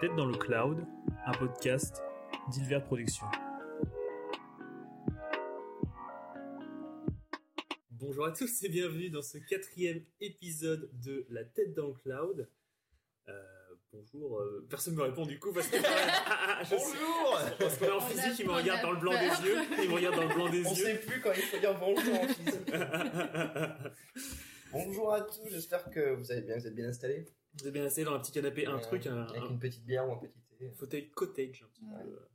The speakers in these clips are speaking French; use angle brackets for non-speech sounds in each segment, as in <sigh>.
Tête dans le cloud, un podcast d'Ilver Productions. Bonjour à tous et bienvenue dans ce quatrième épisode de La Tête dans le cloud. Euh, bonjour, euh, personne ne me répond du coup parce que <laughs> ah, je sais- Bonjour parce qu'on est en physique, il me regarde dans le blanc des yeux, il me regarde dans le blanc des On yeux. sait plus quand il faut dire bonjour en physique. <laughs> Bonjour à tous, j'espère que vous allez bien, vous êtes bien installés. Vous avez bien essayé dans un petit canapé, un Euh, truc, un, Avec un une petite bière ou un petit thé. fauteuil cottage, un petit Ouais. peu euh,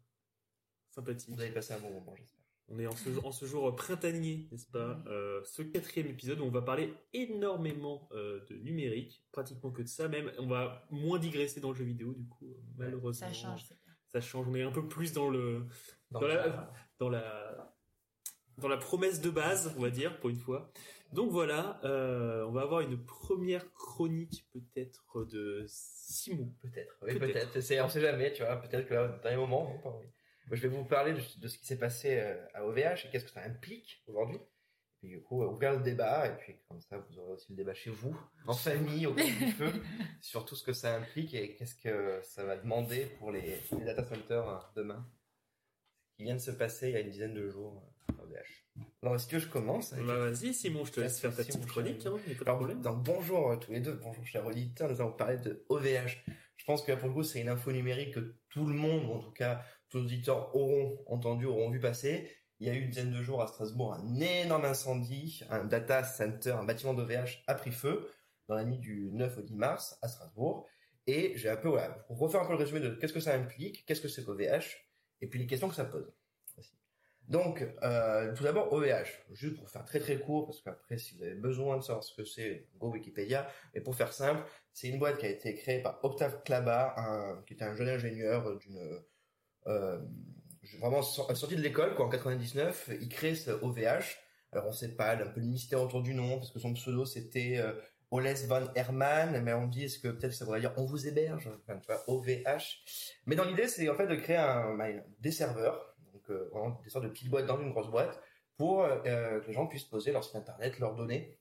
sympathique. Vous avez passé un bon moment, j'espère. On est en ce, en ce jour printanier, n'est-ce pas Euh, Ce quatrième épisode où on va parler énormément euh, de numérique, pratiquement que de ça même. On va moins digresser dans le jeu vidéo, du coup, euh, malheureusement. Ça change, c'est bien. Ça change. On est un peu plus dans le Dans Dans le- la- dans la dans la promesse de base, on va dire, pour une fois. Donc voilà, euh, on va avoir une première chronique peut-être de Simon. Peut-être, oui, Peut-être. peut-être. C'est- on sait jamais, tu vois. Peut-être que là, au dernier moment. Moi, Je vais vous parler de, de ce qui s'est passé euh, à OVH et qu'est-ce que ça implique aujourd'hui. Et puis, du coup, euh, ouvrir le débat, et puis comme ça, vous aurez aussi le débat chez vous, en famille, autour du feu, <laughs> sur tout ce que ça implique et qu'est-ce que ça va demander pour les, les data centers euh, demain. Ce qui vient de se passer il y a une dizaine de jours à OVH. Alors, est-ce que je commence avec Bah, vas-y, Simon, je te laisse faire ta Simon, petite chronique, Simon. hein, pas de alors, problème. bonjour euh, tous les deux, bonjour chers auditeurs, nous allons parler de OVH. Je pense que là, pour le coup, c'est une info numérique que tout le monde, ou en tout cas tous les auditeurs auront entendu, auront vu passer. Il y a eu une dizaine de jours à Strasbourg un énorme incendie, un data center, un bâtiment d'OVH a pris feu dans la nuit du 9 au 10 mars à Strasbourg. Et j'ai un peu, voilà, pour refaire un peu le résumé de qu'est-ce que ça implique, qu'est-ce que c'est qu'OVH, et puis les questions que ça pose. Donc, euh, tout d'abord, OVH, juste pour faire très très court, parce qu'après, si vous avez besoin de savoir ce que c'est, go Wikipédia, mais pour faire simple, c'est une boîte qui a été créée par Octave Klaba, qui était un jeune ingénieur d'une... Euh, vraiment so- sorti de l'école, quoi, en 99, il crée ce OVH. Alors on sait pas, il y a un peu de mystère autour du nom, parce que son pseudo c'était euh, Oles van Herman, mais on dit est-ce que peut-être ça voudrait dire on vous héberge, OVH. Mais dans l'idée c'est en fait de créer des serveurs, euh, des sortes de petites boîtes dans une grosse boîte, pour euh, que les gens puissent poser leur site internet, leurs données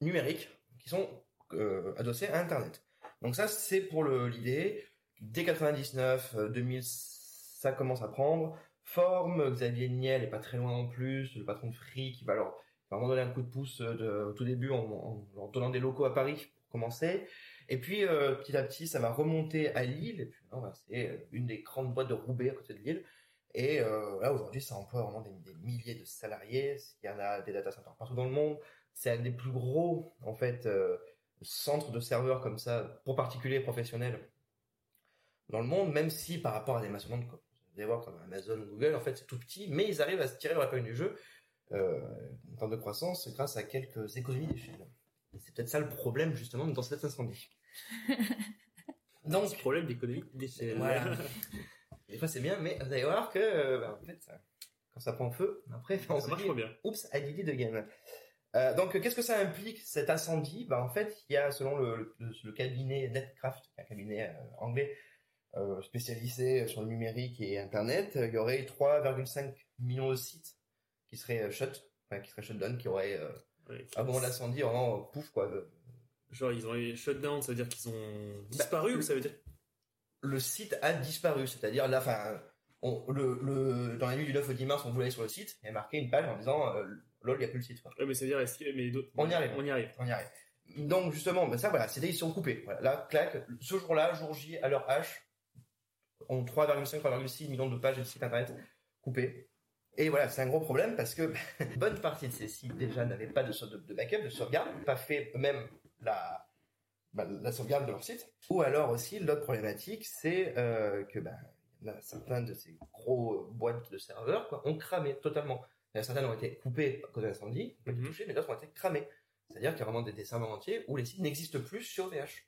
numériques qui sont euh, adossées à internet. Donc ça c'est pour l'idée. Dès 99, euh, 2000, ça commence à prendre forme. Xavier Niel est pas très loin en plus, le patron de Free qui va leur vraiment donner un coup de pouce euh, de, au tout début en, leur donnant des locaux à Paris pour commencer. Et puis euh, petit à petit, ça va remonter à Lille. Et puis c'est euh, une des grandes boîtes de Roubaix à côté de Lille. Et euh, là aujourd'hui, ça emploie vraiment des, des milliers de salariés. Il y en a des data centers partout dans le monde. C'est un des plus gros en fait euh, centres de serveurs comme ça pour particuliers et professionnels dans le monde, même si par rapport à des mastodontes comme vous allez voir comme Amazon ou Google, en fait c'est tout petit, mais ils arrivent à se tirer leur épingle du jeu euh, en termes de croissance grâce à quelques économies d'échelle. C'est peut-être ça le problème justement dans cet incendie. <laughs> Donc Ce problème d'économie d'échelle. voilà. <laughs> Des fois c'est bien, mais vous allez voir que euh, bah, en fait ça- quand ça prend feu, après on Ça se dit bien. Oups, I did it again. Euh, donc, qu'est-ce que ça implique cet incendie? Bah, En fait, il y a, selon le, le, le cabinet Netcraft, un cabinet euh, anglais euh, spécialisé sur le numérique et Internet, il y aurait 3,5 millions de sites qui seraient shut, enfin, qui seraient shutdown, qui auraient, Ouais, à moment de l'incendie, vraiment, pouf, quoi. Genre, ils ont eu shutdown, ça veut dire qu'ils ont disparu Bah, ou ça veut dire Le site a disparu, c'est-à-dire là, enfin, on, le, le, dans la nuit du 9 au 10 mars, on voulait aller sur le site, il y a marqué une page en disant, euh, lol, il n'y a plus le site, quoi. Ouais, mais ça veut dire, est-ce que, mais On y arrive. On y arrive. On y arrive. Donc justement, ben ça voilà, c'était ils sont coupés. Voilà, là, clac, ce jour-là, jour J, à l'heure H, on 3,5, 3,6 millions de pages de sites internet coupés. Et voilà, c'est un gros problème parce que <laughs> bonne partie de ces sites déjà n'avaient pas de, de, de backup, de sauvegarde, pas fait eux-mêmes la, bah, la sauvegarde de leur site. Ou alors aussi, l'autre problématique, c'est euh, que il y en a certains de ces gros euh, boîtes de serveurs quoi, ont cramé totalement. Il y en a Certaines ont été coupées à cause de l'incendie, été Mhm. touchées, mais d'autres ont été cramées. C'est-à-dire qu'il y a vraiment des, des serveurs entiers où les sites n'existent plus sur OVH.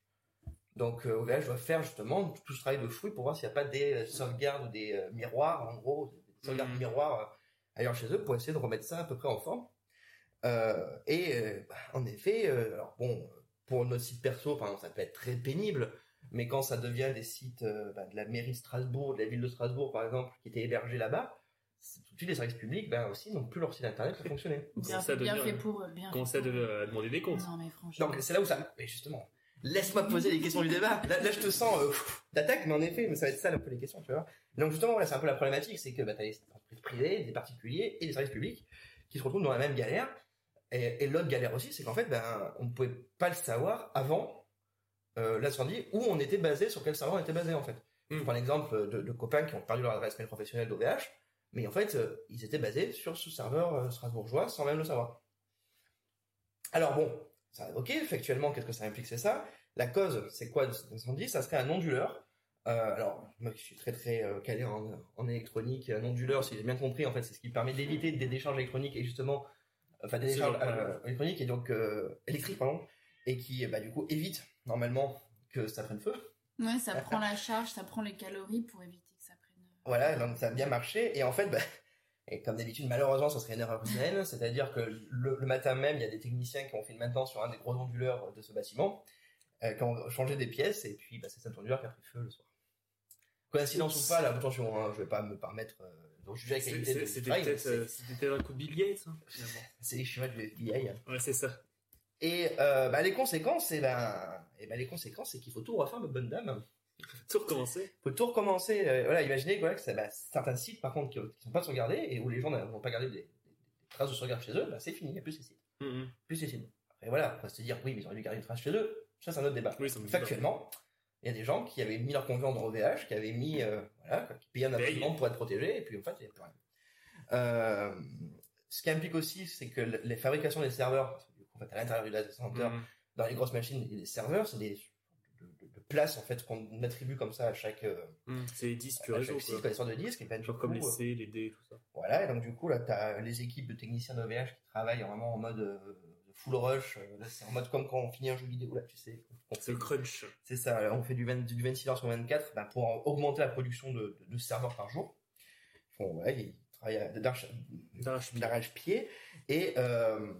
Donc euh, OVH doit faire justement tout ce travail de fouille pour voir s'il n'y a pas des euh, sauvegardes ou des euh, miroirs, en gros, des sauvegardes Mhm. miroirs euh, ailleurs chez eux pour essayer de remettre ça à peu près en forme. Euh, et euh, bah, en effet, euh, alors bon, pour notre site perso, par exemple, ça peut être très pénible, mais quand ça devient des sites euh, bah, de la mairie de Strasbourg, de la ville de Strasbourg par exemple, qui étaient hébergés là-bas, tout de suite les services publics, ben aussi n'ont plus leur site internet pour fonctionner. Bien, ça fait, bien fait pour. Bien Commencer fait à pour. de- demander des comptes. Non, mais franchement. Donc c'est là où ça. Mais justement, laisse-moi poser les questions du débat. Là, là je te sens euh, d'attaque, mais en effet, mais ça va être ça un peu les questions, tu vois. Donc justement, voilà, c'est un peu la problématique, c'est que bah, t'as les entreprises privées, des particuliers et des services publics qui se retrouvent dans la même galère. Et, et l'autre galère aussi, c'est qu'en fait, ben, on ne pouvait pas le savoir avant euh, l'incendie où on était basé, sur quel serveur on était basé en fait. Je prends l'exemple de, de copains qui ont perdu leur adresse mail professionnelle d'OVH, mais en fait, euh, ils étaient basés sur ce serveur euh, strasbourgeois sans même le savoir. Alors bon, ça, ok, factuellement, qu'est-ce que ça implique C'est ça. La cause, c'est quoi de cet incendie Ça serait un onduleur. Euh, alors, moi qui suis très très euh, calé en, en électronique, un onduleur, si j'ai bien compris, en fait, c'est ce qui permet d'éviter des décharges électroniques et justement, enfin des dans le euh, électroniques et donc euh, électriques, pardon, et qui, bah, du coup, évite normalement que ça prenne feu. Ouais, ça <laughs> prend la charge, ça prend les calories pour éviter que ça prenne. Voilà, donc ça a bien marché. Et en fait, bah, et comme d'habitude, malheureusement, ça serait une erreur humaine. C'est-à-dire que le, le matin même, il y a des techniciens qui ont fait une maintenance sur un des gros onduleurs de ce bâtiment, euh, qui ont changé des pièces, et puis bah, c'est cet onduleur qui a pris feu le soir. Coïncidence ou pas, là, attention, hein, je vais pas me permettre euh, de juger la qualité de C'était peut-être un coup de Bill Gates, hein, finalement. <laughs> c'est les schémas du FBI. Ouais, c'est ça. Et euh, bah, les conséquences, et ben, et ben, les conséquences, c'est qu'il faut tout refaire, ma bonne dame. <laughs> Tout recommencer. faut tout recommencer. euh, voilà, imaginez quoi, que bah, certains sites, par contre, qui, qui sont pas sauvegardés et où les gens n'ont pas gardé des, des traces de sauvegarde chez eux, bah, c'est fini, il n'y a plus ces sites. Mhm. Plus ces sites. Après voilà, on va se dire, oui, mais ils auraient dû garder une trace chez eux. Ça, c'est un autre débat. Oui, Factuellement, il y a des gens qui avaient mis leur confiance dans OVH, qui avaient mis, euh, voilà, quoi, qui payaient un abonnement pour être protégés, et puis en fait, il n'y a plus rien. Euh, ce qui implique aussi, c'est que le- les fabrications des serveurs, coup, en fait, à l'intérieur du data center, Mhm. dans les grosses machines, des serveurs, c'est des de, de- de places en fait qu'on attribue comme ça à chaque, Mhm. C'est les disques à réseau, chaque site, quoi. de disques, et ben, Genre comme coup, les euh, C, les D, tout ça. voilà, et donc du coup, là, tu as les équipes de techniciens d'OVH qui travaillent vraiment en mode euh, full rush. euh, Là, c'est en mode comme quand on finit un jeu vidéo, là, tu sais. C'est le crunch. C'est ça, là, on fait du, 20 du 26 heures sur 24 ben, pour en- augmenter la production de, de, de serveurs par jour. Bon, ouais, ils travaillent D'arrache-pied. Et euh,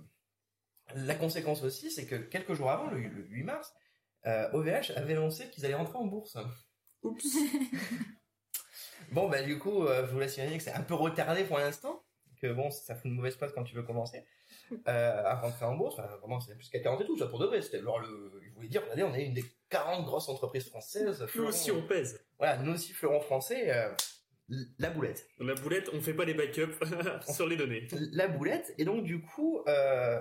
la conséquence aussi, c'est que quelques jours avant, le, le 8 mars, euh, OVH avait annoncé qu'ils allaient rentrer en bourse. Oups. <laughs> Bon, bah du coup, euh, je vous laisse imaginer que c'est un peu retardé pour l'instant, que bon, ça fait une mauvaise passe quand tu veux commencer euh, à rentrer en bourse. Enfin, vraiment, c'est plus qu'à 40 et tout, ça pour de vrai. C'était genre le, il voulait dire, regardez, on est une des 40 grosses entreprises françaises. Nous aussi, on pèse. Voilà, nous aussi, fleurons français, euh, la boulette. La boulette, on fait pas les backups <laughs> sur les données. La boulette, et donc du coup, euh,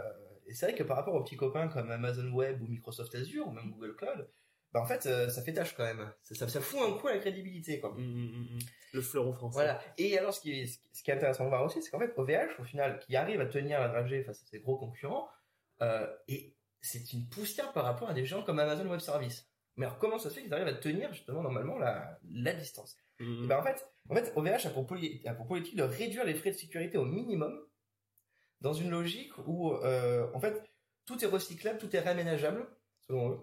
c'est vrai que par rapport aux petits copains comme Amazon Web ou Microsoft Azure ou même Google Cloud, bah en fait, euh, ça fait tâche quand même. Ça, ça, ça fout un coup à la crédibilité, quoi. Mhm, mhm, mhm. Le fleuron français. Voilà. Et alors, ce qui est, ce qui est intéressant de voir aussi, c'est qu'en fait, OVH, au final, qui arrive à tenir la dragée face à ses gros concurrents, euh, et c'est une poussière par rapport à des gens comme Amazon Web Service. Mais alors, comment ça se fait qu'ils arrivent à tenir, justement, normalement, la, la distance? Mhm. Eh ben, en fait, en fait, OVH a pour, poli- a pour politique de réduire les frais de sécurité au minimum, dans une logique où, euh, en fait, tout est recyclable, tout est réaménageable, selon eux.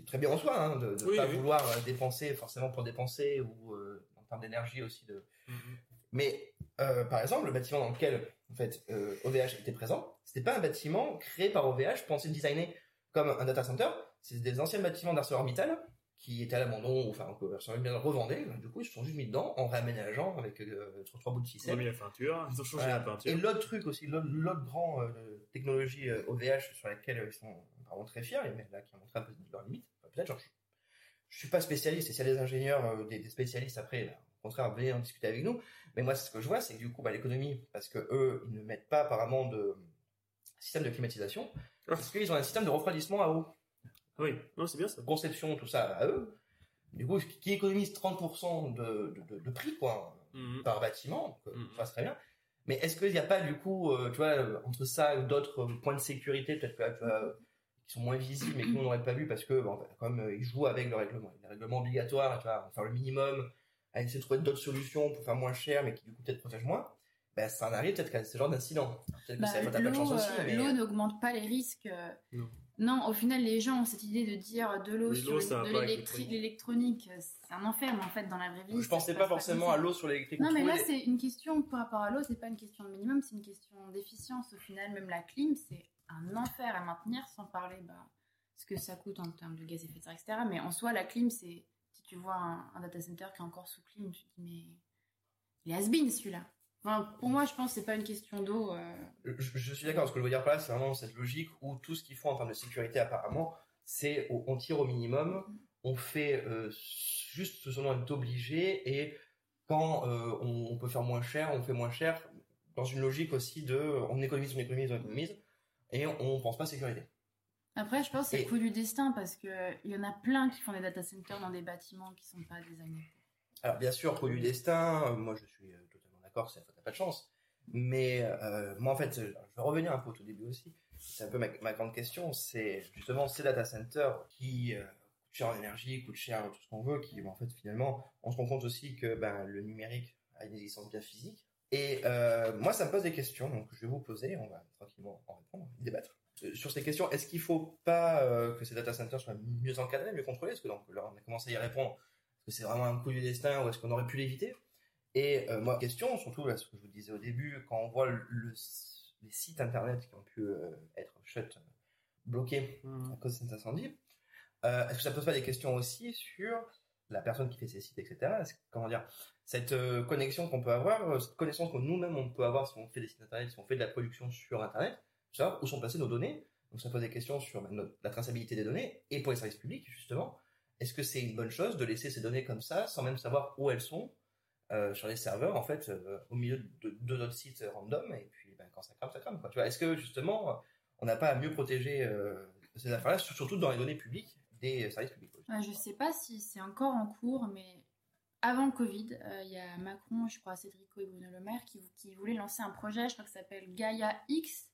Ce qui est très bien en soi, hein, de ne Oui, pas oui. vouloir euh, dépenser forcément pour dépenser, ou euh, en termes d'énergie aussi, de, Mhm. mais euh, par exemple, le bâtiment dans lequel en fait euh, OVH était présent, c'était pas un bâtiment créé par OVH, pensé designé comme un data center. C'est des anciens bâtiments d'ArcelorMittal qui étaient à l'abandon, ou enfin que ArcelorMittal revendait. Du coup, ils se sont juste mis dedans en réaménageant avec euh, trois, trois bouts de Ils ont ficelle. mis la peinture, ils ont changé Voilà. la peinture. Et l'autre truc aussi, l'autre grand euh, technologie euh, OVH sur laquelle ils sont vraiment très fiers, mais là qui a montré un peu leurs limites, peut-être genre, je, suis pas spécialiste, et s'il y a des ingénieurs, des, des spécialistes après, bah, au contraire, venez en discuter avec nous. Mais moi, ce que je vois, c'est que du coup, bah, l'économie, parce que eux, ils ne mettent pas apparemment de système de climatisation, parce qu'ils ont un système de refroidissement à eau. Ah Oui, non, c'est bien ça. Conception, tout ça à eux. Du coup, qui économise 30% de, de, de, de prix, quoi, Mhm. par bâtiment, donc, Mhm. ça se très bien. Mais est-ce qu'il n'y a pas, du coup, euh, tu vois, entre ça ou d'autres points de sécurité, peut-être que, tu vois, qui sont moins visibles, mais que nous, on n'aurait pas vu parce que, bon, bah, quand même, euh, ils jouent avec le règlement. Les règlements obligatoires, tu vois, faire le minimum, à essayer de trouver d'autres solutions pour faire moins cher, mais qui, du coup, peut-être protègent moins. Ben, ça en arrive peut-être qu'à ce genre d'incident. Peut-être que Bah, pas de chance l'eau, aussi, euh, mais... l'eau n'augmente pas les risques. euh. Non. Non, au final, les gens ont cette idée de dire de l'eau sur de l'électronique, euh, c'est un enfer, mais en fait, dans la vraie vie. je pensais pas forcément comme à l'eau sur l'électrique. Non, mais là, c'est une question par rapport à l'eau, c'est pas une question de minimum, c'est une question d'efficience. Au final, même la clim, c'est un enfer à maintenir, sans parler bah, ce que ça coûte en termes de gaz à effet de serre, etc. Mais en soi, la clim, c'est. Si tu vois un, un data center qui est encore sous clim, tu te dis, mais. Il est has-been celui-là. Enfin, pour moi, je pense que c'est pas une question d'eau. euh, Je, je suis d'accord, ce que je veux dire par là, c'est vraiment cette logique où tout ce qu'ils font en termes de sécurité, apparemment, c'est on, tire au minimum, on fait euh, juste ce dont on est obligé et quand euh, on, on peut faire moins cher, on fait moins cher dans une logique aussi de on économise, on économise, on économise et on, on pense pas sécurité. Après, je pense que c'est le coup du destin parce que il y en a plein qui font des data centers dans des bâtiments qui sont pas designés. Alors bien sûr, coup du destin, moi je suis euh, totalement d'accord, c'est t'as pas de chance. Mais euh, moi en fait, je vais revenir un peu au tout début aussi. C'est un peu ma, ma grande question, c'est justement ces data centers qui euh, coûtent cher en énergie, coûtent cher tout ce qu'on veut, qui en fait finalement, on se rend compte aussi que ben, le numérique a une existence bien physique. Et euh, moi ça me pose des questions, donc je vais vous poser, on va tranquillement en répondre, débattre. Euh, Sur ces questions, est-ce qu'il faut pas euh, que ces data centers soient mieux encadrés, mieux contrôlés? Parce que donc, là, on a commencé à y répondre. Est-ce que c'est vraiment un coup du destin ou est-ce qu'on aurait pu l'éviter? Et moi, question, surtout là, ce que je vous disais au début, quand on voit le, le- les sites internet qui ont pu être shut, bloqués à cause de cet incendie, est-ce que ça pose pas des questions aussi sur la personne qui fait ces sites, etc. Comment dire cette euh, connexion qu'on peut avoir, euh, cette connaissance que nous-mêmes on peut avoir si on fait des sites internet, si on fait de la production sur internet, savoir où sont placées nos données. Donc ça pose des questions sur notre- la traçabilité des données et pour les services publics justement. Est-ce que c'est une bonne chose de laisser ces données comme ça sans même savoir où elles sont euh, sur les serveurs en fait au milieu de, de notre site random et puis ben, quand ça crame ça crame. Tu vois Est-ce que justement on n'a pas à mieux protéger ces affaires-là surtout dans les données publiques Ouais, je sais pas si c'est encore en cours, mais avant le Covid, euh, il y a Macron, je crois, Cédrico et Bruno Le Maire qui, qui voulaient lancer un projet, je crois que ça s'appelle Gaia X,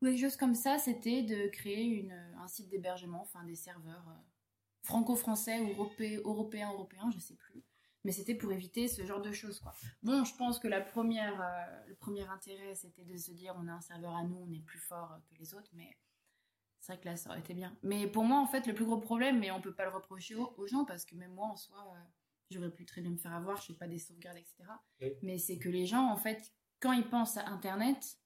ou quelque chose comme ça. C'était de créer une, un site d'hébergement, enfin des serveurs euh, franco-français ou europé- européens, européens, je sais plus. Mais c'était pour éviter ce genre de choses, quoi. Bon, je pense que euh, le premier intérêt, c'était de se dire on a un serveur à nous, on est plus fort euh, que les autres, mais c'est vrai que là, ça aurait été bien. Mais pour moi, en fait, le plus gros problème, mais on peut pas le reprocher aux, aux gens, parce que même moi, en soi, euh, j'aurais pu très bien me faire avoir, je fais pas des sauvegardes, etc. Oui. Mais c'est que les gens, en fait, quand ils pensent à Internet,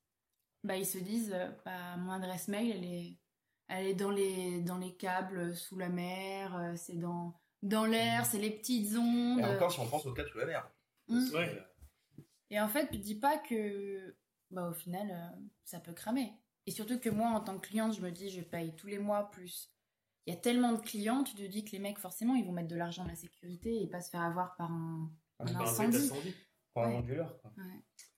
bah, ils se disent, euh, bah, mon adresse mail, elle est, elle est dans les, dans les câbles, sous la mer, euh, c'est dans, dans l'air, c'est les petites ondes. Et encore si on pense au cas de la mer. Mm. Ouais. euh, Et en fait, tu dis pas que, bah, au final, euh, ça peut cramer. Et surtout que moi, en tant que cliente, je me dis, je paye tous les mois plus. Il y a tellement de clients, tu te dis que les mecs, forcément, ils vont mettre de l'argent dans la sécurité et pas se faire avoir par un, Un Par un incendie. Pour un onduleur, quoi.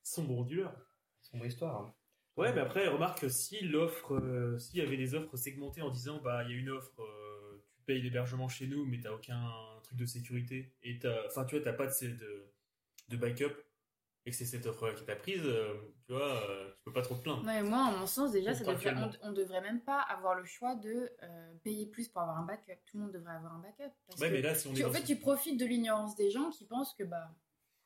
Sombre onduleur. Sombre histoire. hein. Ouais, mais après, remarque, si l'offre, euh, s'il y avait des offres segmentées en disant, bah, il y a une offre, euh, tu payes l'hébergement chez nous, mais t'as aucun truc de sécurité, et t'as, enfin, tu vois, t'as pas de, de, de backup, et que c'est cette offre qui t'a prise, euh, tu vois, euh, tu peux pas trop te plaindre. Ouais, moi, en mon sens, déjà, ça devrait, on, on devrait même pas avoir le choix de euh, payer plus pour avoir un backup. Tout le monde devrait avoir un backup. Parce Ouais, que mais là, si on est tu, en fait, ce- tu profites de l'ignorance des gens qui pensent que, bah,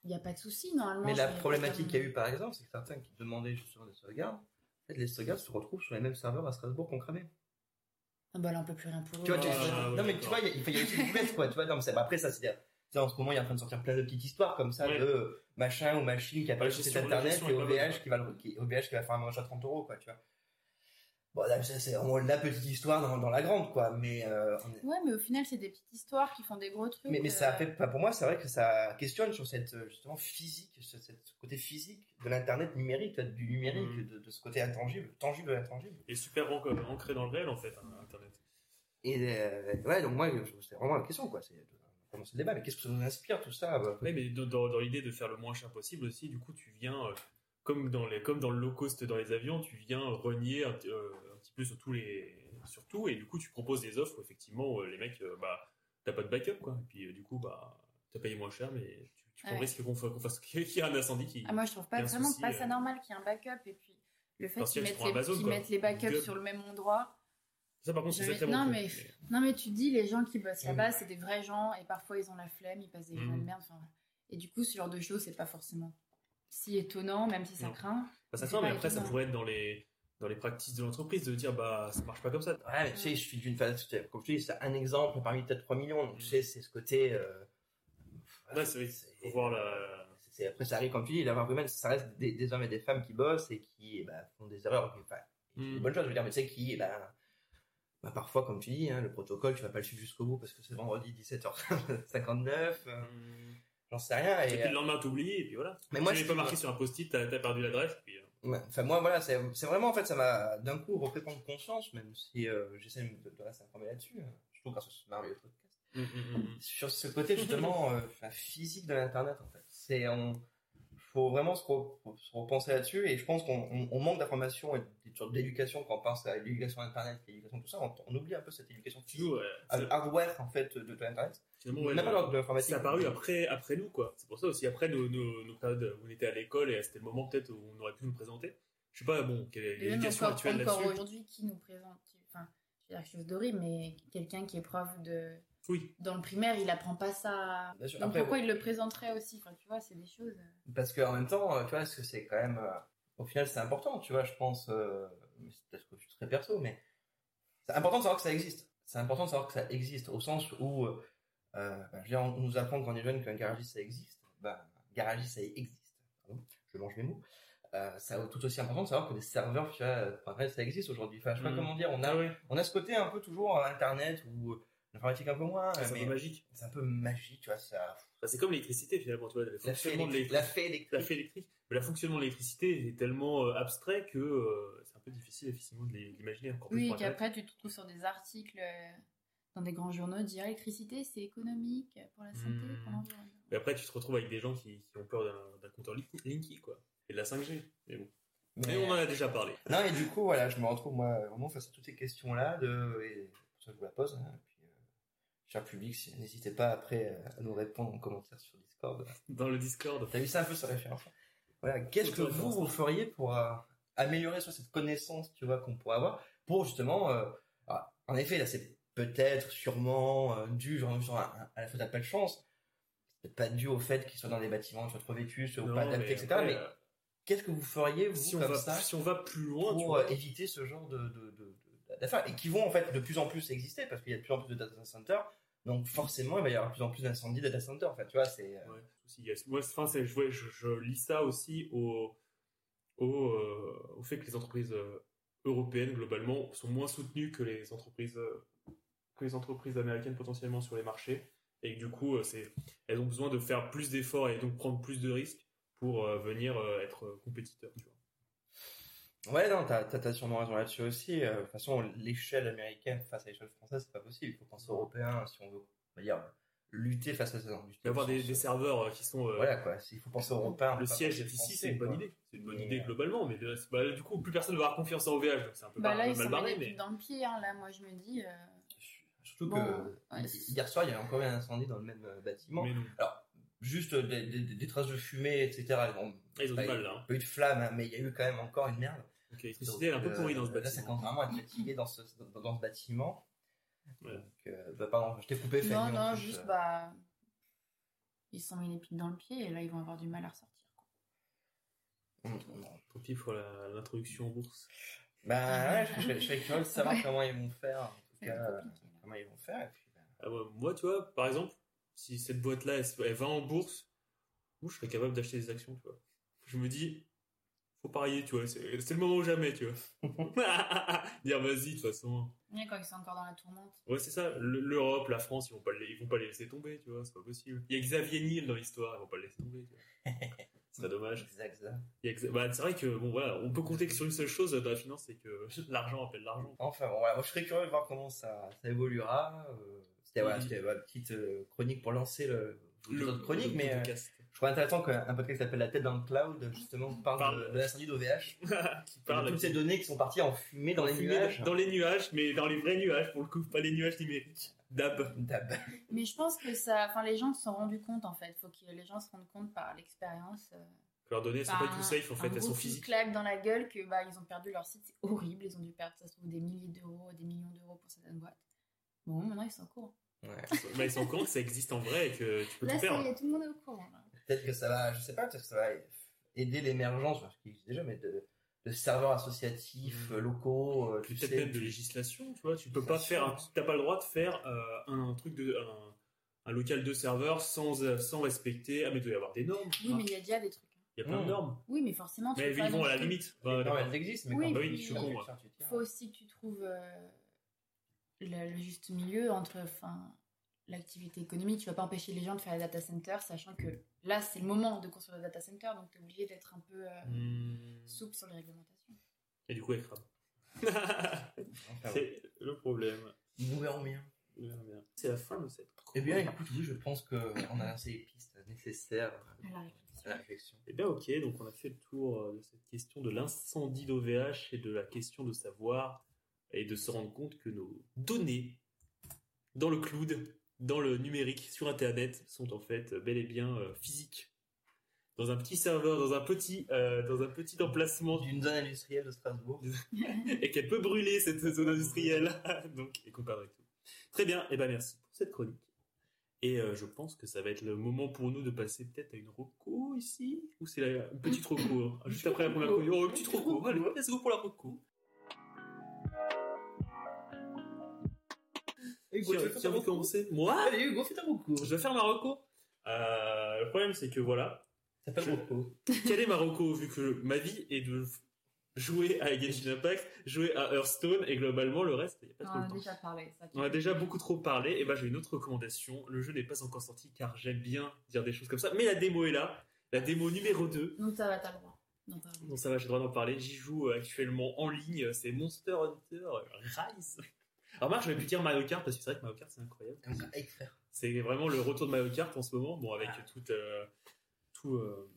il n'y a pas de souci, normalement. Mais la problématique qu'il y a eu par exemple, c'est que certains qui demandaient justement des sauvegardes, en fait, les sauvegardes se retrouvent sur les mêmes serveurs à Strasbourg qu'on cramait. Ah bah là, on peut plus rien pour eux. Tu vois, tu- Ah, ouais, non mais tu vois, il y a- il y a une boulette, quoi. Tu vois, non, mais après ça, c'est tu sais, en ce moment, il est en train de sortir plein de petites histoires comme ça Ouais. de machin ou machine qui a pas sur internet et OVH qui va le, qui, OVH qui va faire un manche à 30 euros, quoi, tu vois. Bon, là, c'est c'est vraiment la petite histoire dans, dans la grande, quoi. Mais, euh, est- Ouais, mais au final, c'est des petites histoires qui font des gros trucs. mais, mais euh, ça a fait, enfin, pour moi, c'est vrai que ça questionne sur cette, euh, justement, physique, sur cette ce côté physique de l'internet numérique, du numérique, Mhm. de, de ce côté intangible, tangible de l'intangible. Et super an- ancré dans le réel, en fait, hein, Internet. Et euh, ouais, donc moi, c'est vraiment la question, quoi. C'est de commencer le débat. Mais qu'est-ce que ça nous inspire tout ça bah, Ouais, mais dans, dans- dans l'idée de faire le moins cher possible aussi, du coup, tu viens, euh, comme, dans les, comme dans le low cost dans les avions, tu viens renier un, euh, un petit peu sur, tous les, sur tout, et du coup, tu proposes des offres où, effectivement, euh, les mecs, euh, bah, t'as pas de backup, quoi. Et puis, euh, du coup, bah, t'as payé moins cher, mais tu, tu prends Ouais. le risque qu'on fasse qu'il y ait un incendie qui. Ah, moi, je trouve pas vraiment souci, pas ça euh. normal qu'il y ait un backup. Et puis, le fait qu'ils mettent, les, mettent les backups Google. sur le même endroit. Ça, par contre, c'est sacrément non, mais- Non, mais tu dis, les gens qui bossent Mm. là-bas, c'est des vrais gens. Et parfois, ils ont la flemme, ils passent des journées Mm. de merde. Enfin. Et du coup, ce genre de choses, c'est pas forcément si étonnant, même si ça Non. craint. Bah, ça craint, mais après, ça pourrait être dans les, dans les pratiques de l'entreprise de dire, bah, ça marche pas comme ça. Ouais, mais tu sais, je suis d'une phase, comme je te dis, c'est un exemple parmi peut-être 3 millions. Donc, tu Mm. sais, c'est ce côté. euh, Ouais, c'est vrai. Faut voir la. c'est- après, ça arrive, comme tu dis, l'avoir humaine, ça reste des, des hommes et des femmes qui bossent et qui bah, font des erreurs. qui- Enfin, c'est Mm. une bonne chose, je veux dire, mais tu sais, qui, bah, bah, parfois, comme tu dis, hein, le protocole, tu vas pas le suivre jusqu'au bout parce que c'est vendredi 17h59, euh, Mm. j'en sais rien. Et Et, puis le lendemain, t'oublies, et puis voilà. mais Moi, moi, je pas marqué sur un post-it, t'as perdu l'adresse, puis. euh, Enfin, moi, voilà, c'est vraiment, en fait, ça m'a d'un coup refait prendre conscience, même si euh, j'essaie de, de rester informé là-dessus, euh, surtout grâce à ce merveilleux podcast. Mm, mm. Sur ce côté, justement, euh, physique de l'Internet, en fait. C'est, on, faut vraiment se, re- se repenser là-dessus, et je pense qu'on on- on manque d'informations et d'éducation quand on pense à l'éducation Internet, l'éducation, tout ça, on, on oublie un peu cette éducation physique, ouais, hardware, en fait, de, de l'Internet. finalement, On ouais, n'a pas de l'informatique. C'est apparu après, après nous, quoi. C'est pour ça aussi, après nos, nos, nos périodes où on était à l'école, et c'était le moment peut-être où on aurait pu nous présenter. Je sais pas, bon, quelle est l'éducation encore, actuelle encore là-dessus aujourd'hui, qui nous présente Enfin, je vais dire quelque chose d'horrible, mais quelqu'un qui est prof de Oui, dans le primaire, il apprend pas ça. Bien sûr. Donc Après, pourquoi il le présenterait aussi? Enfin, tu vois, c'est des choses. euh, Parce qu'en même temps, euh, tu vois, est-ce que c'est quand même. euh, au final, c'est important, tu vois, je pense. euh, c'est peut-être que je suis très perso, mais. C'est important de savoir que ça existe. C'est important de savoir que ça existe, au sens où. euh, ben, je veux dire, on nous apprend quand on est jeune qu'un garagiste, ça existe. Ben, garagiste, ça existe. Pardon, je mange mes mots. Euh, c'est tout aussi important de savoir que des serveurs, tu vois, ça existe aujourd'hui. Enfin, je sais pas Mhm. comment dire, on a, ah on a ce côté un peu toujours à Internet où euh, l'informatique un peu moins, c'est un peu magique. c'est un peu magique, tu vois, ça. C'est comme l'électricité finalement, tu vois, le La fée fonctionnement de électrique. l'électricité. La fée électrique. La fée électrique. Mais le fonctionnement de l'électricité est tellement euh, abstrait que euh, c'est un peu difficile effectivement de d'imaginer encore plus Oui, Internet. qu'après tu te retrouves sur des articles euh, dans des grands journaux dire l'électricité c'est économique pour la santé, Hmm. pour l'environnement. Mais après, tu te retrouves avec des gens qui, qui ont peur d'un- compteur Lin- Linky, quoi. Et de la 5G. Mais bon. Mais- Mais on en a déjà parlé. Non, et du coup, voilà, je me retrouve moi vraiment face à toutes ces questions-là, de... et pour ça je vous la pose. hein, et cher public, si- n'hésitez pas après euh, à nous répondre en commentaire sur Discord. Dans le Discord. T'as vu ça un peu sur référence Voilà, qu'est-ce que vous, vous feriez pour euh, améliorer soit cette connaissance, tu vois, qu'on pourrait avoir, pour justement, euh, ah, en effet, là, c'est peut-être, sûrement, euh, dû genre, genre, à, à la faute à pas de chance, peut-être pas dû au fait qu'ils soient dans des bâtiments soient trop vétus, ou Non, pas adaptés, etc. après, mais qu'est-ce que vous feriez, vous, si, on comme va, ça, si on va plus loin, pour éviter ce genre de, de, de- de- d'affaires et qui vont en fait de plus en plus exister parce qu'il y a de plus en plus de data centers donc forcément il va y avoir de plus en plus d'incendies data centers en fait tu vois c'est euh, Ouais. Moi, enfin, je, je, lis ça aussi au, au, euh, au fait que les entreprises euh, européennes, globalement, sont moins soutenues que les entreprises, que les entreprises américaines potentiellement sur les marchés. Et que du coup, c'est, elles ont besoin de faire plus d'efforts et donc prendre plus de risques pour venir être compétiteurs. Tu vois. Ouais non t'as, sûrement raison là-dessus aussi Euh, de toute façon l'échelle américaine face à l'échelle française c'est pas possible il faut penser européen si on veut on dire lutter face à ça non, lutter Il y avoir au des, des serveurs euh, qui sont. euh, voilà quoi il faut penser européen le siège ici, c'est une bonne quoi. idée. C'est une bonne idée globalement, mais bah, du coup, plus personne ne va avoir confiance en OVH, donc c'est un peu Bah bar- là, ils mal sont barré. Mais... pieds dans le pied. Hein. Là, moi, je me dis. euh, surtout Bon, que ouais, hier soir il y a encore eu un incendie dans le même euh, bâtiment mais non. juste des, des- des traces de fumée etc Bon, Ah, ils ont pas- du mal là. hein. pas eu de flamme, hein, mais il y a eu quand même encore une merde. Donc l'électricité, elle est un peu pourrie dans ce euh, Là, ça bâtiment. commence vraiment à être fatigué dans ce, dans, dans ce bâtiment. Ouais. Donc, euh, bah, pardon, je t'ai coupé, Fanny. Non, non, juste, euh. bah. Ils se sont mis les pieds dans le pied et là, ils vont avoir du mal à ressortir. quoi. Mm, mm. Tant pis pour l'introduction en bourse. Bah ouais, je, je, je serais curieux de savoir Ouais. comment ils vont faire. En tout cas, euh, comment ils vont faire. Et puis, bah, Ah ouais, moi, tu vois, par exemple, si cette boîte-là, elle va en bourse, moi, je serais capable d'acheter des actions, tu vois. Je me dis, faut parier, tu vois, c'est le moment ou jamais, tu vois. <laughs> Dire, vas-y, de toute façon. Ouais, quand ils sont encore dans la tourmente. Ouais, c'est ça. Le- L'Europe, la France, ils vont pas les, ils vont pas les laisser tomber, tu vois, c'est pas possible. Il y a Xavier Niel dans l'histoire, ils vont pas le laisser tomber, tu vois. <laughs> Ce serait dommage. exact, exact. Il y a Xa- bah, c'est vrai que, bon, voilà, on peut compter que sur une seule chose dans la finance, c'est que <laughs> l'argent appelle l'argent. Enfin, bon, voilà, moi je serais curieux de voir comment ça, ça évoluera. euh, C'était voilà, Mhm. c'était ma petite euh, chronique pour lancer le, le chronique, le mais euh, podcast. Je trouve intéressant qu'un un podcast qui s'appelle La tête dans le cloud, justement, parle, Parle. de, de l'incendie d'OVH. <laughs> qui de parle toutes ces données qui sont parties en fumée dans les Fumée nuages. Dans les nuages, mais dans les vrais nuages, pour le coup, pas les nuages numériques. Dab. Dab. Mais je pense que ça. Enfin, les gens se sont rendus compte, en fait. faut que les gens se rendent compte par l'expérience. euh, Leurs données, sont bah, pas tout safe, en fait, un elles gros sont physiques. claque dans la gueule que bah, ils ont perdu leur site. C'est horrible. Ils ont dû perdre, ça se trouve, des milliers d'euros, des millions d'euros pour certaines boîtes. Bon, maintenant, ils sont au courant. Ouais. Mais ils sont au courant que ça existe en vrai et que tu peux Là, tout perdre. est, tout le monde est au courant. là. Peut-être que ça va, je sais pas, peut-être que ça va aider l'émergence, parce qu'il existe déjà, mais de, de serveurs associatifs euh, locaux, euh, tu Peut-être sais. même de législation, tu vois. Tu peux pas faire, t'as pas le droit de faire euh, un truc de, un, un local de serveur sans, euh, sans respecter. Ah, mais il doit y avoir des normes. Oui, mais il y a déjà des trucs. hein. Il y a plein Mm. de normes. Oui, mais forcément, tu Mais pas vont non à la limite. D'accord. elles existent, mais Oui, quand bah oui, je suis con. Il faut aussi que tu trouves euh, le, le juste milieu entre enfin, l'activité économique. Tu vas pas empêcher les gens de faire des data centers, sachant que là, c'est le moment de construire des data centers, donc tu es obligé d'être un peu euh, Hmm. souple sur les réglementations. Et du coup, elle crame. Ouais. <laughs> c'est le problème. Nous verrons bien. C'est la fin de cette. Eh bien, écoute, oui, je pense qu'on a lancé les pistes nécessaires À la à réflexion. la réflexion. Eh bien, ok, donc on a fait le tour euh, de cette question de l'incendie d'OVH et de la question de savoir et de se rendre compte que nos données dans le cloud, dans le numérique, sur Internet, sont en fait bel et bien euh, physiques. Dans un petit serveur, dans un petit, euh, dans un petit emplacement, D'une zone industrielle de Strasbourg. <laughs> et qu'elle peut brûler cette zone industrielle. <laughs> donc, et qu'on perdrait tout. Très bien, et ben merci pour cette chronique. Et euh, je pense que ça va être le moment pour nous de passer peut-être à une roco ici, ou c'est la une petite roco, hein, juste après la première chronique. Oh, une petite roco, allez, let's go pour la roco. Hugo, tu a veux faire commencer Moi Allez, Hugo, fais ta reco. Je vais faire ma roco. Euh, le problème, c'est que voilà, Ça s'appelle reco. quel est ma roco vu que ma vie est de jouer à Genshin Impact, jouer à Hearthstone, et globalement, le reste, il n'y a pas trop temps. déjà parlé. Ça, On a déjà beaucoup trop parlé, et ben j'ai une autre recommandation. Le jeu n'est pas encore sorti car j'aime bien dire des choses comme ça, mais la démo est là. La démo numéro 2. Donc ça va, t'as le droit. Donc ça va, j'ai le droit d'en parler. J'y joue euh, actuellement en ligne. C'est Monster Hunter Rise. Alors moi, j'aurais pu dire Mario Kart parce que c'est vrai que Mario Kart c'est incroyable. C'est vraiment le retour de Mario Kart en ce moment. Bon, avec Ah. tout, euh, tout euh,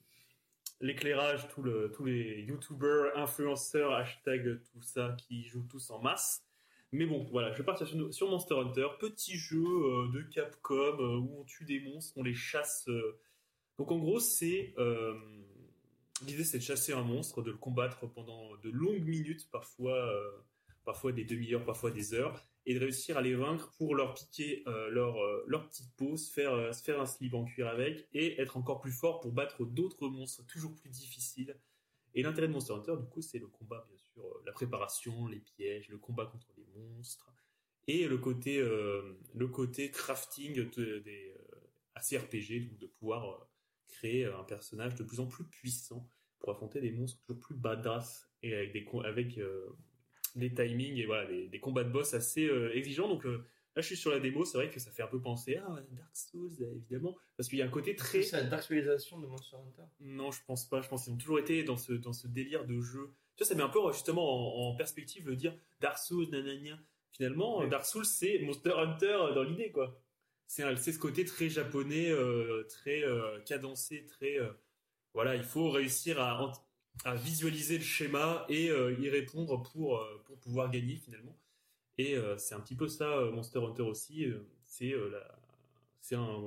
l'éclairage, tout le, tous les youtubeurs, influenceurs, hashtag, tout ça qui jouent tous en masse. Mais bon, voilà, je vais partir sur, sur Monster Hunter, petit jeu euh, de Capcom où on tue des monstres, on les chasse. Donc en gros, c'est l'idée, c'est de chasser un monstre, de le combattre pendant de longues minutes, parfois, parfois des demi-heures, parfois des heures, et de réussir à les vaincre pour leur piquer euh, leur, euh, leur petite peau, se faire, euh, se faire un slip en cuir avec, et être encore plus fort pour battre d'autres monstres toujours plus difficiles. Et l'intérêt de Monster Hunter, du coup, c'est le combat, bien sûr, la préparation, les pièges, le combat contre les monstres, et le côté, le côté crafting de- des assez RPG, donc de pouvoir créer un personnage de plus en plus puissant pour affronter des monstres toujours plus badass et avec des avec des timings et voilà des, des combats de boss assez euh, exigeants. Donc euh, là, je suis sur la démo, c'est vrai que ça fait un peu penser à Dark Souls évidemment, parce qu'il y a un côté très C'est la darksoulisation de Monster Hunter? non, je pense pas. Je pense qu'ils ont toujours été dans ce, dans ce délire de jeu. Tu vois, ça met un peu justement en, en perspective de dire Dark Souls, nanana. Finalement. Dark Souls, c'est Monster Hunter dans l'idée, quoi. C'est ce côté très japonais, euh, très euh, cadencé, très. euh, voilà, il faut réussir à, à visualiser le schéma et euh, y répondre pour, euh, pour pouvoir gagner finalement. Et euh, c'est un petit peu ça, Monster Hunter aussi. c'est la- c'est un,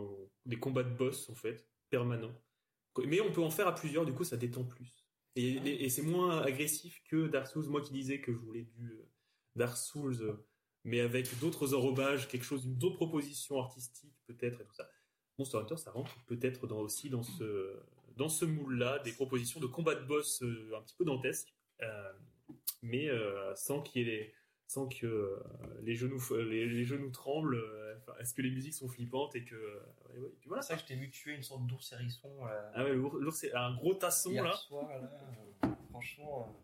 des combats de boss, en fait, permanents. Mais on peut en faire à plusieurs, du coup ça détend plus. Et, et- et c'est moins agressif que Dark Souls. Moi qui disais que je voulais du Dark Souls, mais avec d'autres enrobages, quelque chose, d'autres propositions artistiques peut-être et tout ça. Monster Hunter, ça rentre peut-être dans, aussi dans ce, dans ce moule-là, des propositions de combat de boss euh, un petit peu dantesques, euh, mais euh, sans qu'il y ait les- sans que les genoux les, les genoux tremblent. enfin, Est-ce que les musiques sont flippantes et que ouais, ouais, puis voilà. C'est ça que je t'ai vu tuer une sorte d'ours hérisson là, Ah ouais, l'ours, un gros tasson hier là. soir. Là, euh, franchement.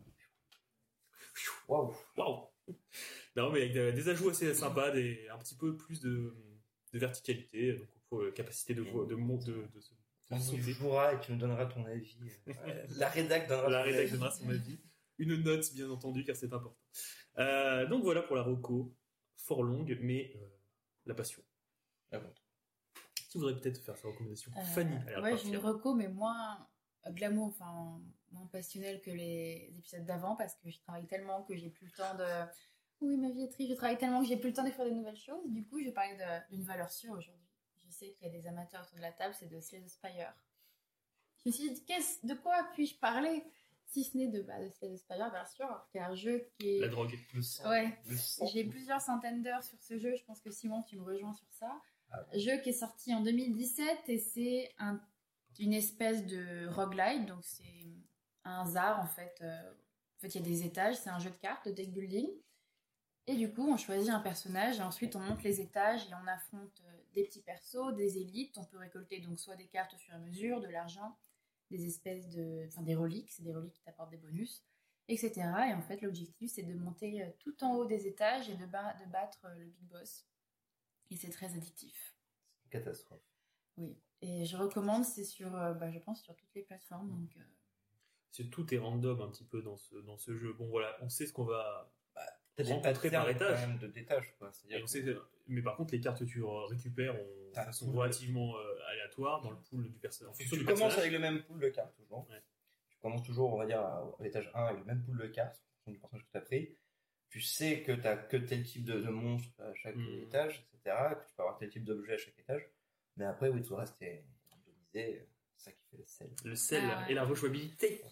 Waouh. Waouh Non, mais avec des, des ajouts assez sympas, des, un petit peu plus de, de verticalité, donc pour, euh, capacité de, de, de, de, se- de On sauter. jouera et tu nous donneras ton avis. Euh, la rédac donnera La son rédac donnera son avis. Une note, bien entendu, car c'est important. Euh, donc voilà pour la Rocco, fort longue, mais euh, la passion. Ah bon. Tu voudrais peut-être faire sa recommandation Euh, Fanny, ouais, j'ai une reco, mais moins glamour, enfin moins passionnel que les épisodes d'avant parce que je travaille tellement que j'ai plus le temps de. Oui, ma vie est triste. Je travaille tellement que j'ai plus le temps de faire de nouvelles choses. Du coup, je vais parler d'une valeur sûre aujourd'hui. Sais qu'il y a des amateurs autour de la table, c'est de Slay the Spire. Je me suis dit, qu'est-ce- de quoi puis-je parler? Si ce n'est de, bah, de Slay the Spire, bien sûr, qui est un jeu qui est. La drogue. Le sang. Ouais. J'ai plusieurs centaines d'heures sur ce jeu. Je pense que Simon, tu me rejoins sur ça. Ah Jeu qui est sorti en 2017 et c'est un- une espèce de roguelite. Donc c'est un hasard en fait. Euh, en fait, il y a des étages. C'est un jeu de cartes, de deck building. Et du coup, on choisit un personnage et ensuite on monte les étages et on affronte euh, des petits persos, des élites. On peut récolter donc soit des cartes au fur et à mesure, de l'argent, des espèces de, enfin des reliques. C'est des reliques qui t'apportent des bonus etc. Et en fait, l'objectif, c'est de monter euh, tout en haut des étages et de, ba- de battre euh, le big boss. Et c'est très addictif. Catastrophe. Oui. Et je recommande, c'est sur, euh, bah, je pense, sur toutes les plateformes. Donc, euh, C'est tout est random un petit peu dans ce dans ce jeu. Bon voilà, on sait ce qu'on va. T'as des Rencontré par étage. quand même de quoi. que- mais par contre, les cartes que tu récupères ont- sont relativement euh, aléatoires dans le pool du personnage. Tu, commences personnage. avec le même pool de cartes toujours. Ouais. Tu commences toujours, on va dire, à, à l'étage 1 avec le même pool de cartes en fonction du personnage que tu as pris. Tu sais que tu as que tel type de, de monstre à chaque Mhm. étage, etc. Que tu peux avoir tel type d'objet à chaque étage. Mais après, oui, tout le reste est randomisé. C'est ça qui fait le sel. Le sel Ah ouais. et la rejouabilité,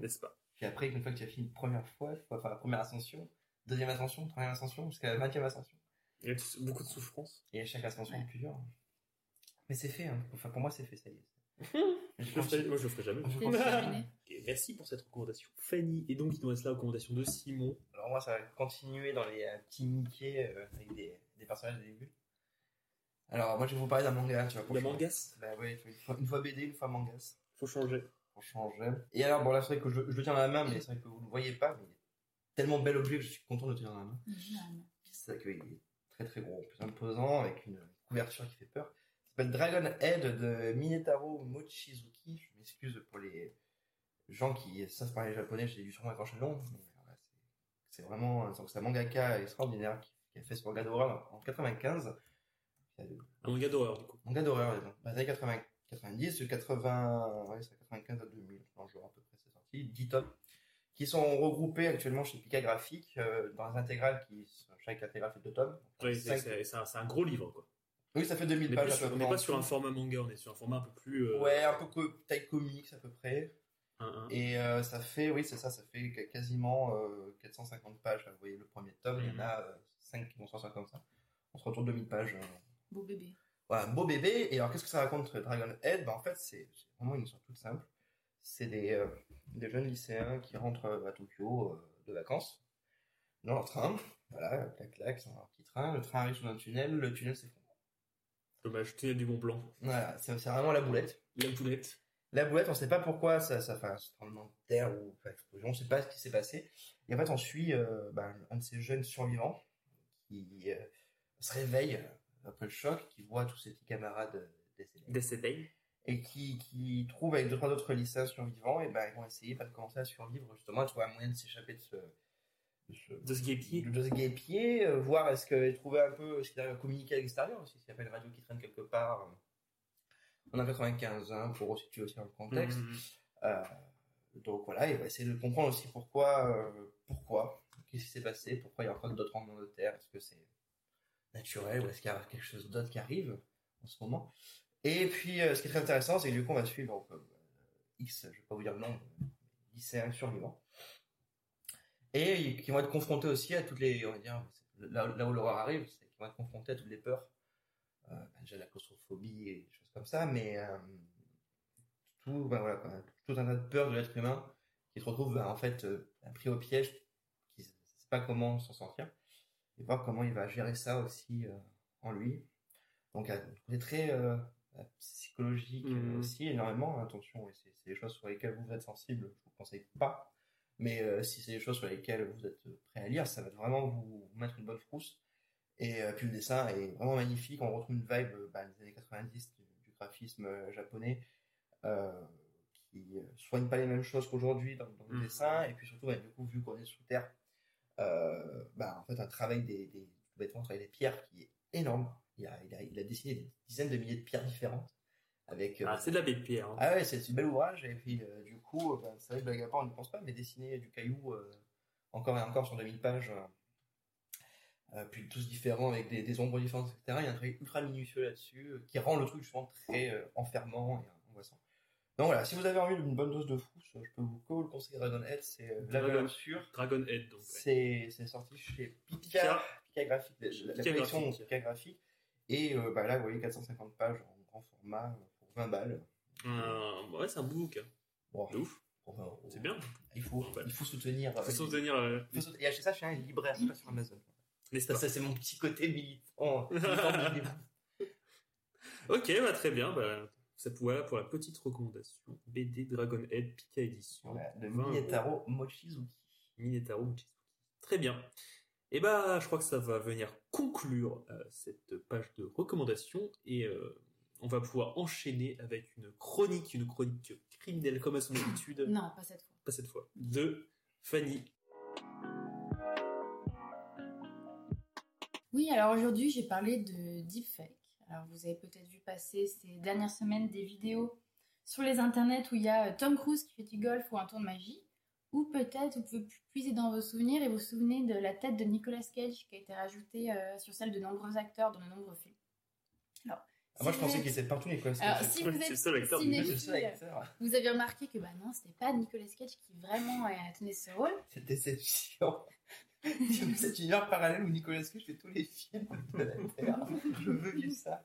n'est-ce pas? Puis après, une fois que tu as fini une première fois, il faut faire la première ascension, deuxième ascension, troisième ascension, jusqu'à la vingtième ascension. Il y a beaucoup de souffrance. Et chaque ascension Ouais. est plus dure. Mais c'est fait, hein. enfin pour moi c'est fait, ça y est. <laughs> Je le ferai- moi, je le ferai jamais. Je merci pour cette recommandation, Fanny. Et donc, il nous reste la recommandation de Simon. Alors moi, ça va continuer dans les euh, petits Mickey euh, avec des, des personnages des début. Alors moi, je vais vous parler d'un manga, tu vois. pour mangas Bah ouais, une fois, une fois BD, une fois mangas, Faut changer. Pour changer. Et alors, bon là, c'est vrai que je, je le tiens dans la main, mais c'est vrai que vous ne le voyez pas, mais il est tellement bel objet que je suis content de le tenir dans la main. C'est ça qu'il est très très gros, plus imposant, avec une couverture qui fait peur. Ça s'appelle Dragon Head de Minetaro Mochizuki. Je m'excuse pour les gens qui savent parler japonais, j'ai dû sûrement accrocher le nom. mais voilà, c'est- vraiment c'est un mangaka extraordinaire qui, qui a fait ce manga d'horreur en 95. Il y a de- Un manga d'horreur, du coup. Manga d'horreur, donc, bah, années 80, 90, de 80, ouais, c'est 95 à 2000, un jour à peu près, c'est sorti, 10 tomes, qui sont regroupés actuellement chez Pika Graphique, euh, dans les intégrales qui, chaque intégrale fait deux tomes. Ouais, c'est c'est un, c'est un gros livre, quoi. Oui, ça fait 2000 On n'est pages à peu on n'est pas sur un format manga, on est sur un format un peu plus. euh, Ouais, un peu co- taille comics à peu près. un- un- Et euh, ça fait, oui, c'est ça, ça fait qu- quasiment euh, 450 pages. là. Vous voyez le premier tome, il y en Mhm. a 5 qui vont sortir comme ça. On se retrouve 2000 pages. euh, Beau bébé. Voilà, un beau bébé. Et alors, qu'est-ce que ça raconte Dragon Head? Bah, En fait, c'est vraiment une histoire toute simple. C'est des, euh, des jeunes lycéens qui rentrent euh, à Tokyo euh, de vacances dans leur train. Voilà, clac, clac, c'est un petit train. Le train arrive sous un tunnel, le tunnel s'effondre. Dommage, tunnel du Mont Blanc. Voilà, c'est c'est vraiment la boulette. La poulette. La boulette, on sait pas pourquoi ça, ça fait un tremblement de terre ou enfin, explosion, on sait pas ce qui s'est passé. Et en fait, on suit euh, ben, un de ces jeunes survivants qui euh, se réveille après le choc, qui voit tous ses petits camarades euh, décédés. Décédé. et qui, qui trouvent avec deux trois autres lycéens survivants, et ben ils vont essayer de commencer à survivre justement, à trouver un moyen de s'échapper de ce, de ce, De ce guépier. de ce guépier, euh, voir est-ce qu'ils trouver un peu ce qu'il arrive à communiquer à l'extérieur aussi, s'il y a pas une radio qui traîne quelque part. On en 95, hein, pour resituer aussi dans le contexte. Mhm. Euh, donc voilà, il va essayer de comprendre aussi pourquoi, euh, pourquoi, qu'est-ce qui s'est passé, pourquoi il y a encore d'autres tremblements de terre, est-ce que c'est naturel ou est-ce qu'il y a quelque chose d'autre qui arrive en ce moment. Et puis, euh, ce qui est très intéressant, c'est que du coup, on va suivre euh, X, je vais pas vous dire le nom, lycéens survivants, et qui vont être confrontés aussi à toutes les, on va dire, là, où l'horreur arrive, c'est qu'ils vont être confrontés à toutes les peurs, euh, déjà la claustrophobie et des choses comme ça, mais tout, ben tout un tas de peurs de l'être humain qui se retrouve ben, en fait pris au piège, qui ne sait pas comment s'en sortir, et voir comment il va gérer ça aussi euh, en lui. Donc, euh, c'est très euh, psychologique Mhm. aussi, énormément. Attention, c'est des choses sur lesquelles vous êtes sensible, je vous conseille pas. Mais euh, si c'est des choses sur lesquelles vous êtes prêt à lire, ça va vraiment vous, vous mettre une bonne frousse. Et euh, puis le dessin est vraiment magnifique. On retrouve une vibe bah, des années 90 du, du graphisme japonais euh, qui soigne pas les mêmes choses qu'aujourd'hui dans, dans le Mhm. dessin. Et puis surtout, bah, du coup, vu qu'on est sous terre, bah, en fait, un travail des, bêtement, travail des pierres qui est énorme. Il a, il, a, il a dessiné des dizaines de milliers de pierres différentes. Avec, euh, Ah, c'est de la de pierre. hein. ah ouais, c'est un bel ouvrage. Et puis, euh, du coup, euh, ben, c'est vrai que blague à part, on n'y pense pas, mais dessiner du caillou euh, encore et encore sur 2000 pages, euh, euh, puis tous différents avec des, des ombres différentes, etc. Il y a un travail ultra minutieux là-dessus euh, qui rend le truc justement très euh, enfermant et angoissant. Donc voilà, si vous avez envie d'une bonne dose de frousse, je peux vous le conseiller Dragon Head, c'est euh, la Dragon- sûre. Dragon Head, donc. ouais. C'est c'est sorti chez Pika, Pika. Graphique, la, collection Graphique. Pika Graphique. Et euh, bah, là, vous voyez 450 pages en grand format euh, pour 20 balles. Un- Ouais, c'est un beau bouquin. Bon, De ouf. pour 20 euros. C'est bien. Il faut, Ouais. il faut soutenir. euh, Faut soutenir. il faut soutenir- Et acheter ça chez un libraire, pas sur Amazon. Ça, stars. ça, c'est mon petit côté militant. militant. <laughs> Ok, bah, très bien. Bah, ça, voilà pour la petite recommandation. BD Dragon Head Pika Edition. Voilà, de 20 euros. Minetaro Mochizuki. Minetaro Mochizuki. Très bien. Et bah, je crois que ça va venir conclure euh, cette page de recommandations et euh, on va pouvoir enchaîner avec une chronique, une chronique criminelle comme à son habitude. <coughs> Non, pas cette fois. Pas cette fois. De Fanny. Oui, alors aujourd'hui, j'ai parlé de deepfake. Alors, vous avez peut-être vu passer ces dernières semaines des vidéos sur les internets où il y a Tom Cruise qui fait du golf ou un tour de magie. Ou peut-être vous pouvez puiser dans vos souvenirs et vous souvenez de la tête de Nicolas Cage qui a été rajoutée euh, sur celle de nombreux acteurs dans de nombreux films. Alors, Ah, moi, si je vous pensais êtes- qu'il était partout, Nicolas Alors, Cage. si vous C'est êtes le seul acteur du C'est cinéphile, le seul acteur. vous avez remarqué que bah non, c'était pas Nicolas Cage qui vraiment a tenu ce rôle. Cette déception. <laughs> Cet univers parallèle où Nicolas Cage fait tous les films de la Terre. Je veux vivre ça.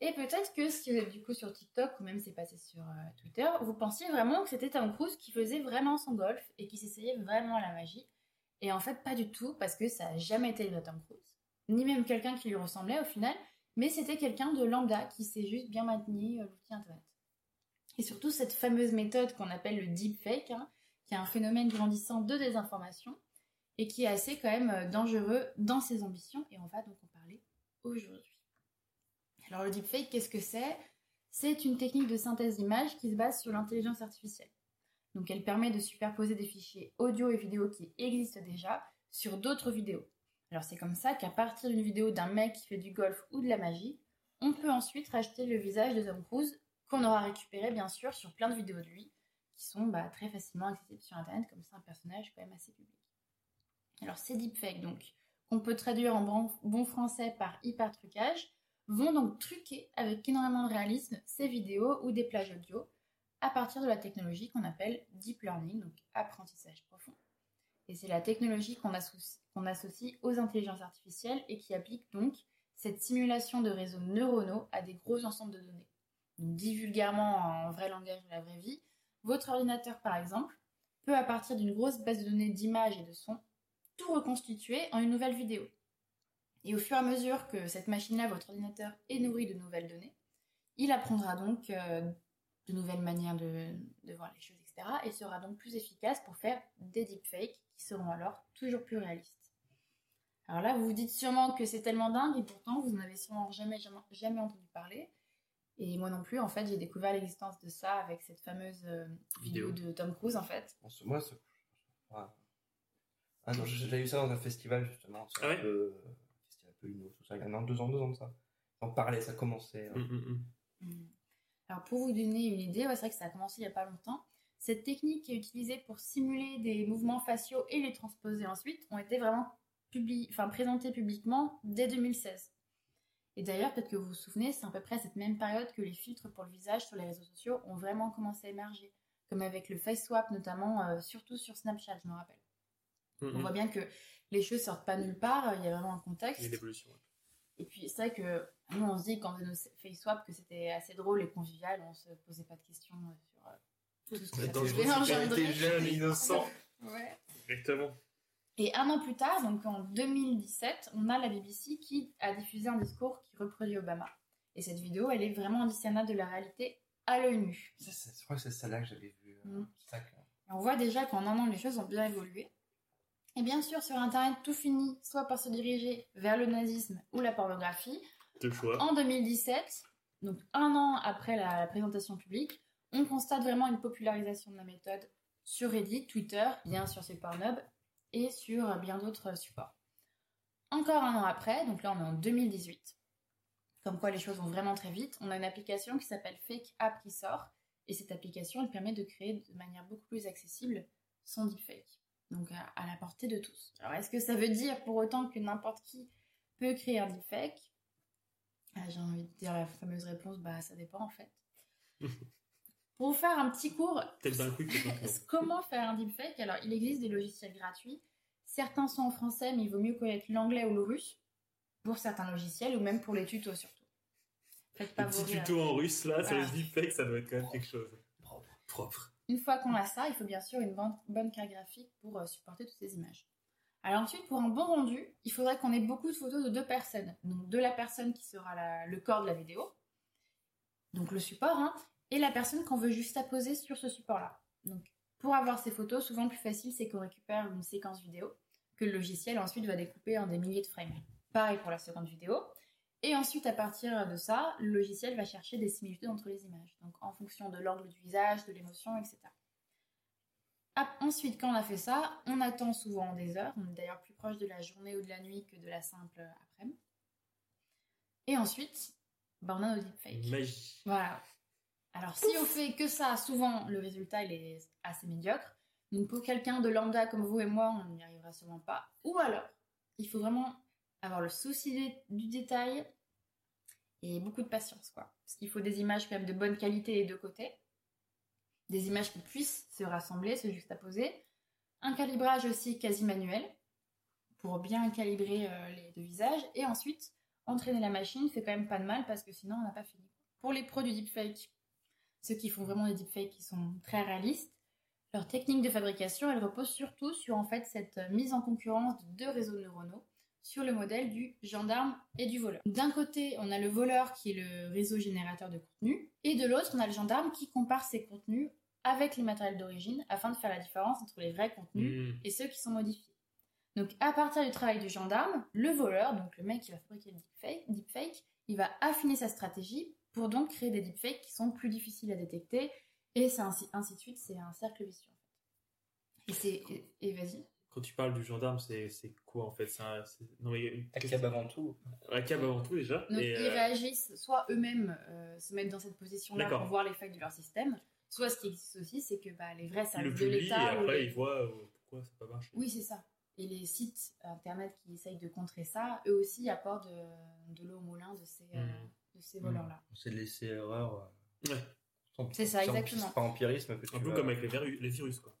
Et peut-être que si vous êtes du coup sur TikTok ou même c'est passé sur euh, Twitter, vous pensiez vraiment que c'était Tom Cruise qui faisait vraiment son golf et qui s'essayait vraiment à la magie? Et en fait, pas du tout, parce que ça n'a jamais été le Tom Cruise. Ni même quelqu'un qui lui ressemblait au final, mais c'était quelqu'un de lambda qui s'est juste bien maintenu euh, l'outil internet. Et surtout cette fameuse méthode qu'on appelle le deepfake, hein, qui est un phénomène grandissant de désinformation et qui est assez quand même euh, dangereux dans ses ambitions, et on va donc en parler aujourd'hui. Alors le deepfake, qu'est-ce que c'est? C'est une technique de synthèse d'image qui se base sur l'intelligence artificielle. Donc elle permet de superposer des fichiers audio et vidéo qui existent déjà sur d'autres vidéos. Alors c'est comme ça qu'à partir d'une vidéo d'un mec qui fait du golf ou de la magie, on peut ensuite rajouter le visage de Tom Cruise qu'on aura récupéré bien sûr sur plein de vidéos de lui qui sont bah, très facilement accessibles sur internet comme c'est un personnage quand même assez public. Alors ces deepfakes donc qu'on peut traduire en bon, français par hyper trucage vont donc truquer avec énormément de réalisme ces vidéos ou des plages audio à partir de la technologie qu'on appelle deep learning, donc apprentissage profond. Et c'est la technologie qu'on associe, qu'on associe aux intelligences artificielles et qui applique donc cette simulation de réseaux neuronaux à des gros ensembles de données. Donc, dit vulgairement en vrai langage de la vraie vie, votre ordinateur par exemple peut à partir d'une grosse base de données d'images et de sons tout reconstituer en une nouvelle vidéo. Et au fur et à mesure que cette machine-là, votre ordinateur, est nourri de nouvelles données, il apprendra donc euh, de nouvelles manières de, de voir les choses, etc. Et sera donc plus efficace pour faire des deepfakes qui seront alors toujours plus réalistes. Alors là, vous vous dites sûrement que c'est tellement dingue et pourtant vous n'en avez sûrement jamais, jamais, jamais entendu parler. Et moi non plus, en fait, j'ai découvert l'existence de ça avec cette fameuse euh, vidéo. Vidéo. de Tom Cruise, en fait. Bon, ce- moi, ce... ouais. Ah non, j'ai eu ça dans un festival justement. C'est Ah un ouais peu, festival un peu inno, tout ça. Il y a un an, deux ans, deux ans de ça. On parlait, ça commençait. Mm, hein. mm, mm. Mm. Alors pour vous donner une idée, ouais, c'est vrai que ça a commencé il n'y a pas longtemps. Cette technique est utilisée pour simuler des mouvements faciaux et les transposer ensuite ont été vraiment publi- enfin, présentés publiquement dès 2016. Et d'ailleurs, peut-être que vous vous souvenez, c'est à peu près à cette même période que les filtres pour le visage sur les réseaux sociaux ont vraiment commencé à émerger, comme avec le face swap notamment, euh, surtout sur Snapchat, je me rappelle. On mm. voit bien que les choses sortent pas nulle part, il y a vraiment un contexte. Il y a une évolution. ouais. Et puis c'est vrai que nous on se dit quand on faisait nos face swap que c'était assez drôle et convivial, on se posait pas de questions euh, sur euh, tout ce que ça Dans engendrer. T'es jeune et innocent. Ouais. Exactement. Et un an plus tard, donc en 2017, on a la BBC qui a diffusé un discours qui reproduit Obama. Et cette vidéo, elle est vraiment indiscernable de la réalité à l'œil nu. Ça, c'est- je crois que c'est celle-là que j'avais vu. euh, Mm. ça, que- Et on voit déjà qu'en un an, les choses ont bien évolué. Et bien sûr, sur Internet, tout finit soit par se diriger vers le nazisme ou la pornographie, Deux choix. En 2017, donc un an après la présentation publique, on constate vraiment une popularisation de la méthode sur Reddit, Twitter, bien sûr sur Pornhub et sur bien d'autres supports. Encore un an après, donc là on est en 2018, comme quoi les choses vont vraiment très vite, on a une application qui s'appelle Fake App qui sort et cette application elle permet de créer de manière beaucoup plus accessible son deepfake, donc à, à la portée de tous. Alors est-ce que ça veut dire pour autant que n'importe qui peut créer un deepfake? Ah, J'ai envie de dire la fameuse réponse, bah ça dépend en fait. <laughs> Pour vous faire un petit cours, <laughs> comment faire un deepfake? Alors il existe des logiciels gratuits. Certains sont en français, mais il vaut mieux connaître l'anglais ou le russe pour certains logiciels ou même pour les tutos surtout. Faites pas Le petit tuto en russe là sur les Voilà. deepfakes, ça doit être quand même quelque chose. Propre. Propre. Une fois qu'on a ça, il faut bien sûr une bonne, carte graphique pour euh, supporter toutes ces images. Alors ensuite, pour un bon rendu, il faudrait qu'on ait beaucoup de photos de deux personnes. Donc de la personne qui sera le corps de la vidéo, donc le support, hein, et la personne qu'on veut juste apposer sur ce support-là. Donc pour avoir ces photos, souvent le plus facile, c'est qu'on récupère une séquence vidéo que le logiciel ensuite va découper en des milliers de frames. Pareil pour la seconde vidéo. Et ensuite, à partir de ça, le logiciel va chercher des similitudes entre les images, donc en fonction de l'angle du visage, de l'émotion, etc. Ensuite, quand on a fait ça, on attend souvent des heures, on est d'ailleurs plus proche de la journée ou de la nuit que de la simple après-midi. Et ensuite, bah, on a nos deepfakes. Magie. Voilà. Alors, si on fait que ça, souvent, le résultat, il est assez médiocre. Donc, pour quelqu'un de lambda comme vous et moi, on n'y arrivera sûrement pas. Ou alors, il faut vraiment avoir le souci du détail et beaucoup de patience, quoi. Parce qu'il faut des images quand même de bonne qualité des deux côtés. Des images qui puissent se rassembler, se juxtaposer. Un calibrage aussi quasi manuel pour bien calibrer euh, les deux visages. Et ensuite, entraîner la machine fait quand même pas de mal parce que sinon on n'a pas fini. Pour les pros du deepfake, ceux qui font vraiment des deepfakes qui sont très réalistes, leur technique de fabrication, elle repose surtout sur en fait cette mise en concurrence de deux réseaux neuronaux sur le modèle du gendarme et du voleur. D'un côté, on a le voleur qui est le réseau générateur de contenu, et de l'autre, on a le gendarme qui compare ses contenus avec les matériels d'origine afin de faire la différence entre les vrais contenus Mmh. et ceux qui sont modifiés. Donc à partir du travail du gendarme, le voleur, donc le mec qui va fabriquer le deepfake, deepfake, il va affiner sa stratégie pour donc créer des deepfakes qui sont plus difficiles à détecter, et c'est ainsi, ainsi de suite, c'est un cercle vicieux. Et c'est... Et, et vas-y. Quand tu parles du gendarme, c'est c'est quoi en fait? C'est un- c'est- Non mais La cab avant tout. un cab avant tout déjà. Donc et, ils euh, réagissent, soit eux-mêmes euh, se mettent dans cette position-là D'accord. pour voir les failles de leur système, soit ce qui existe aussi, c'est que bah, les vrais ils le services de publient et l'État... ou après les- ils voient euh, pourquoi ça n'a pas marché. Oui, c'est ça. Et les sites internet qui essayent de contrer ça, eux aussi apportent de, de l'eau au moulin de ces, euh, Mhm. de ces voleurs-là. C'est de laisser erreur. euh, Ouais. C'est ça, exactement. C'est pas empirisme que tu Un peu comme avec les, virus, les virus quoi.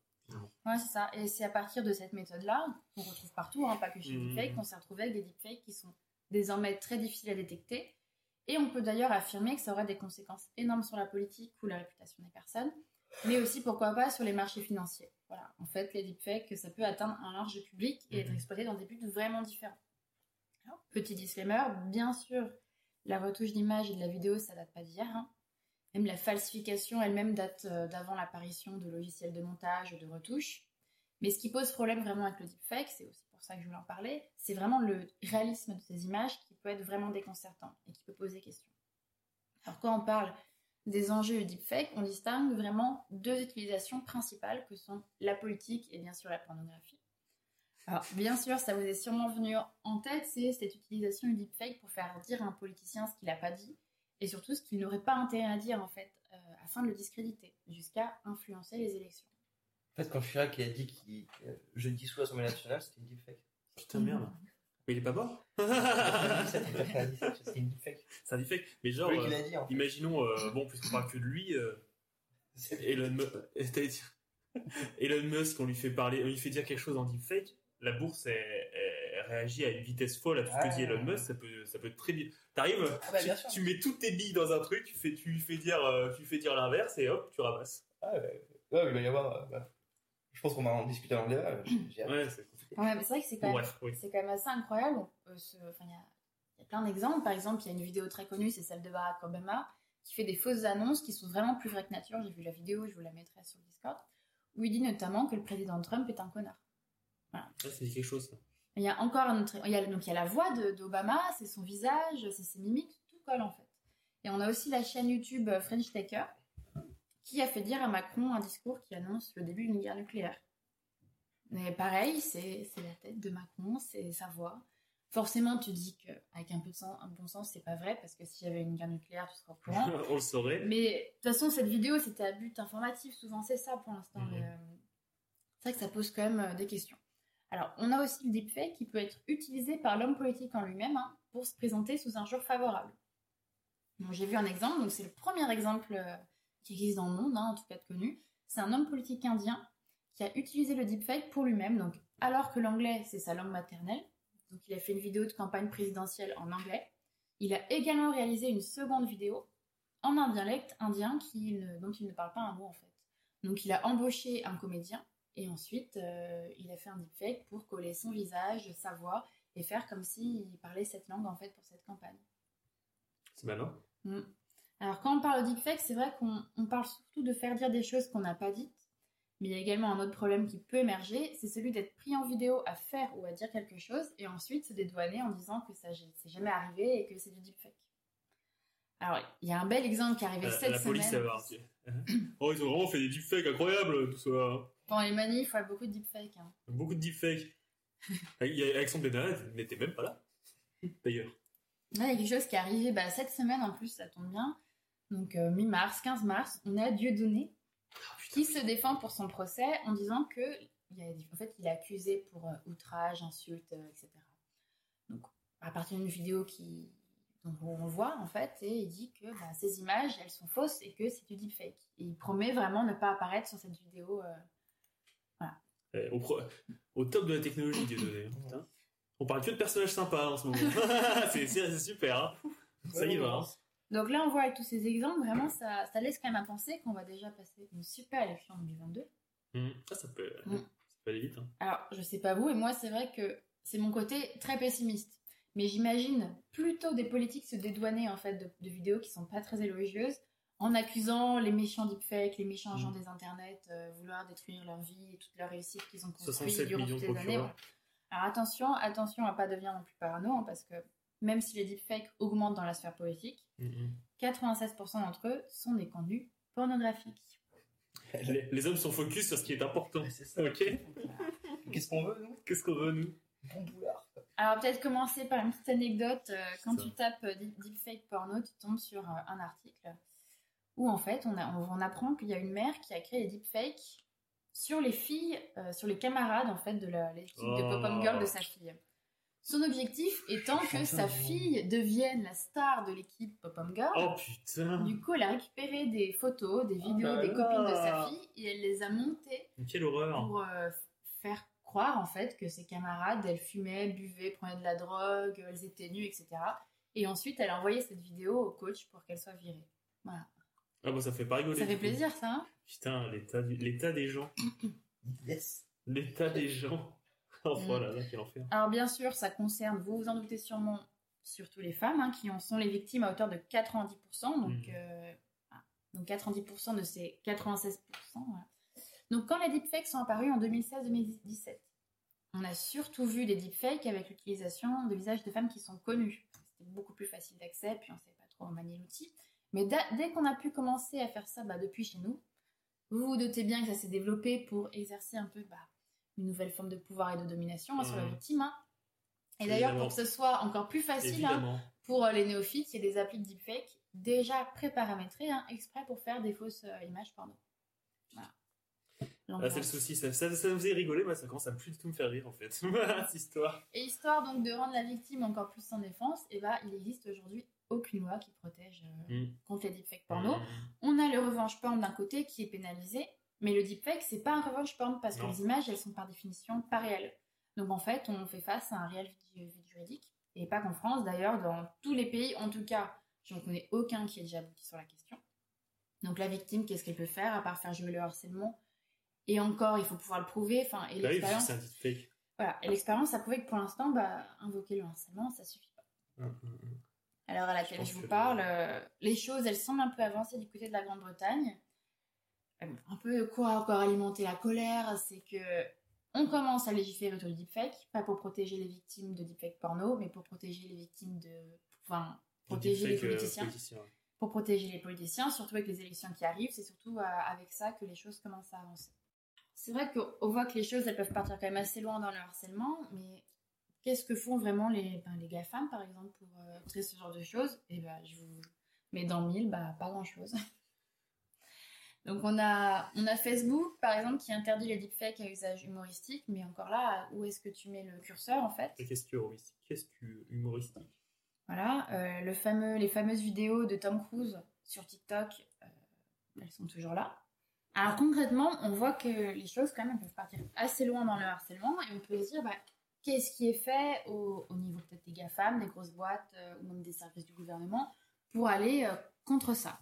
Ouais, c'est ça. Et c'est à partir de cette méthode-là, qu'on retrouve partout, hein, pas que chez Mhm. Deepfake, qu'on s'est retrouvé avec des deepfakes qui sont désormais très difficiles à détecter. Et on peut d'ailleurs affirmer que ça aurait des conséquences énormes sur la politique ou la réputation des personnes, mais aussi, pourquoi pas, sur les marchés financiers. Voilà. En fait, les deepfakes, ça peut atteindre un large public et être Mhm. exploité dans des buts vraiment différents. Alors, petit disclaimer, bien sûr, la retouche d'image et de la vidéo, ça date pas d'hier. hein. Même la falsification elle-même date euh, d'avant l'apparition de logiciels de montage ou de retouche. Mais ce qui pose problème vraiment avec le deepfake, c'est aussi pour ça que je voulais en parler, c'est vraiment le réalisme de ces images qui peut être vraiment déconcertant et qui peut poser question. Alors quand on parle des enjeux du deepfake, on distingue vraiment deux utilisations principales que sont la politique et bien sûr la pornographie. Alors bien sûr, ça vous est sûrement venu en tête, c'est cette utilisation du deepfake pour faire dire à un politicien ce qu'il n'a pas dit et surtout ce qu'il n'aurait pas intérêt à dire en fait, euh, afin de le discréditer, jusqu'à influencer les élections. En fait, quand Chirac a dit qu'il euh, je dissout l'Assemblée nationale, c'était une deepfake. Putain merde. Mais il est pas mort 97, 97, c'était une deepfake. C'est un deepfake. Mais genre, C'est euh, l'a dit. En fait. imaginons, euh, bon, puisqu'on parle que de lui, euh, C'est- Elon, <laughs> Elon Musk, on lui fait parler, on lui fait dire quelque chose en deepfake, la bourse elle, elle réagit à une vitesse folle à tout ce que Ah. dit Elon Musk, ça peut, ça peut être très bien. T'arrives, Ah bah, tu, mets toutes tes billes dans un truc, tu fais, tu lui fais dire, euh, tu fais dire l'inverse et hop, tu ramasses. Ah, ouais, ouais, il va y avoir. euh, bah, je pense qu'on va en discuter dans le débat. euh, j'ai hâte. Ouais, c'est. Ouais, mais c'est vrai que c'est quand, même- bref, oui. c'est quand même assez incroyable. Se- enfin, Il y, a, il y a plein d'exemples. Par exemple, il y a une vidéo très connue, c'est celle de Barack Obama, qui fait des fausses annonces qui sont vraiment plus vraies que nature. J'ai vu la vidéo, je vous la mettrai sur le Discord, où il dit notamment que le président Trump est un connard. Ça, c'est quelque chose. ça. Il y a encore un autre. Il y a, donc il y a la voix d'Obama, c'est son visage, c'est ses mimiques, tout colle en fait. Et on a aussi la chaîne YouTube euh, French Taker, qui a fait dire à Macron un discours qui annonce le début d'une guerre nucléaire. Mais pareil, c'est la tête de Macron, c'est sa voix. Forcément, tu dis qu'avec un peu de sens, un bon sens, c'est pas vrai, parce que s'il y avait une guerre nucléaire, tu serais au courant. <laughs> on le saurait. Mais de toute façon, cette vidéo, c'était à but informatif. Souvent, c'est ça pour l'instant. Euh, c'est vrai que ça pose quand même euh, des questions. Alors, on a aussi le deepfake qui peut être utilisé par l'homme politique en lui-même hein, pour se présenter sous un jour favorable. Bon, J'ai vu un exemple, c'est le premier exemple euh, qui existe dans le monde, hein, en tout cas de connu. C'est un homme politique indien qui a utilisé le deepfake pour lui-même, donc alors que l'anglais c'est sa langue maternelle. Donc il a fait une vidéo de campagne présidentielle en anglais. Il a également réalisé une seconde vidéo en un dialecte indien dont il ne parle pas un mot en fait. Donc il a embauché un comédien et ensuite euh, il a fait un deepfake pour coller son visage, sa voix et faire comme s'il parlait cette langue en fait pour cette campagne. C'est malin. Mm. Alors quand on parle de deepfake, c'est vrai qu'on on parle surtout de faire dire des choses qu'on n'a pas dites, Mais il y a également un autre problème qui peut émerger, c'est celui d'être pris en vidéo à faire ou à dire quelque chose et ensuite se dédouaner en disant que ça c'est jamais arrivé et que c'est du deepfake. Alors, il y a un bel exemple qui est arrivé La, cette la police, semaine. ça va. <coughs> oh, ils ont vraiment fait des deepfakes incroyables, tout ça. Pendant les manifs, a beaucoup de deepfakes. hein. Beaucoup de deepfakes. <laughs> Alexandre Benalla n'était même pas là, d'ailleurs. Là, il y a quelque chose qui est arrivé bah, cette semaine en plus, ça tombe bien. Donc, euh, mi-mars, 15 mars, on a Dieudonné qui se défend pour son procès en disant que il y a, en fait, il est accusé pour euh, outrage, insulte, euh, etc. Donc, à partir d'une vidéo qui, donc, on voit en fait, et il dit que bah, ces images, elles sont fausses et que c'est du deepfake. Et il promet vraiment ne pas apparaître sur cette vidéo. Euh, Au, pro- au top de la technologie, hein, putain. On parle que de personnages sympas en ce moment. <laughs> <laughs> c'est c'est- c'est super, hein. Ça y va. hein. Donc là, on voit avec tous ces exemples, vraiment, ça, ça laisse quand même à penser qu'on va déjà passer une super élection en 2022. Hum, Ça, ça peut, Mm. ça peut aller vite. hein. Alors, je sais pas vous, et moi, c'est vrai que c'est mon côté très pessimiste. Mais j'imagine plutôt des politiques se dédouaner, en fait, de, de vidéos qui sont pas très élogieuses, en accusant les méchants deepfakes, les méchants gens Mm. des internets, euh, vouloir détruire leur vie et toute leur réussite qu'ils ont construite 67 durant toutes les années. Alors attention, attention à pas devenir non plus parano, hein, parce que même si les deepfakes augmentent dans la sphère politique, hum. 96% d'entre eux sont des contenus pornographiques. Les, les hommes sont focus sur ce qui est important. C'est ça. Ok? Qu'est-ce qu'on veut, nous? Qu'est-ce qu'on veut, nous? Bon boulard. Alors peut-être commencer par une petite anecdote. Euh, quand tu tapes euh, deep- deepfake porno, tu tombes sur un article où en fait on, a- on, on apprend qu'il y a une mère qui a créé des deepfakes sur les filles, euh, sur les camarades en fait de l'équipe de Oh. Pop-Up Girl de sa fille. Son objectif étant que sa fille devienne la star de l'équipe Pop-Up Girl. Oh putain Du coup, elle a récupéré des photos, des vidéos, là des copines de sa fille et elle les a montées Quelle horreur pour euh, faire croire en fait que ses camarades, elles fumaient, buvaient, prenaient de la drogue, elles étaient nues, etc. Et ensuite, elle a envoyé cette vidéo au coach pour qu'elle soit virée. Voilà. Ah bon, ça fait pas rigoler. Ça fait plaisir, ça. hein Putain, l'état du- l'état des gens. <coughs> Yes. L'état des gens. Oh Mm. voilà, là, quel enfer. Alors bien sûr, ça concerne, vous vous en doutez sûrement, surtout les femmes, hein, qui en sont les victimes à hauteur de 90%. Donc, Mhm. euh, voilà. donc 90% de ces 96%. voilà. Donc quand les deepfakes sont apparus en 2016-2017, on a surtout vu des deepfakes avec l'utilisation de visages de femmes qui sont connues. C'était beaucoup plus facile d'accès, puis on ne savait pas trop manier l'outil. Mais dès qu'on a pu commencer à faire ça bah, depuis chez nous, vous vous doutez bien que ça s'est développé pour exercer un peu bah, une nouvelle forme de pouvoir et de domination sur la Mhm. victime. hein. Et d'ailleurs, pour que ce soit encore plus facile hein, pour euh, les néophytes, il y a des applis de deepfake déjà pré-paramétrées, hein, exprès pour faire des fausses euh, images porno. Voilà. Ah, c'est le souci, ça, ça, ça me faisait rigoler, moi ça commence à plus du tout me faire rire en fait. <laughs> Cette histoire. Et histoire donc de rendre la victime encore plus en défense, et bah, il existe aujourd'hui aucune loi qui protège euh, Mm. contre les deepfakes porno. Mm. On a le revenge porn d'un côté qui est pénalisé, mais le deepfake, c'est pas un revenge porn parce que les images, elles sont par définition pas réelles. Donc en fait, on fait face à un réel vide juridique. Et pas qu'en France, d'ailleurs, dans tous les pays, en tout cas, je ne connais aucun qui ait déjà abouti sur la question. Donc la victime, qu'est-ce qu'elle peut faire à part faire jouer le harcèlement? Et encore, il faut pouvoir le prouver. Enfin, et Bah l'expérience, voilà. Et l'expérience a prouvé que pour l'instant, bah, invoquer le harcèlement, ça suffit pas. Mm. À l'heure à laquelle je, vous que- parle, euh, les choses, elles semblent un peu avancées du côté de la Grande-Bretagne. Euh, Un peu quoi encore alimenter la colère, c'est que on commence à légiférer autour du deepfake, pas pour protéger les victimes de deepfake porno, mais pour protéger les victimes de... Enfin, protéger les euh, politiciens. Pour protéger les politiciens, surtout avec les élections qui arrivent, c'est surtout avec ça que les choses commencent à avancer. C'est vrai qu'on voit que les choses, elles peuvent partir quand même assez loin dans le harcèlement, mais qu'est-ce que font vraiment les, ben, les GAFAM, par exemple, pour euh, traiter ce genre de choses? Et ben, je vous mets dans le mille, bah, pas grand-chose. <laughs> Donc on a, on a Facebook, par exemple, qui interdit les deepfakes à usage humoristique, mais encore là, où est-ce que tu mets le curseur, en fait? Qu'est-ce que humoristique Qu'est-ce que humoristique Voilà, euh, le fameux, les fameuses vidéos de Tom Cruise sur TikTok, euh, elles sont toujours là. Alors concrètement, on voit que les choses quand même peuvent partir assez loin dans le harcèlement et on peut se dire bah, qu'est-ce qui est fait au, au niveau peut-être des GAFAM, des grosses boîtes euh, ou même des services du gouvernement pour aller euh, contre ça?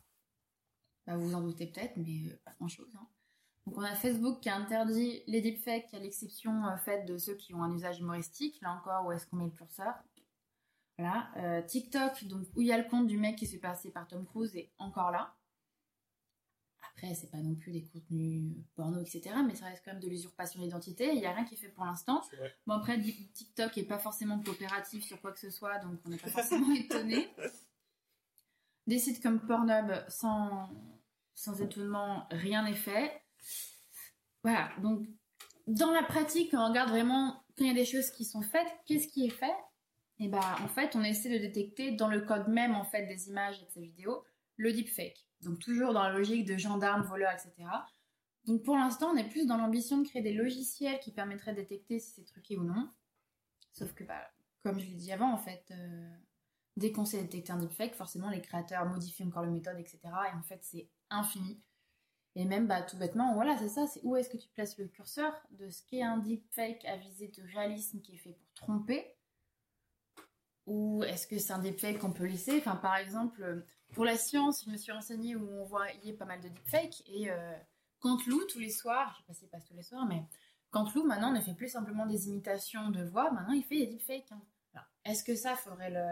Bah, vous vous en doutez peut-être, mais euh, pas grand-chose. hein. Donc on a Facebook qui a interdit les deepfakes à l'exception faite de ceux qui ont un usage humoristique. Là encore, où est-ce qu'on met le curseur? Voilà, TikTok, donc où il y a le compte du mec qui s'est passé par Tom Cruise est encore là. Après, c'est pas non plus des contenus porno, etc. Mais ça reste quand même de l'usurpation d'identité. Il n'y a rien qui est fait pour l'instant. Bon, après, TikTok est pas forcément coopératif sur quoi que ce soit, donc on n'est pas <laughs> forcément étonné. Des sites comme Pornhub, sans, sans étonnement, rien n'est fait. Voilà, donc dans la pratique, quand on regarde vraiment, quand il y a des choses qui sont faites, qu'est-ce qui est fait? Et bah, en fait, on essaie de détecter dans le code même en fait des images et de ces vidéos le deepfake. Donc toujours dans la logique de gendarmes, voleurs, etc. Donc pour l'instant, on est plus dans l'ambition de créer des logiciels qui permettraient de détecter si c'est truqué ou non. Sauf que, bah, comme je l'ai dit avant, en fait, euh, dès qu'on sait détecter un deepfake, forcément les créateurs modifient encore la méthode, etc. Et en fait, c'est infini. Et même, bah, tout bêtement, voilà, c'est ça, c'est où est-ce que tu places le curseur de ce qu'est un deepfake à visée de réalisme qui est fait pour tromper? Ou est-ce que c'est un deepfake qu'on peut laisser? Enfin, par exemple, pour la science, je me suis renseignée où on voyait pas mal de deepfakes et euh, Canteloup, tous les soirs, je sais pas s'il passe tous les soirs, mais Canteloup, maintenant, ne fait plus simplement des imitations de voix, maintenant, il fait des deepfakes. hein. Alors, est-ce que ça, faudrait le,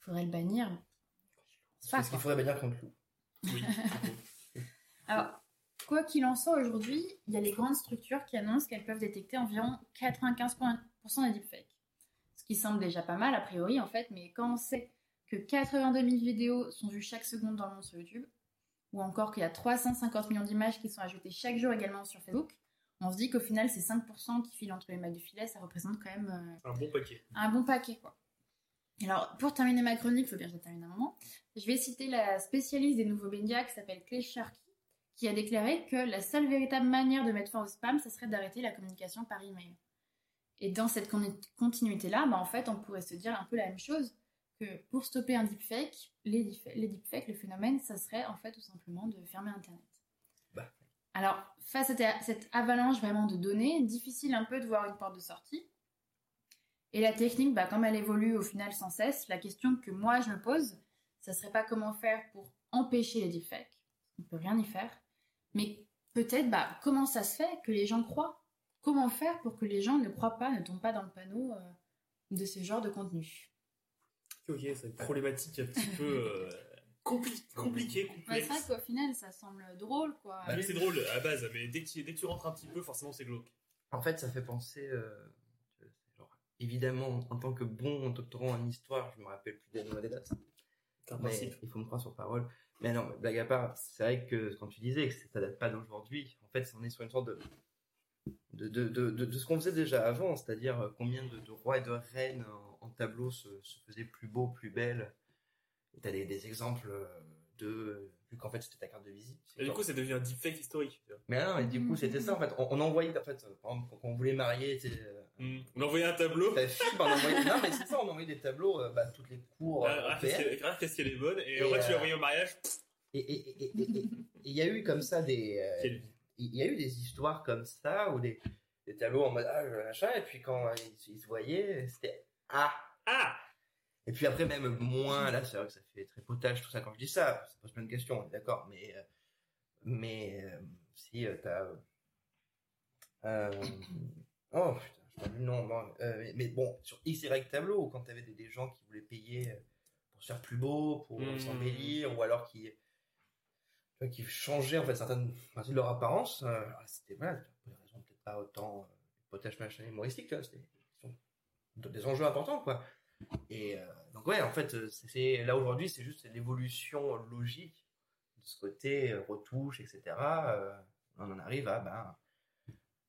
faudrait le bannir? Je pense pas, Est-ce qu'il faudrait bannir contre loup Oui. <laughs> Alors, quoi qu'il en soit, aujourd'hui, il y a les grandes structures qui annoncent qu'elles peuvent détecter environ 95% des deepfakes. Ce qui semble déjà pas mal, a priori, en fait, mais quand on sait que 82 000 vidéos sont vues chaque seconde dans le monde sur YouTube, ou encore qu'il y a 350 millions d'images qui sont ajoutées chaque jour également sur Facebook, on se dit qu'au final, ces 5% qui filent entre les mailles du filet, ça représente quand même euh, Un bon paquet. un bon paquet, quoi. Alors, pour terminer ma chronique, il faut bien que je termine un moment, je vais citer la spécialiste des nouveaux médias qui s'appelle Clay Sharkey, qui a déclaré que la seule véritable manière de mettre fin au spam, ça serait d'arrêter la communication par email. Et dans cette con- continuité-là, bah, en fait, on pourrait se dire un peu la même chose, que pour stopper un deepfake, les, les deepfakes, le phénomène, ça serait en fait tout simplement de fermer Internet. Bah. Alors, face à cette avalanche vraiment de données, difficile un peu de voir une porte de sortie. Et la technique, bah, comme elle évolue au final sans cesse, la question que moi je me pose, ça serait pas comment faire pour empêcher les deepfakes. On peut rien y faire. Mais peut-être, bah, comment ça se fait que les gens croient? Comment faire pour que les gens ne croient pas, ne tombent pas dans le panneau euh, de ce genre de contenu? Ok, c'est une problématique un petit <laughs> peu euh, compli- compliquée, Ouais. C'est vrai qu'au final, ça semble drôle, quoi. Ah, mais c'est drôle à base, mais dès que, tu, dès que tu rentres un petit peu, forcément c'est glauque. En fait, ça fait penser. euh, genre, évidemment, en tant que bon doctorant en histoire, je me rappelle plus des noms des dates. Mais il faut me croire sur parole. Mais non, mais blague à part, c'est vrai que quand tu disais que ça date pas d'aujourd'hui, en fait, on est sur une sorte de de, de, de, de, de ce qu'on faisait déjà avant, c'est-à-dire euh, combien de, de rois et de reines en, tableau se, se faisaient plus beaux, plus belles. Et t'as des, des exemples euh, de vu qu'en fait c'était ta carte de visite. Et du coup, c'est devenu un deepfake historique. tu mais non, et du coup c'était ça en fait. On, on envoyait en fait, par exemple, quand on voulait marier, tu euh, Hmm. On envoyait un tableau. ta fille, on envoyait, non mais c'est ça, on envoyait des tableaux, euh, bah, toutes les cours Ah, ah, qu'est-ce européennes. qu'elle ah, qu'est-ce qu'elle est bonne. Et, Et, en vrai, tu euh, l'as envoyé au mariage. Et il y a eu comme ça des. euh, Il y a eu des histoires comme ça, ou des, des tableaux en mode ah, je- machin, et puis quand ils, ils se voyaient, c'était ah Ah Et puis après, même moins, là, c'est vrai que ça fait très potage tout ça quand je dis ça, ça pose plein de questions, on est d'accord, mais. euh, mais euh, si euh, t'as. euh, oh putain, je pas le nom, bon, euh, mais, bon, sur X, Y tableau, quand t'avais des, des gens qui voulaient payer pour se faire plus beau, pour Hmm. s'embellir, ou alors qui. qui changeaient en fait certaines parties de leur apparence, euh, alors c'était voilà, pour des raisons peut-être pas autant euh, potage machin humoristique, tu vois, c'était des enjeux importants quoi. Et euh, donc ouais, en fait, euh, c'est- là aujourd'hui, c'est juste l'évolution logique de ce côté euh, retouche, etc. Euh, on en arrive à ben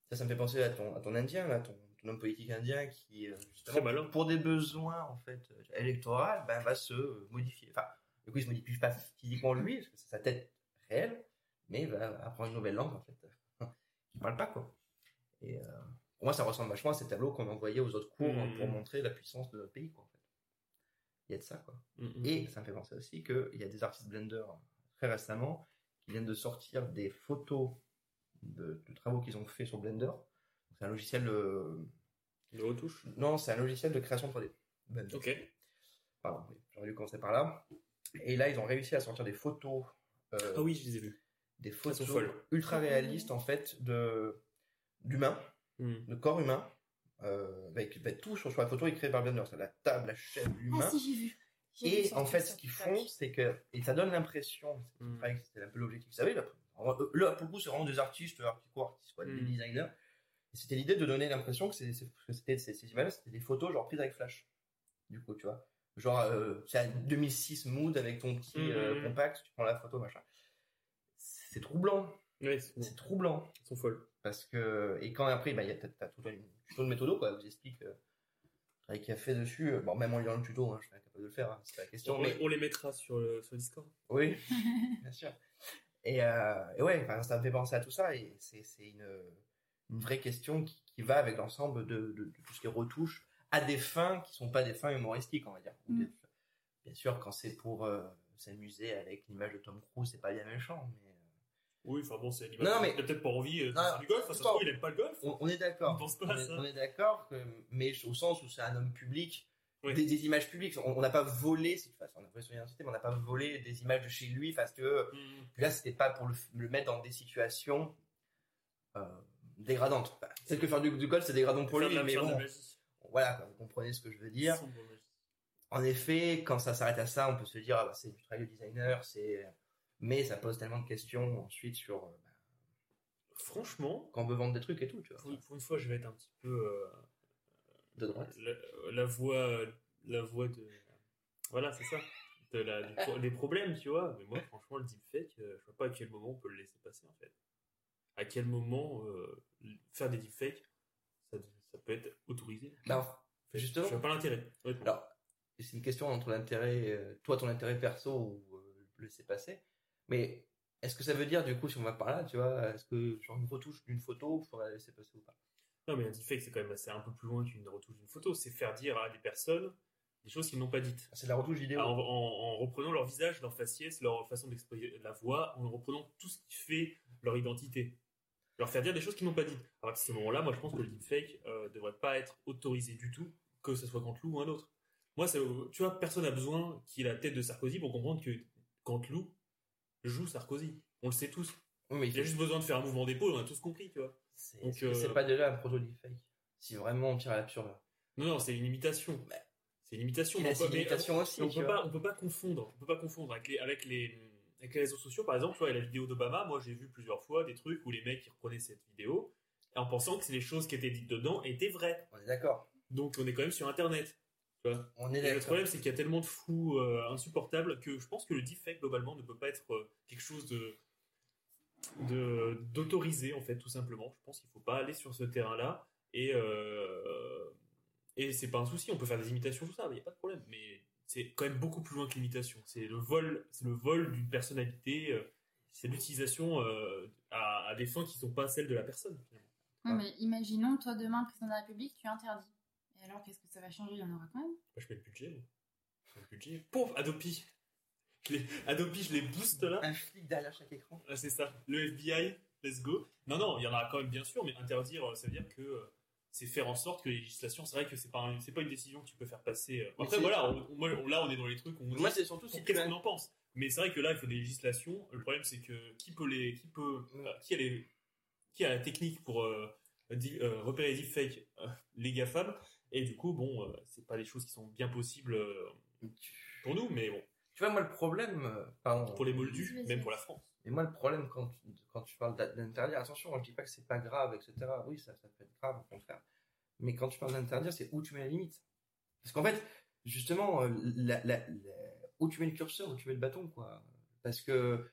ça, ça me fait penser à ton, à ton indien, là, ton, ton homme politique indien qui justement pour des besoins en fait électoraux, ben va se modifier. Enfin, du coup, il se modifie pas physiquement lui, parce que c'est sa tête réelle, mais il va apprendre une nouvelle langue en fait, <laughs> qui parle pas quoi. Et euh, pour moi, ça ressemble vachement à ces tableaux qu'on envoyait aux autres cours Mhm. pour montrer la puissance de notre pays quoi. En fait. Il y a de ça quoi. Hmm, hmm. Et ça me fait penser aussi qu'il y a des artistes Blender très récemment qui viennent de sortir des photos de, de travaux qu'ils ont fait sur Blender. C'est un logiciel. euh, De retouche? Non, c'est un logiciel de création 3D. Blender. Ok. Pardon, j'aurais dû commencer par là. Et là, ils ont réussi à sortir des photos. euh, Ah oui, je les ai vus. Des photos ultra réalistes en fait de d'humains, Hmm. de corps humains. Euh, avec, tout sur, sur la photo est créé par Blender. C'est la table, la chaise, l'humain. Ah si, j'ai vu. Et en fait, ce qu'ils font, c'est que, et ça donne l'impression, Mm. c'était un peu l'objectif, vous savez, là, euh, Là, pour le coup, c'est vraiment des artistes, artistes, artistes quoi, des Mm. designers. Et c'était l'idée de donner l'impression que c'était ces, images, c'était des photos genre prises avec flash. Du coup, tu vois. Genre, euh, c'est un 2006 mood avec ton petit euh, Mhm. compact, tu prends la photo, machin. C'est troublant. C'est- troublant. ils sont folles. Parce que, et quand après, bah, il y a, t'as, t'as tout un tuto de méthodo, quoi, vous explique, euh, qu'il a fait dessus. euh, Bon, même en lisant le tuto, hein, je serais incapable de le faire, hein, c'est pas la question. On, mais, on les mettra sur le, sur Discord. oui, <laughs> bien sûr. Et, euh, et ouais, ça me fait penser à tout ça, et c'est, c'est une, une vraie question qui, qui va avec l'ensemble de, de, de tout ce qui est retouche à des fins qui sont pas des fins humoristiques, on va dire. Mm. Bien sûr, quand c'est pour euh, s'amuser avec l'image de Tom Cruise, c'est pas bien méchant, mais. Oui, enfin bon, c'est Non, mais- Il a peut-être pas envie euh, de faire du golf. Enfin, ça il aime pas le golf. On, on est d'accord. On on, est, ça. on est d'accord, mais au sens où c'est un homme public, Oui. des, des images publiques. On n'a pas volé, c'est- enfin, on a volé son identité, mais on n'a pas volé des images de chez lui parce que Mm. puis là, c'était pas pour le, le mettre dans des situations euh, dégradantes. Enfin, Peut-être que faire du, du golf, c'est dégradant pour lui, mais bon, voilà, quoi, vous comprenez ce que je veux dire. En effet, quand ça s'arrête à ça, on peut se dire, ah bah, c'est du travail de designer, c'est. Mais ça pose tellement de questions ensuite sur euh, bah, Franchement, quand on veut vendre des trucs et tout, tu vois. pour, pour une fois, je vais être un petit peu euh, De droite. la, la voix, la voix de. Voilà, c'est ça. De la, du des problèmes, tu vois. Mais moi, franchement, le deepfake, euh, je vois pas à quel moment on peut le laisser passer, en fait. À quel moment euh, faire des deepfakes, ça, ça peut être autorisé. Bah, En fait, Justement. Je vois pas l'intérêt. Alors, c'est une question entre l'intérêt, toi, ton intérêt perso ou le laisser passer. Mais est-ce que ça veut dire, du coup, si on va par là, tu vois, est-ce que, genre, une retouche d'une photo, il faudrait la laisser passer ou pas? Non, mais un deepfake, c'est quand même assez un peu plus loin qu'une retouche d'une photo. C'est faire dire à des personnes des choses qu'ils n'ont pas dites. C'est de la retouche vidéo. En, en- en reprenant leur visage, leur faciès, leur façon d'exprimer la voix, en reprenant tout ce qui fait leur identité. Leur faire dire des choses qu'ils n'ont pas dites. Alors à ce moment-là, moi je pense que le deepfake euh, devrait pas être autorisé du tout, que ce soit Canteloup ou un autre. Moi, ça, tu vois, personne n'a besoin qu'il ait la tête de Sarkozy pour comprendre que Canteloup joue Sarkozy. On le sait tous. Oui, mais Il a juste besoin de faire un mouvement d'épaule, on a tous compris, tu vois. c'est euh, pas déjà un proto deepfake Si vraiment on tire à l'absurde. Non, non, c'est une imitation. Bah, C'est une imitation. Il on peut- ses mais- limitations aussi, on peut pas, on peut pas confondre. On peut pas confondre avec les, avec les, avec les réseaux sociaux. Par exemple, tu vois, la vidéo d'Obama, moi j'ai vu plusieurs fois des trucs où les mecs ils reprenaient cette vidéo en pensant que les choses qui étaient dites dedans étaient vraies. On est d'accord. Donc on est quand même sur Internet. On est le problème, c'est qu'il y a tellement de fous euh, insupportables que je pense que le deepfake globalement ne peut pas être euh, quelque chose de d'autorisé en fait tout simplement. Je pense qu'il faut pas aller sur ce terrain-là et euh, et c'est pas un souci. On peut faire des imitations tout ça, il n'y a pas de problème. Mais c'est quand même beaucoup plus loin que l'imitation. C'est le vol, c'est le vol d'une personnalité. euh, c'est l'utilisation euh, à, à des fins qui sont pas celles de la personne. finalement. Ouais, mais imaginons, toi, demain, président de la République, tu interdis. Alors, qu'est-ce que ça va changer? Il y en aura quand même? Moi, je mets le budget. moi. Je mets le budget. Pouf, Adopi. Je les- Adopi, je les booste là. Un flic derrière chaque écran. Ah, c'est ça, le FBI, let's go. Non, non, il y en a quand même bien sûr, mais interdire, euh, ça veut dire que euh, c'est faire en sorte que les législations, c'est vrai que c'est pas, un- c'est pas une décision que tu peux faire passer. euh. Après, voilà, on- là, on est dans les trucs où on dit Moi, c'est surtout si tu qu'est-ce as- qu'on en pense. Mais c'est vrai que là, il faut des législations. Le problème, c'est que qui peut les, qui peut, qui a les, qui a la technique pour euh, di- euh, repérer les deepfakes, euh, les GAFAM? Et du coup, bon, euh, c'est pas des choses qui sont bien possibles euh, pour nous, mais bon, Tu vois, moi, le problème, euh, pardon, pour les moldus, même pour la France. Et moi, le problème, quand tu, quand tu parles d'interdire, attention, moi, je dis pas que c'est pas grave, etc. Oui, ça, ça peut être grave, au contraire. Mais quand tu parles d'interdire, c'est où tu mets la limite. Parce qu'en fait, justement, euh, la, la- la- où tu mets le curseur, où tu mets le bâton, quoi. Parce que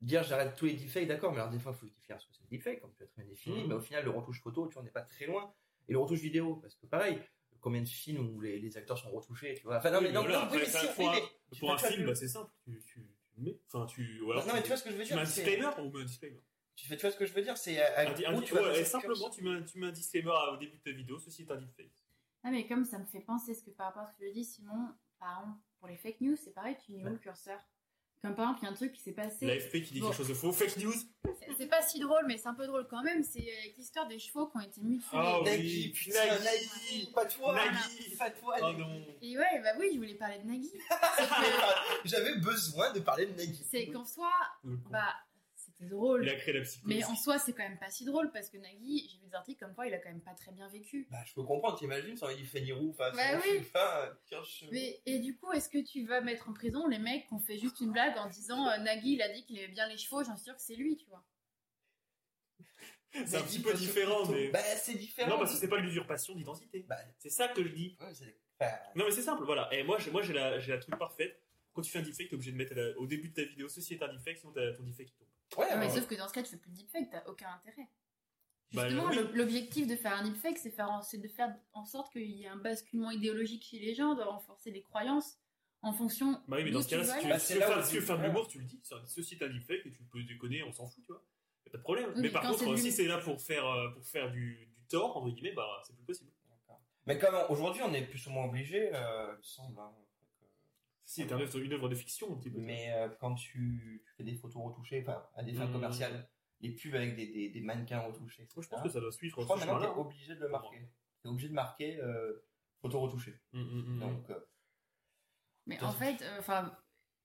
dire j'arrête tous les deepfakes, d'accord, mais alors des fois, il faut définir ce que c'est le deepfake, comme tu as très bien défini, Mhm. mais au final, le retouche photo, tu vois, on n'est pas très loin. Et le retouche vidéo, parce que pareil, combien de films où les, les acteurs sont retouchés, tu vois. Enfin, non, Oui, mais non, voilà, non, oui, après, mais ça, si, pour un- mais tu Pour un tu film, tu- bah, c'est simple. Tu, tu, tu le mets. Enfin, tu. non, mais tu vois ce que je veux tu dire mets un c'est- disclaimer ou un disclaimer Tu fais, tu vois ce que je veux dire C'est à- à- Un un tu ouais, Simplement, tu mets, un- tu mets un disclaimer au début de ta vidéo. Ceci est un deepfake. Ah, mais comme ça me fait penser, ce que par rapport à ce que je dis, Simon, par exemple, pour les fake news, c'est pareil, tu mets où le curseur? Comme par exemple, il y a un truc qui s'est passé. L'AFP qui dit Bon. quelque chose de faux. Fake news. C'est- pas si drôle, mais c'est un peu drôle quand même. C'est avec l'histoire des chevaux qui ont été mutilés. Ah oui. Nagui, putain, Nagui. Nagui, pas toi, Nagui. pas toi, Oh non. Et ouais, bah oui, je voulais parler de Nagui. <laughs> J'avais besoin de parler de Nagui. c'est qu'en soi, bah, c'était drôle. Il a créé la psychologie. Mais en soi, c'est quand même pas si drôle parce que Nagui, j'ai vu des articles comme quoi il a quand même pas très bien vécu. Bah, je peux comprendre, t'imagines, dit Fanny Roux face Bah oui. FIFA, 15 chevaux. Mais, et du coup, est-ce que tu vas mettre en prison les mecs qui ont fait juste une blague en disant euh, Nagui, il a dit qu'il aimait bien les chevaux, j'en suis sûr que c'est lui, tu vois. C'est un petit peu pas différent, mais. Bah, c'est différent. Non, parce que c'est pas l'usurpation d'identité. Bah, C'est ça que je dis. ouais, enfin, Non, mais c'est simple, voilà. Et moi, j'ai, moi, j'ai la, j'ai la truc parfaite. Quand tu fais un deepfake, t'es obligé de mettre la- au début de ta vidéo, ceci est un deepfake, sinon t'as ton deepfake qui tombe. Ouais, mais ouais. sauf que dans ce cas, tu fais plus de deepfake, t'as aucun intérêt. Bah, Justement, oui. l'objectif de faire un deepfake, c'est, de faire en sorte qu'il y ait un basculement idéologique chez les gens, de renforcer les croyances en fonction. Bah oui, mais dans ce cas-là, si tu. Bah, si c'est tu veux faire- si de l'humour, tu le dis. Ceci est un deepfake et tu peux déconner, on s'en fout, tu vois. Y a pas de problème. Oui, mais mais par quand c'est contre, du- si c'est là pour faire, euh, pour faire du, du tort, entre guillemets, bah, c'est plus possible. Mais comme aujourd'hui, on est plus ou moins obligé, euh, il me semble. hein, Si c'est un œuvre- une œuvre de fiction, un petit peu. Mais euh, quand tu, tu fais des photos retouchées, enfin, à des fins Mmh. commerciales, les pubs avec des, des, des mannequins retouchés, Moi, je pense que ça doit suivre je crois maintenant t'es obligé de le marquer. T'es obligé de marquer euh, photo retouchée. Hum, hum, hum. Donc, euh, Mais en fait. euh, enfin,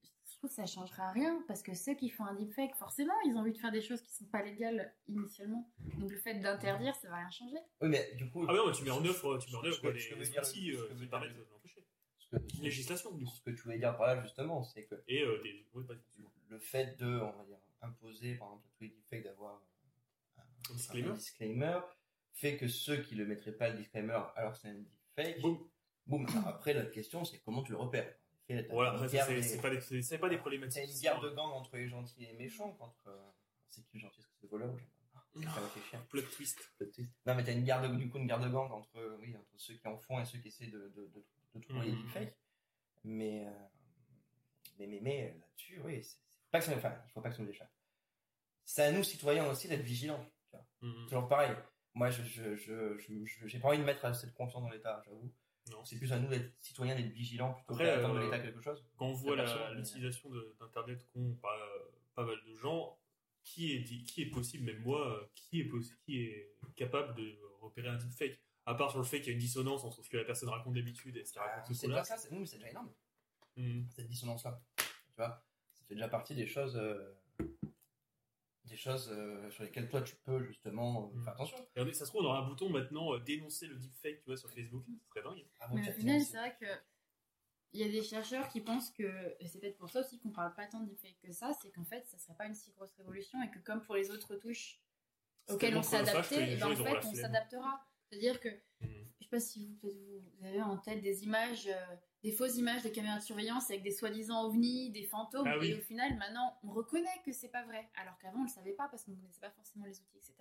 je trouve que ça changera rien parce que ceux qui font un deepfake, forcément, ils ont envie de faire des choses qui sont pas légales initialement. Donc le fait d'interdire, ça va rien changer. oui, mais du coup. Ah ouais, tu mets en œuvre, tu mets en œuvre les, outils qui permettent de l'empêcher. Ce que- Législation, du coup. Ce que tu voulais dire par là, justement, c'est que Et euh, des. Oui, le fait de, on va dire, imposer, par exemple, à tous les deepfakes d'avoir Un disclaimer. un disclaimer, fait que ceux qui le mettraient pas le disclaimer alors c'est un deepfake, Boum. boum. Alors après, la question, c'est comment tu le repères? Voilà, une c'est des- c'est pas des, c'est- c'est pas des problématiques. une guerre de gang entre les gentils et les méchants, contre. euh, c'est qui le gentil Est-ce que c'est le voleur j'ai- Ça va réfléchir. Plot twist. Plot twist. Non, mais t'as une guerre de, du coup, une guerre de gang entre, euh, oui, entre ceux qui en font et ceux qui essaient de, de, de, de trouver les Mhm. deepfakes. Mais, euh, mais, mais, mais là-dessus, oui, c'est c'est pas que ça, enfin, il faut pas que ça nous échappe. C'est à nous, citoyens aussi, d'être vigilants. tu vois. Hum. Toujours pareil. Moi, je, je, je, je, je- j'ai pas envie de mettre cette confiance dans l'État, j'avoue. Non. C'est plus à nous d'être citoyens, d'être vigilants plutôt Après, que d'attendre de euh, l'État quelque chose. Quand on voit la- l'utilisation de- d'Internet qu'ont pas, pas mal de gens, qui est, qui est possible, même moi, qui est, qui est capable de repérer un deepfake? À part sur le fait qu'il y a une dissonance entre ce que la personne raconte d'habitude et ce qu'elle Ah, raconte ce c'est coup-là. pas ça, c'est, nous, mais c'est déjà énorme, Hum. cette dissonance-là. Tu vois, ça fait déjà partie des choses, euh, des choses euh, sur lesquelles toi tu peux justement euh, Mm. faire attention. Et on est- ça se trouve, on aura un bouton maintenant euh, dénoncer le deepfake, tu vois, sur Facebook. Ce serait dingue. Ah bon, Mais au final, c'est vrai que il y a des chercheurs qui pensent que, et c'est peut-être pour ça aussi qu'on parle pas tant de deepfake que ça, c'est qu'en fait, ça serait pas une si grosse révolution et que comme pour les autres touches auxquelles on s'est adapté, et ben en fait, on s'adaptera. C'est-à-dire que Hum. je sais pas si vous, avez en tête des images, euh, des fausses images de caméras de surveillance avec des soi-disant ovnis, des fantômes, Ah oui. et au final, maintenant, on reconnaît que c'est pas vrai, alors qu'avant, on le savait pas parce qu'on connaissait pas forcément les outils, etc.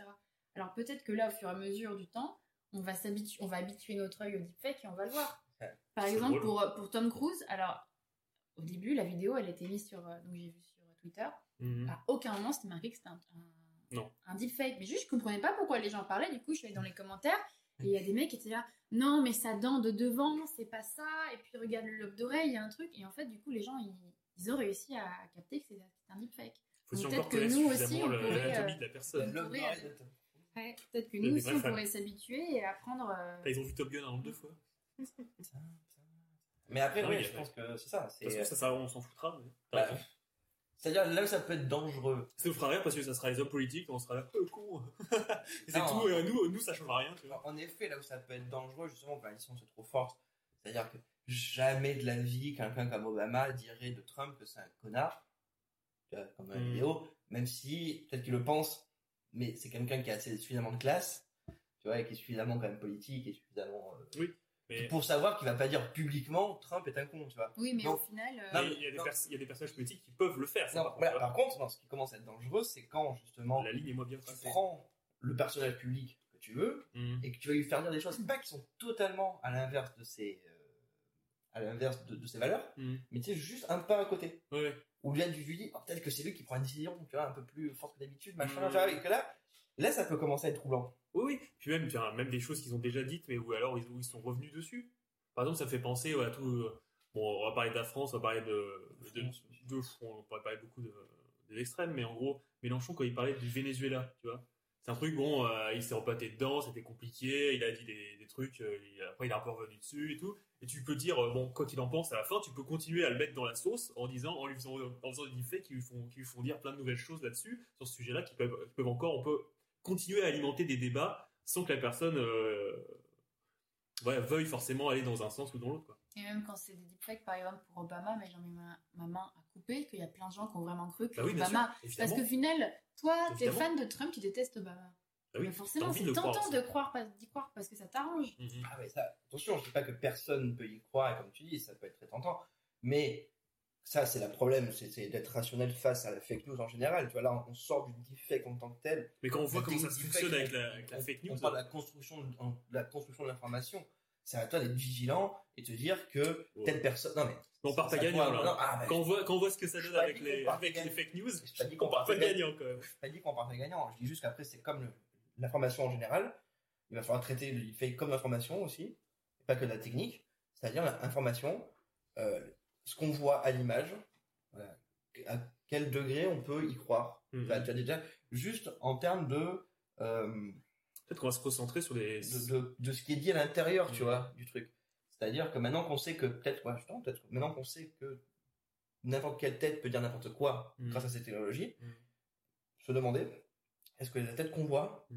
Alors peut-être que là, au fur et à mesure du temps, on va s'habituer, on va habituer notre œil au deepfake et on va le voir. Ouais. Par exemple, drôle. pour, pour Tom Cruise, alors au début, la vidéo, elle était mise sur, euh, donc j'ai vu sur Twitter. Hum. À aucun moment, c'était marqué que c'était un, un, Non. un deepfake. Mais juste, je comprenais pas pourquoi les gens parlaient. Du coup, je suis allée dans les commentaires et il y a des mecs qui étaient là. Non, mais sa dent de devant, c'est pas ça. Et puis, regarde le lobe d'oreille, il y a un truc. Et en fait, du coup, les gens, ils, ils ont réussi à capter que c'était un deepfake. Faut Donc, peut-être que nous aussi, on pourrait, l'anatomie euh, de la personne. Pourrait, euh. Ouais, peut-être que nous aussi, on pourrait s'habituer et apprendre. euh, ils ont vu Top Gun un nombre de fois. Mais après, Ah oui, je pense que c'est ça. Toute façon, ça, ça, on s'en foutra. mais- bah, c'est-à-dire là où ça peut être dangereux. Ça nous fera rire parce que ça sera les hommes politiques, on sera là, oh, con. Et <laughs> c'est tout, et nous, nous, ça changera rien, tu vois. En effet, là où ça peut être dangereux, justement, quand la licence est trop forte, c'est-à-dire que jamais de la vie, quelqu'un comme Obama dirait de Trump que c'est un connard, comme dans la Mm. vidéo, même si peut-être qu'il le pense, mais c'est quelqu'un qui a assez, suffisamment de classe, tu vois, et qui est suffisamment quand même politique, et suffisamment euh, Mais pour savoir qu'il va pas dire publiquement Trump est un con, tu vois. Oui, mais au final. euh, il y, a des non. pers- il y a des personnages politiques qui peuvent le faire. ça, Non, par contre, voilà, vois. par contre, non, ce qui commence à être dangereux, c'est quand justement La ligne est moins bien tu tracée. prends le personnage public que tu veux, Mhm. et que tu vas lui faire dire des choses pas qui sont totalement à l'inverse de ses euh, à l'inverse de, de ses valeurs Mhm. mais tu sais juste un pas à côté Ouais, ouais. ou bien tu lui dis oh, peut-être que c'est lui qui prend une décision tu vois un peu plus forte que d'habitude machin Mhm. tu vois, et que là là ça peut commencer à être troublant Oui, oui. Puis même, même des choses qu'ils ont déjà dites, mais où alors ils, où ils sont revenus dessus. Par exemple, ça fait penser à tout. euh, Bon, on va parler de la France, on va parler de. de, de- on pourrait parler beaucoup de, des extrêmes, mais en gros, Mélenchon, quand il parlait du Venezuela, tu vois, c'est un truc, bon, euh, il s'est empâté dedans, c'était compliqué, il a dit des, des trucs, euh, il- après il est un peu revenu dessus et tout. Et tu peux dire, euh, bon, quoi qu'il en pense, à la fin, tu peux continuer à le mettre dans la sauce en disant, en lui faisant, en faisant des deepfakes qui lui font, qui lui font dire plein de nouvelles choses là-dessus, sur ce sujet-là, qui peuvent, qui peuvent encore, on peut continuer à alimenter des débats sans que la personne euh, ouais, veuille forcément aller dans un sens ou dans l'autre. quoi. Et même quand c'est des deepfakes, par exemple pour Obama, mais j'en mets ma, ma main à couper, qu'il y a plein de gens qui ont vraiment cru que Bah oui, Obama. sûr, Parce qu'au final, toi, t'es fan de Trump, tu détestes Obama. Bah oui, mais forcément, c'est tentant de croire, pas- d'y croire parce que ça t'arrange. Mhm. Ah mais ça, attention, je dis pas que personne ne peut y croire, et comme tu dis, ça peut être très tentant, mais ça c'est le problème, c'est d'être rationnel face à la fake news en général. Tu vois, là on sort du deepfake en tant que tel. Mais quand on voit comment ça technique fonctionne avec la, on- avec la on- fake On news, parle de la construction, de, de la construction de l'information. C'est à toi d'être vigilant et te dire que Ouais. telle personne. Non mais. on part pas gagnant là. non, ah, mais Quand on voit, quand on voit ce que ça donne pas avec les, part avec fake news, je dit on qu'on part pas gagnant quand même. Je pas dit qu'on partait gagnant. Je dis juste qu'après, c'est comme l'information en général. Il va falloir traiter le deepfake comme l'information aussi, et pas que de la technique. C'est-à-dire l'information, euh, ce qu'on voit à l'image, voilà, à quel degré on peut y croire. Mhm. Enfin, tu as déjà juste en termes de, euh, Peut-être qu'on va se recentrer sur les. de, de- de ce qui est dit à l'intérieur, tu Mhm. vois, du truc. C'est-à-dire que maintenant qu'on sait que peut-être, ouais, peut-être, maintenant qu'on sait que n'importe quelle tête peut dire n'importe quoi Mhm. grâce à ces technologies, se demander, est-ce que la tête qu'on voit,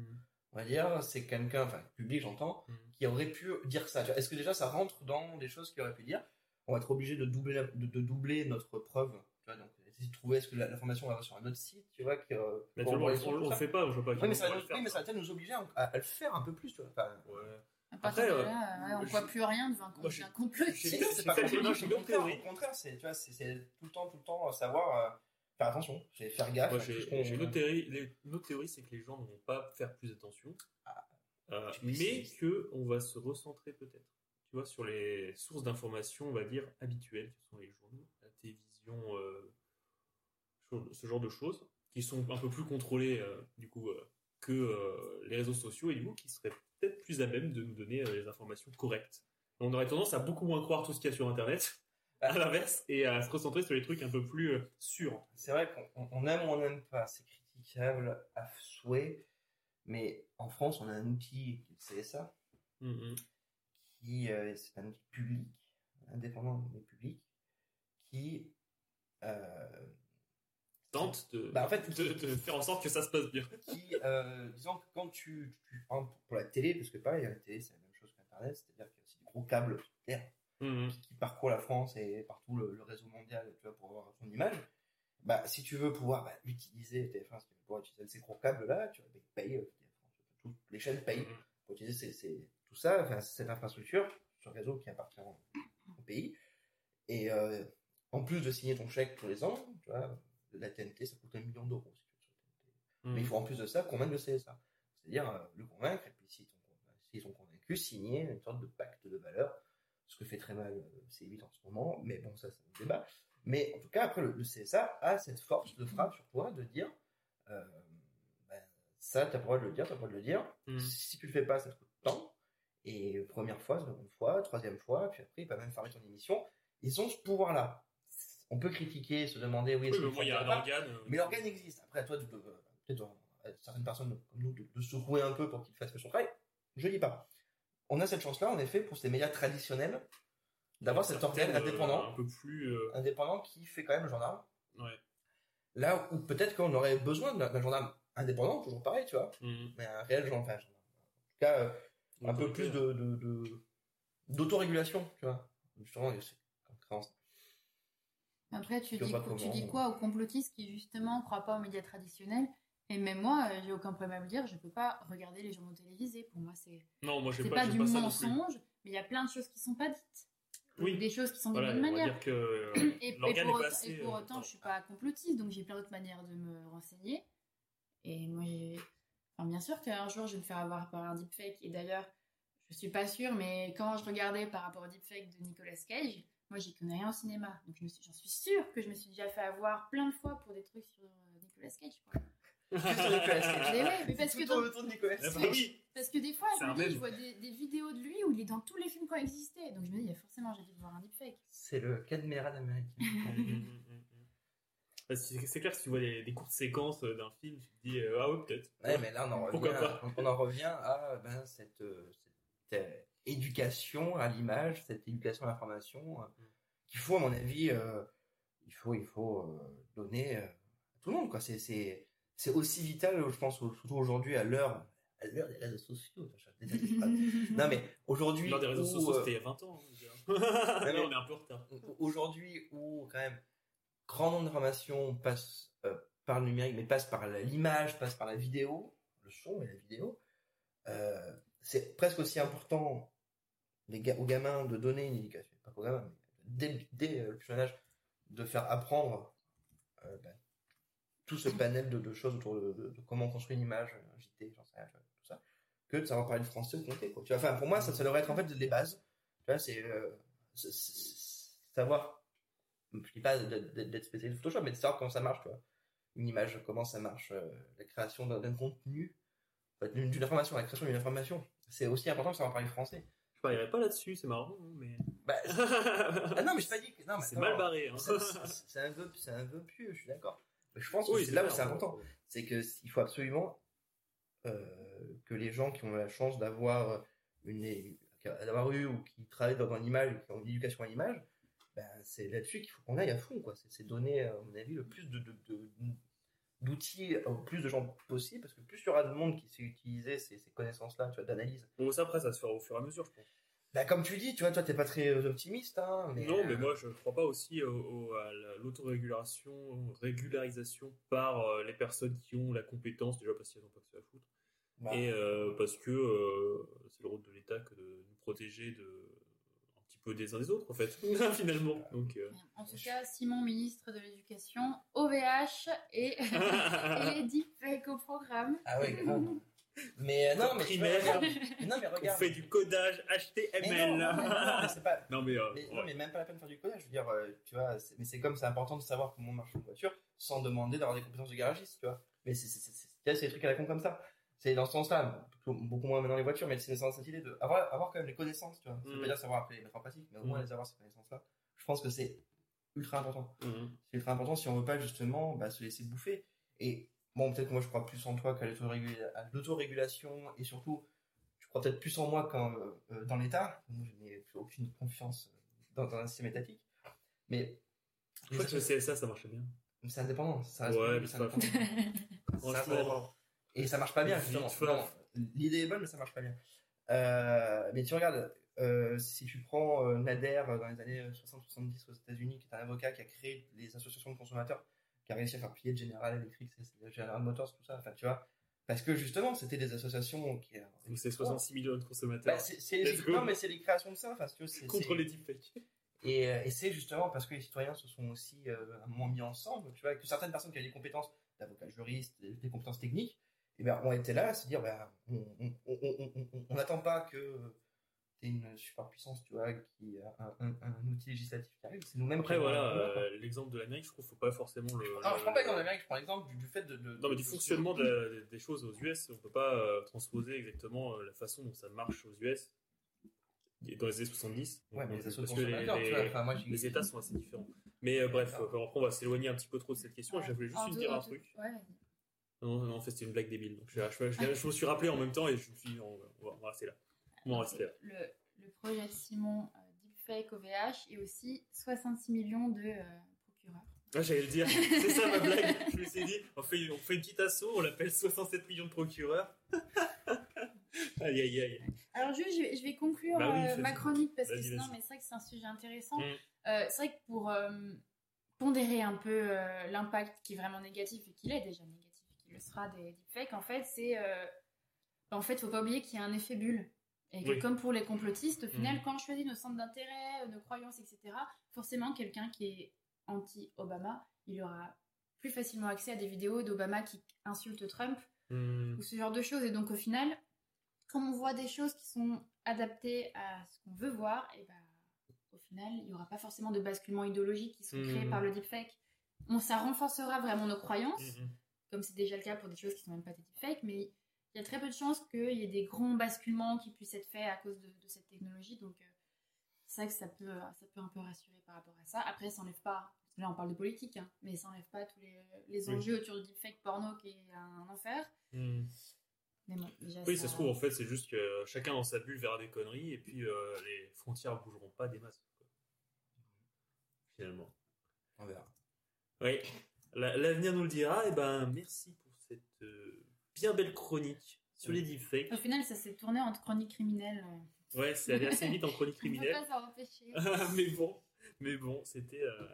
on va dire, c'est quelqu'un, enfin, public j'entends, qui aurait pu dire ça? Est-ce que déjà ça rentre dans des choses qu'il aurait pu dire? On va être obligé de doubler, la- de, de doubler notre preuve. Tu vois, donc, essayer de trouver est-ce que la- l'information va sur un autre site, tu vois, qui, euh, Mais pour tu vois, on, on tout le ça. fait pas, je vois pas. Oui, mais ça va on nous, faire, oui, mais ça va peut-être nous obliger à, à le faire un peu plus, tu vois. Enfin, Ouais. À partir Après, de euh, là, ouais, on voit plus rien devant un, un complotiste. j'ai- c'est pas au contraire, théorie. Au contraire, c'est, tu vois, c'est, tout le temps, tout le temps euh, savoir euh, faire attention, faire gaffe. Moi, à j'ai une autre théorie. les- Une autre théorie, c'est que les gens ne vont pas faire plus attention, Ah. Euh, mais que on va se recentrer peut-être, tu vois, sur les sources d'information, on va dire habituelles, qui sont les journaux, la télévision, euh, ce genre de choses, qui sont un peu plus contrôlées euh, du coup euh, que les réseaux sociaux et du coup qui seraient peut-être plus à même de nous donner les informations correctes. On aurait tendance à beaucoup moins croire tout ce qu'il y a sur Internet, <laughs> à l'inverse, et à se recentrer sur les trucs un peu plus sûrs. C'est vrai qu'on on aime ou on n'aime pas, c'est critiquable à souhait, mais en France, on a un outil qui le CSA, Mhm. Qui euh, c'est un outil public, indépendant mais public, qui euh, Tente de, Bah, en fait, de, de faire en sorte que ça se passe bien. qui, euh, disons que quand tu, tu pour la télé, parce que pareil, la télé c'est la même chose qu'Internet, c'est-à-dire qu'il y a aussi des gros câbles sous terre Mhm. qui parcourt la France et partout le, le réseau mondial, tu vois, pour avoir son image. Bah, si tu veux pouvoir bah, utiliser TF1, si tu veux pouvoir utiliser ces gros câbles là, tu vois, paye, TF1, toutes les chaînes payent Mhm. pour utiliser ces- ces- tout ça, enfin, cette infrastructure, ce réseau qui appartient au, pays. Et euh, en plus de signer ton chèque tous les ans, tu vois, la TNT, ça coûte un million d'euros. si tu TNT. Mais il faut en plus de ça convaincre le CSA. C'est-à-dire euh, le convaincre, et puis s'ils s'ils sont convaincus, signer une sorte de pacte de valeur, ce que fait très mal euh, C8 en ce moment, mais bon, ça c'est un débat. Mais en tout cas, après, le, le CSA a cette force de frappe sur toi de dire euh, ben, ça, t'as pas le droit de le dire, t'as pas le droit de le dire. Mhm. Si tu le fais pas, ça te coûte tant. Et première fois, seconde fois, troisième fois, puis après, il va même fermer ton émission. Ils ont ce pouvoir-là. On peut critiquer, se demander, oui, Oui, est-ce mais qu'ils bon, il y a un organe. euh, mais l'organe existe. Après, à toi, peut-être euh, certaines personnes comme nous, de, de secouer un peu pour qu'il fasse son travail. Je dis pas. On a cette chance-là, en effet, pour ces médias traditionnels, d'avoir cet organe euh, indépendant, un peu plus. euh, indépendant qui fait quand même le gendarme. ouais. Là où peut-être qu'on aurait besoin d'un gendarme indépendant, toujours pareil, tu vois, Mhm. mais un réel gendarme. En tout cas, un peu plus Autoritaire. de, de, de- d'autorégulation, tu vois. Justement, créance. Après, tu dis, tu dis quoi aux complotistes qui justement croient pas aux médias traditionnels? Et même moi, euh, j'ai aucun problème à le dire, je peux pas regarder les journaux télévisés. Pour moi, c'est Non, moi, j'ai c'est pas, pas, j'ai du pas mensonge, mais il y a plein de choses qui sont pas dites. Oui. Des choses qui sont Voilà, on va manière. dire que euh, <clears throat> Et, et pour est autant, assez. et pour euh, autant, je suis pas complotiste, donc j'ai plein d'autres manières de me renseigner. Et moi, j'ai- enfin, bien sûr qu'un jour, je vais me faire avoir par un deepfake. Et d'ailleurs, je suis pas sûre, mais quand je regardais par rapport au deepfake de Nicolas Cage, moi, j'y connais rien au cinéma. Donc, j'en suis sûre que je me suis déjà fait avoir plein de fois pour des trucs sur euh, Nicolas Cage. quoi. Que <laughs> sur Nicolas Cage. Mais ouais, mais parce que, Tout tourne dans- autour de Nicolas Ah bah parce que des fois, je, un me dis, mème. je vois des, des vidéos de lui où il est dans tous les films qui ont existé. Donc, je me dis, il y a forcément, j'ai dû voir un deepfake. C'est le cas de Mérad américain. <laughs> C'est c'est clair que si tu vois des, des courtes séquences euh, d'un film, tu te dis euh, ah ouais peut-être. Ouais, mais là, on en Pourquoi revient, pas? on en revient à ben, cette, euh, cette, euh, éducation à l'image, cette éducation à l'information, euh, qu'il faut, à mon avis, euh, il faut, il faut euh, donner euh, à tout le monde. quoi. C'est, c'est, c'est aussi vital, je pense, surtout aujourd'hui, à l'heure, à l'heure des réseaux sociaux. <laughs> Non, mais aujourd'hui, Lors des réseaux où, sociaux, c'était il y a 20 ans. hein, <laughs> mais- on est un peu en retard. aujourd'hui où quand même grand nombre d'informations passe euh, par le numérique, mais passe par l'image, passe par la vidéo, le son et la vidéo, euh, c'est presque aussi important aux gamins de donner une éducation, pas qu'aux gamins, mais dès, euh, le plus jeune âge, de faire apprendre euh, bah, tout ce panel de, choses autour de, comment construire une image, JT, tout ça, que de savoir parler le français. Tu vois, enfin, pour moi, ça, ça devrait être en fait les bases. Tu vois, c'est- savoir je dis pas d'être spécialiste de Photoshop, mais de savoir comment ça marche, tu vois. Une image, comment ça marche, euh, la création d'un contenu, d'une information, la création d'une information. C'est aussi important de savoir parler français. Je parierais pas là-dessus, c'est marrant, mais. Bah, <laughs> ah non, mais je pas dit que. C'est mal barré. Hein. c'est- un vœu, c'est un vœu pieux, je suis d'accord. Je pense que Oui, c'est là où c'est important. C'est que il faut absolument euh, que les gens qui ont la chance d'avoir une d'avoir eu ou qui travaillent dans, dans l'image, ou qui ont une éducation à l'image, ben, c'est là-dessus qu'il faut qu'on aille à fond. quoi. C'est donner, à mon avis, le plus de, d'outils au plus de gens possible, parce que plus il y aura de monde qui sait utiliser ces, ces connaissances-là, tu vois, d'analyse. Bon, ça après, ça se fera au fur et à mesure, je pense. Bah, comme tu dis, tu vois, toi, t'es pas très euh, optimiste, hein, mais... non, mais euh, moi, je crois pas aussi au, au- à la- l'autorégulation, régularisation par euh, les personnes qui ont la compétence, déjà parce qu'elles n'ont pas que ça à foutre, bah, et euh, parce que euh, c'est le rôle de l'État que de nous protéger de peu des uns des autres, en fait, <laughs> finalement. Donc, euh, En tout cas, Simon, ministre de l'Éducation, OVH et, <laughs> et les deepfakes au programme. Ah ouais, grave. Mais euh, non, mais vois, Primaire. Mais non, mais on regarde. fait du codage Mais HTML. non, non, mais non, mais c'est pas. Non, mais, euh, Mais, ouais. Non, mais même pas la peine de faire du codage. Je veux dire, euh, tu vois, c'est- mais c'est comme c'est important de savoir comment marche une voiture sans demander d'avoir des compétences de garagiste, tu vois. Mais c'est des trucs à la con comme ça. C'est dans ce sens-là, beaucoup moins maintenant les voitures, mais c'est dans cette idée de avoir, avoir quand même les connaissances, tu vois. Ça veut Mm. pas dire savoir après les mettre en pratique, mais au moins Mm. les avoir ces connaissances-là. Je pense que c'est ultra important. Mhm. C'est ultra important si on veut pas justement bah, se laisser bouffer. Et bon, peut-être que moi je crois plus en toi qu'à l'autorégulation et surtout, je crois peut-être plus en moi qu'en euh, dans l'État. Moi, je n'ai plus aucune confiance dans, dans un système étatique. Mais Je crois que le CSA, ça marchait bien. c'est indépendant. Ça reste Ouais, mais c'est <laughs> c'est. Ça reste Franchement. indépendant. Et ça marche pas bien, justement. L'idée est bonne, mais ça marche pas bien. Euh, mais tu regardes, euh, si tu prends euh, Nader euh, dans les années 60-70 aux États-Unis, qui est un avocat qui a créé les associations de consommateurs, qui a réussi à faire plier General Electric, General Motors, tout ça, enfin tu vois. Parce que justement, c'était des associations qui. C'est 66 millions de consommateurs Bah, c'est, non, mais c'est les créations de ça, enfin, tu veux, c'est, contre les deepfakes. et, euh, et c'est justement parce que les citoyens se sont aussi euh, un moment mis ensemble, tu vois, que certaines personnes qui avaient des compétences d'avocat juriste, des, des compétences techniques, eh ben, ont été là à se dire, ben, on on- on- on- on- on n'attend pas que tu une superpuissance, tu vois, qui a un, un- un outil législatif qui arrive, c'est nous-mêmes Après, qui voilà, euh, l'exemple de l'Amérique, je trouve qu'il faut pas forcément le. Non, je prends pas l'exemple de l'Amérique, je prends l'exemple du, du fait de, de- Non, mais du de- fonctionnement de la- des choses aux US, on peut pas euh, transposer exactement euh, la façon dont ça marche aux US dans les années 70. Ouais, mais les parce assos que les, consommateurs, tu vois, enfin, moi, j'ai- les États sont assez différents. Mais euh, bref, après, on va s'éloigner un petit peu trop de cette question. Je voulais juste En te deux- dire un deux- truc. Ouais. Non, non, en fait, c'était une blague débile. Donc, je, je- je- je me suis rappelé en même temps et je me suis dit, on, va- on va, on va rester là. On va rester là. le, le projet Simon euh, Deepfake OVH et aussi 66 millions de euh, procureurs. Ah, j'allais le dire, c'est ça ma blague. Je me suis dit, on fait, on fait une petite asso, on l'appelle 67 millions de procureurs. <laughs> aïe, aïe, aïe. Alors juste, je vais, je vais conclure Bah oui, euh, ma chronique parce que sinon, mais c'est vrai que c'est un sujet intéressant. Mm. Euh, c'est vrai que pour pondérer un peu l'impact qui est vraiment négatif et qu'il est déjà négatif le sera des deepfakes, en fait, c'est euh, en fait, faut pas oublier qu'il y a un effet bulle. Et que Oui. comme pour les complotistes, au final, Mhm. quand on choisit nos centres d'intérêt, euh, nos croyances, etc., forcément, quelqu'un qui est anti-Obama, il aura plus facilement accès à des vidéos d'Obama qui insulte Trump Hmm. ou ce genre de choses. Et donc, au final, comme on voit des choses qui sont adaptées à ce qu'on veut voir, et ben, au final, il n'y aura pas forcément de basculement idéologique qui sont créés Mhm. par le deepfake. Bon, ça renforcera vraiment nos croyances. Comme c'est déjà le cas pour des choses qui sont même pas des deepfakes, mais il y a très peu de chances qu'il y ait des grands basculements qui puissent être faits à cause de, de cette technologie. Donc, euh, c'est vrai que ça peut, ça peut un peu rassurer par rapport à ça. Après, ça n'enlève pas, là on parle de politique, hein, mais ça n'enlève pas tous les, les Oui. enjeux autour du deepfake porno qui est un enfer. Hmm. Mais bon, déjà, Oui, ça se trouve, en fait, c'est juste que chacun dans sa bulle verra des conneries et puis euh, les frontières bougeront pas des masses. quoi. Finalement. On verra. Oui, l'avenir nous le dira. Et ben, merci pour cette euh, bien belle chronique sur les deepfakes. Au final, ça s'est tourné entre chronique criminelle. euh, Ouais, c'est allé assez vite en chronique <laughs> On peut criminelle. pas s'en empêcher. <laughs> mais bon, mais bon, c'était euh,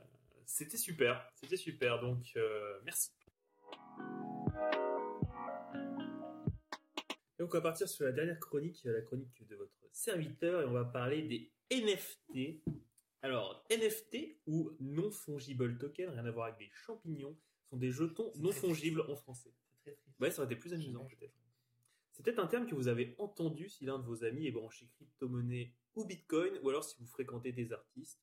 c'était super, c'était super. Donc euh, merci. Donc on va partir sur la dernière chronique, la chronique de votre serviteur, et on va parler des NFT. Alors NFT ou non fungible token, rien à voir avec des champignons, sont des jetons non très fongibles en français. C'est très triste. Ouais, ça aurait été plus amusant peut-être. C'est peut-être un terme que vous avez entendu si l'un de vos amis est branché crypto-monnaie ou bitcoin, ou alors si vous fréquentez des artistes.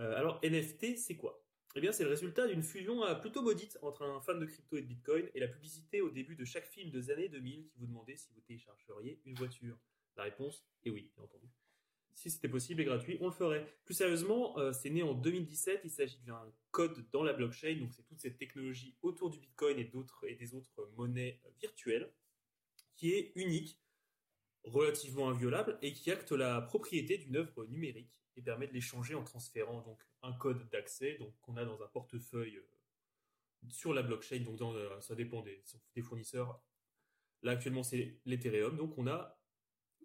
Euh, alors NFT, c'est quoi? Eh bien, c'est le résultat d'une fusion euh, plutôt maudite entre un fan de crypto et de bitcoin et la publicité au début de chaque film des années 2000 qui vous demandait si vous téléchargeriez une voiture. La réponse est oui, bien entendu. Si c'était possible et gratuit, on le ferait. Plus sérieusement, euh, c'est né en 2017. Il s'agit d'un code dans la blockchain, donc c'est toute cette technologie autour du Bitcoin et d'autres et des autres monnaies euh, virtuelles, qui est unique, relativement inviolable et qui acte la propriété d'une œuvre numérique et permet de l'échanger en transférant donc un code d'accès donc qu'on a dans un portefeuille euh, sur la blockchain. Donc ça dépend des, des fournisseurs. Là actuellement c'est l'Ethereum, donc on a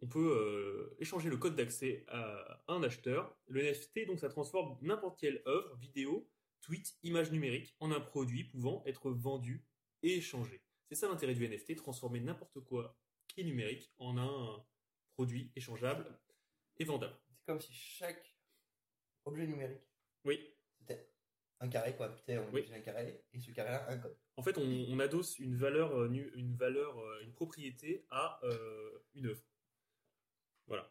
on peut euh, échanger le code d'accès à un acheteur. Le NFT, donc, ça transforme n'importe quelle œuvre, vidéo, tweet, image numérique en un produit pouvant être vendu et échangé. C'est ça l'intérêt du NFT, transformer n'importe quoi qui est numérique en un produit échangeable et vendable. C'est comme si chaque objet numérique, Oui, c'était un carré, quoi. Putain, on Oui. un carré, et ce carré-là, un code. en fait, on, on adosse une valeur, euh, nu- une valeur, euh, une propriété à euh, une œuvre. Voilà.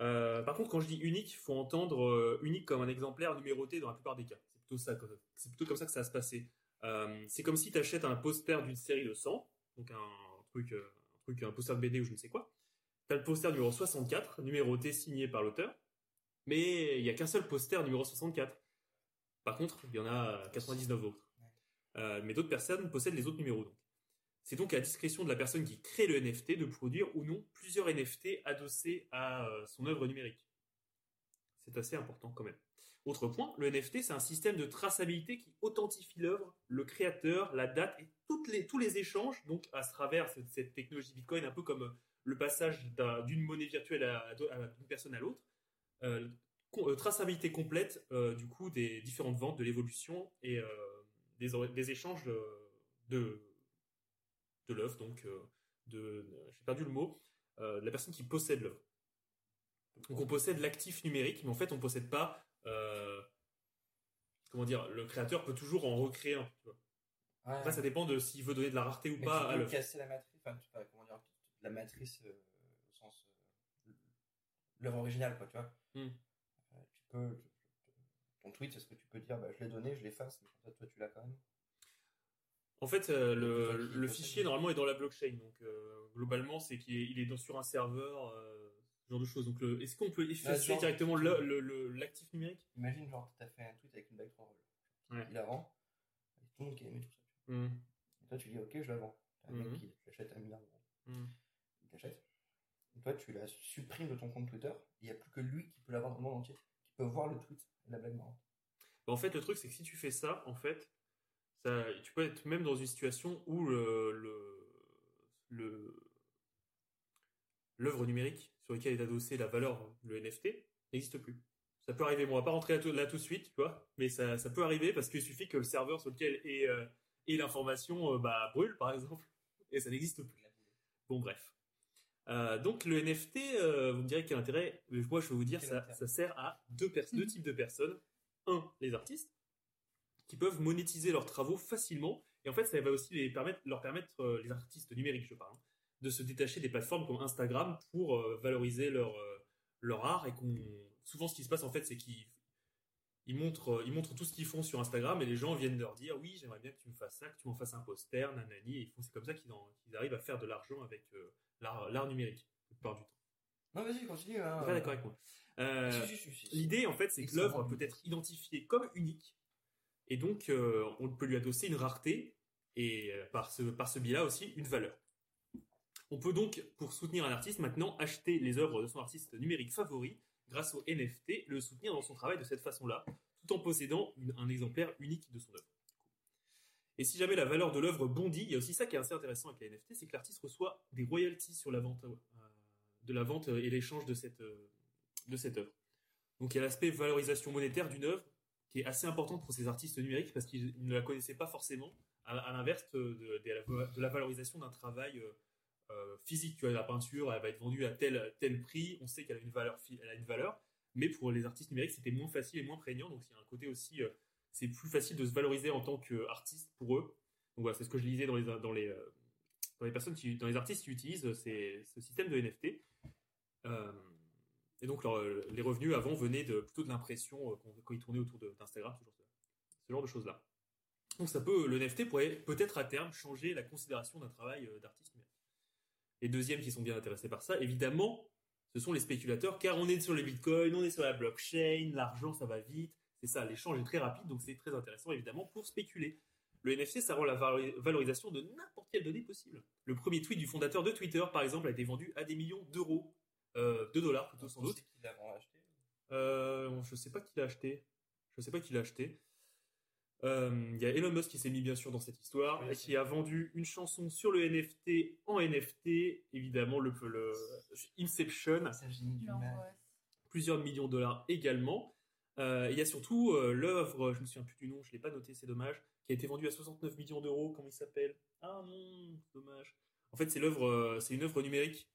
Euh, par contre, quand je dis unique, il faut entendre euh, unique comme un exemplaire numéroté dans la plupart des cas. C'est plutôt ça, que- c'est plutôt comme ça que ça va se passer. Euh, c'est comme si tu achètes un poster d'une série de 100, donc un truc, un truc, un poster de BD ou je ne sais quoi. Tu as le poster numéro 64, numéroté signé par l'auteur, mais il n'y a qu'un seul poster numéro 64. Par contre, il y en a 99 autres. Mais d'autres personnes possèdent les autres numéros. Donc. C'est donc à la discrétion de la personne qui crée le NFT de produire ou non plusieurs NFT adossés à euh, son œuvre numérique. C'est assez important quand même. Autre point, le NFT, c'est un système de traçabilité qui authentifie l'œuvre, le créateur, la date et tous les échanges, donc à travers cette, technologie Bitcoin, un peu comme euh, le passage d'un- d'une monnaie virtuelle à, d'une personne à l'autre. Euh, traçabilité complète du coup des différentes ventes, de l'évolution et des, échanges de, de l'œuvre, donc euh, de, j'ai perdu le mot, euh, de la personne qui possède l'œuvre. Donc on possède l'actif numérique, mais en fait on ne possède pas, euh, comment dire, le créateur peut toujours en recréer un. tu vois. Après ça dépend de s'il veut donner de la rareté ou Mais pas tu à peux l'œuvre. casser la matrice, enfin, tu peux, comment dire, la matrice euh, au sens euh, l'œuvre originale, quoi, tu vois. Hmm. Tu peux, ton tweet, est-ce que tu peux dire, bah, je l'ai donné, je l'efface, mais comme ça, toi, tu l'as quand même. En fait, euh, le, fichier normalement est dans la blockchain, donc euh, globalement c'est qu'il est, il est dans- sur un serveur, euh, ce genre de choses. Donc le- est-ce qu'on peut effacer genre, directement l'actif numérique? Imagine, genre, t'as fait un tweet avec une bague 3 rolls. Ouais. Il la vend, et tout le monde qui aimait tout ça. Hmm. Et toi, tu dis, ok, je la vends. T'as un mec qui l'achète un milliard d'euros. Hmm. Il t'achète. Et toi, tu la supprimes de ton compte Twitter. Il n'y a plus que lui qui peut l'avoir dans le monde entier, qui peut voir le tweet et la blague marrante. Bah, en fait, le truc, c'est que si tu fais ça, en fait, tu peux être même dans une situation où le, le, le- l'œuvre numérique sur laquelle est adossée la valeur, le NFT, n'existe plus. Ça peut arriver. Bon, on va pas rentrer là tout, de suite, tu vois, mais ça, ça peut arriver parce qu'il suffit que le serveur sur lequel est, euh, est l'information euh, bah, brûle, par exemple, et ça n'existe plus. Bon, bref. Euh, donc le NFT, vous me direz quel intérêt Mais Moi, je vais vous dire, ça, ça sert à deux, deux types de personnes. Un, les artistes, qui peuvent monétiser leurs travaux facilement. Et en fait, ça va aussi les permettre, leur permettre, euh, les artistes numériques, je parle, hein, de se détacher des plateformes comme Instagram pour euh, valoriser leur, euh, leur art. Et qu'on, souvent, ce qui se passe, en fait, c'est qu'ils ils montrent, ils montrent tout ce qu'ils font sur Instagram et les gens viennent leur dire oui, j'aimerais bien que tu me fasses ça, que tu m'en fasses un poster, nanani. Et c'est comme ça qu'ils, en- qu'ils arrivent à faire de l'argent avec l'art, numérique, la plupart du temps. Non, vas-y, continue. Hein. D'accord avec moi. Euh. L'idée, en fait, c'est que l'œuvre peut être identifiée comme unique, et donc euh, on peut lui adosser une rareté, et euh, par ce, par ce biais-là aussi une valeur. On peut donc, pour soutenir un artiste, maintenant acheter les œuvres de son artiste numérique favori grâce au NFT, le soutenir dans son travail de cette façon-là, tout en possédant un exemplaire unique de son œuvre. Et si jamais la valeur de l'œuvre bondit, il y a aussi ça qui est assez intéressant avec la NFT, c'est que l'artiste reçoit des royalties sur la vente, euh, de la vente et l'échange de cette, de cette œuvre. Donc il y a l'aspect valorisation monétaire d'une œuvre qui est assez importante pour ces artistes numériques parce qu'ils ne la connaissaient pas forcément, à, l'inverse de, la, valorisation d'un travail euh, euh, physique. Tu vois, la peinture, elle va être vendue à tel, tel prix, on sait qu'elle a une valeur, elle a une valeur, mais pour les artistes numériques, c'était moins facile et moins prégnant, donc il y a un côté aussi, euh, c'est plus facile de se valoriser en tant qu'artiste pour eux. Donc voilà, c'est ce que je lisais dans les, dans les, dans les personnes qui, dans les artistes qui utilisent ces- ce système de NFT. Et donc leur- les revenus avant venaient plutôt de l'impression euh, quand ils tournaient autour d'Instagram, ce ce genre de choses-là. Donc ça peut, le NFT pourrait peut-être à terme changer la considération d'un travail euh, d'artiste numérique. Les deuxièmes qui sont bien intéressés par ça, évidemment, ce sont les spéculateurs, car on est sur les bitcoins, on est sur la blockchain, l'argent ça va vite, c'est ça, l'échange est très rapide, donc c'est très intéressant évidemment pour spéculer. Le NFT, ça rend la valori- valorisation de n'importe quelle donnée possible. Le premier tweet du fondateur de Twitter, par exemple, a été vendu à des millions d'euros, euh, de dollars plutôt sans doute. qui acheté. Euh, je sais pas qui l'a acheté. Je sais pas qui l'a acheté. Euh, Il y a Elon Musk qui s'est mis bien sûr dans cette histoire Oui, et qui a vendu une chanson sur le NFT en NFT, évidemment le, le Inception, plusieurs millions de dollars également. Euh, il y a surtout euh, l'œuvre, je me souviens plus du nom, je l'ai pas noté, c'est dommage, qui a été vendue à 69 millions d'euros. Comment il s'appelle? Ah non, dommage. En fait, c'est l'œuvre, euh, c'est une œuvre numérique.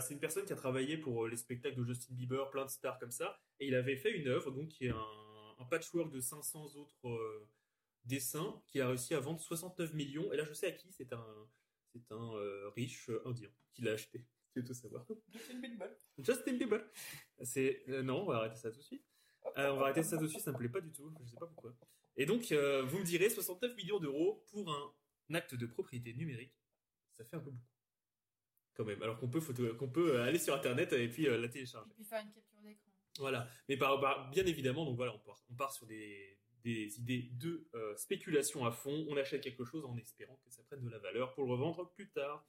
C'est une personne qui a travaillé pour euh, les spectacles de Justin Bieber, plein de stars comme ça, et il avait fait une œuvre donc qui est un, un patchwork de 500 autres euh, dessins qui a réussi à vendre 69 millions. Et là, je sais à qui. C'est un, c'est un euh, riche indien qui l'a acheté. Tu veux tout savoir Justin Bieber. Justin Bieber. C'est euh, non, on va arrêter ça tout de suite. On va arrêter ça tout de suite, ça me plaît pas du tout, je sais pas pourquoi. Et donc, vous me direz, 69 millions d'euros pour un acte de propriété numérique, ça fait un peu beaucoup. Quand même, alors qu'on peut, photo- qu'on peut euh, aller sur Internet et puis euh, la télécharger. Et puis faire une capture d'écran. Voilà. Mais par, par- bien évidemment, donc voilà, on part, on part sur des, des idées de euh, spéculation à fond. On achète quelque chose en espérant que ça prenne de la valeur pour le revendre plus tard.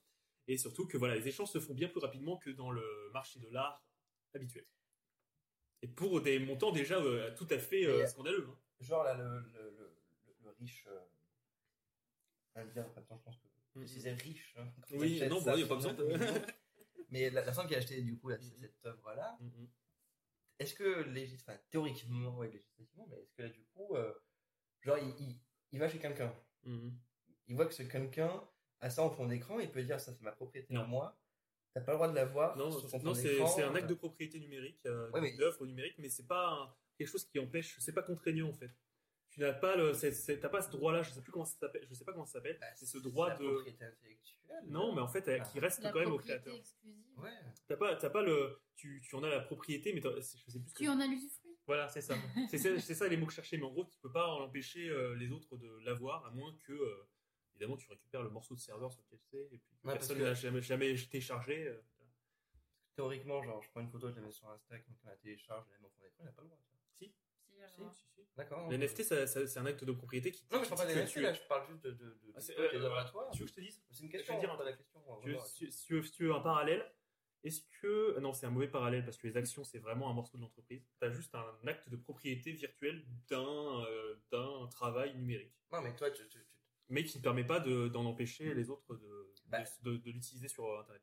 Et surtout que voilà, les échanges se font bien plus rapidement que dans le marché de l'art habituel. Et pour des montants déjà euh, tout à fait euh, scandaleux. hein. Genre là, le, le, le, le- le riche. Euh... indien, attends, je pense que. Je disais riche. hein, Oui, non, ça, bon, y a pas besoin de- <laughs> Mais la, la personne qui a acheté du coup là, Mhm. cette œuvre-là, Mhm. est-ce que légis... enfin, théoriquement, ouais, législativement, mais est-ce que là du coup, euh, genre il, il, il va chez quelqu'un, il voit que ce quelqu'un a ça en fond d'écran, il peut dire ça c'est ma propriété à moi, t'as pas le droit de la voir Non, c'est- non, un acte euh, de propriété numérique, euh, Ouais, mais- d'une œuvre numérique, mais c'est pas un- quelque chose qui empêche, c'est pas contraignant en fait. Tu n'as pas le, t'as pas ce droit-là, je sais plus comment ça s'appelle, je sais pas comment ça s'appelle. bah, c'est ce droit la de- propriété intellectuelle. Non, mais en fait, Ah. qui reste La quand même au créateur. exclusive. Ouais. T'as pas, t'as pas le, tu, tu en as la propriété, mais t'as- je sais plus. ce que- Tu en as l'usufruit. Voilà, c'est ça. <laughs> c'est ça, c'est ça les mots que je cherchais, mais en gros, tu peux pas en empêcher euh, les autres de l'avoir, à moins que, euh, évidemment, tu récupères le morceau de serveur sur lequel c'est, et puis Ouais, personne n'a jamais, jamais téléchargé. euh, Théoriquement, genre je prends une photo, je la mets sur Insta, quelqu'un la télécharge, je la mets en fond d'écran, il n'a pas le droit. Tu vois. Si, Si, alors. si, si, si. D'accord. Le NFT, ça- ça- c'est un acte de propriété qui. Non, mais je parle pas des NFT là, je parle juste de, de, de, Ah, c'est- euh. Tu veux que je te dise C'est une je question, vais dire un pas la question. Tu veux- voilà. si, si tu veux, si tu veux un parallèle, est-ce que. Non, c'est un mauvais parallèle parce que les actions, c'est vraiment un morceau de l'entreprise. Tu as juste un acte de propriété virtuelle d'un euh, d'un travail numérique. Non, mais toi, tu, tu, tu- Mais qui ne permet pas de- d'en empêcher les autres de, Bah. de, de- de l'utiliser sur euh, Internet.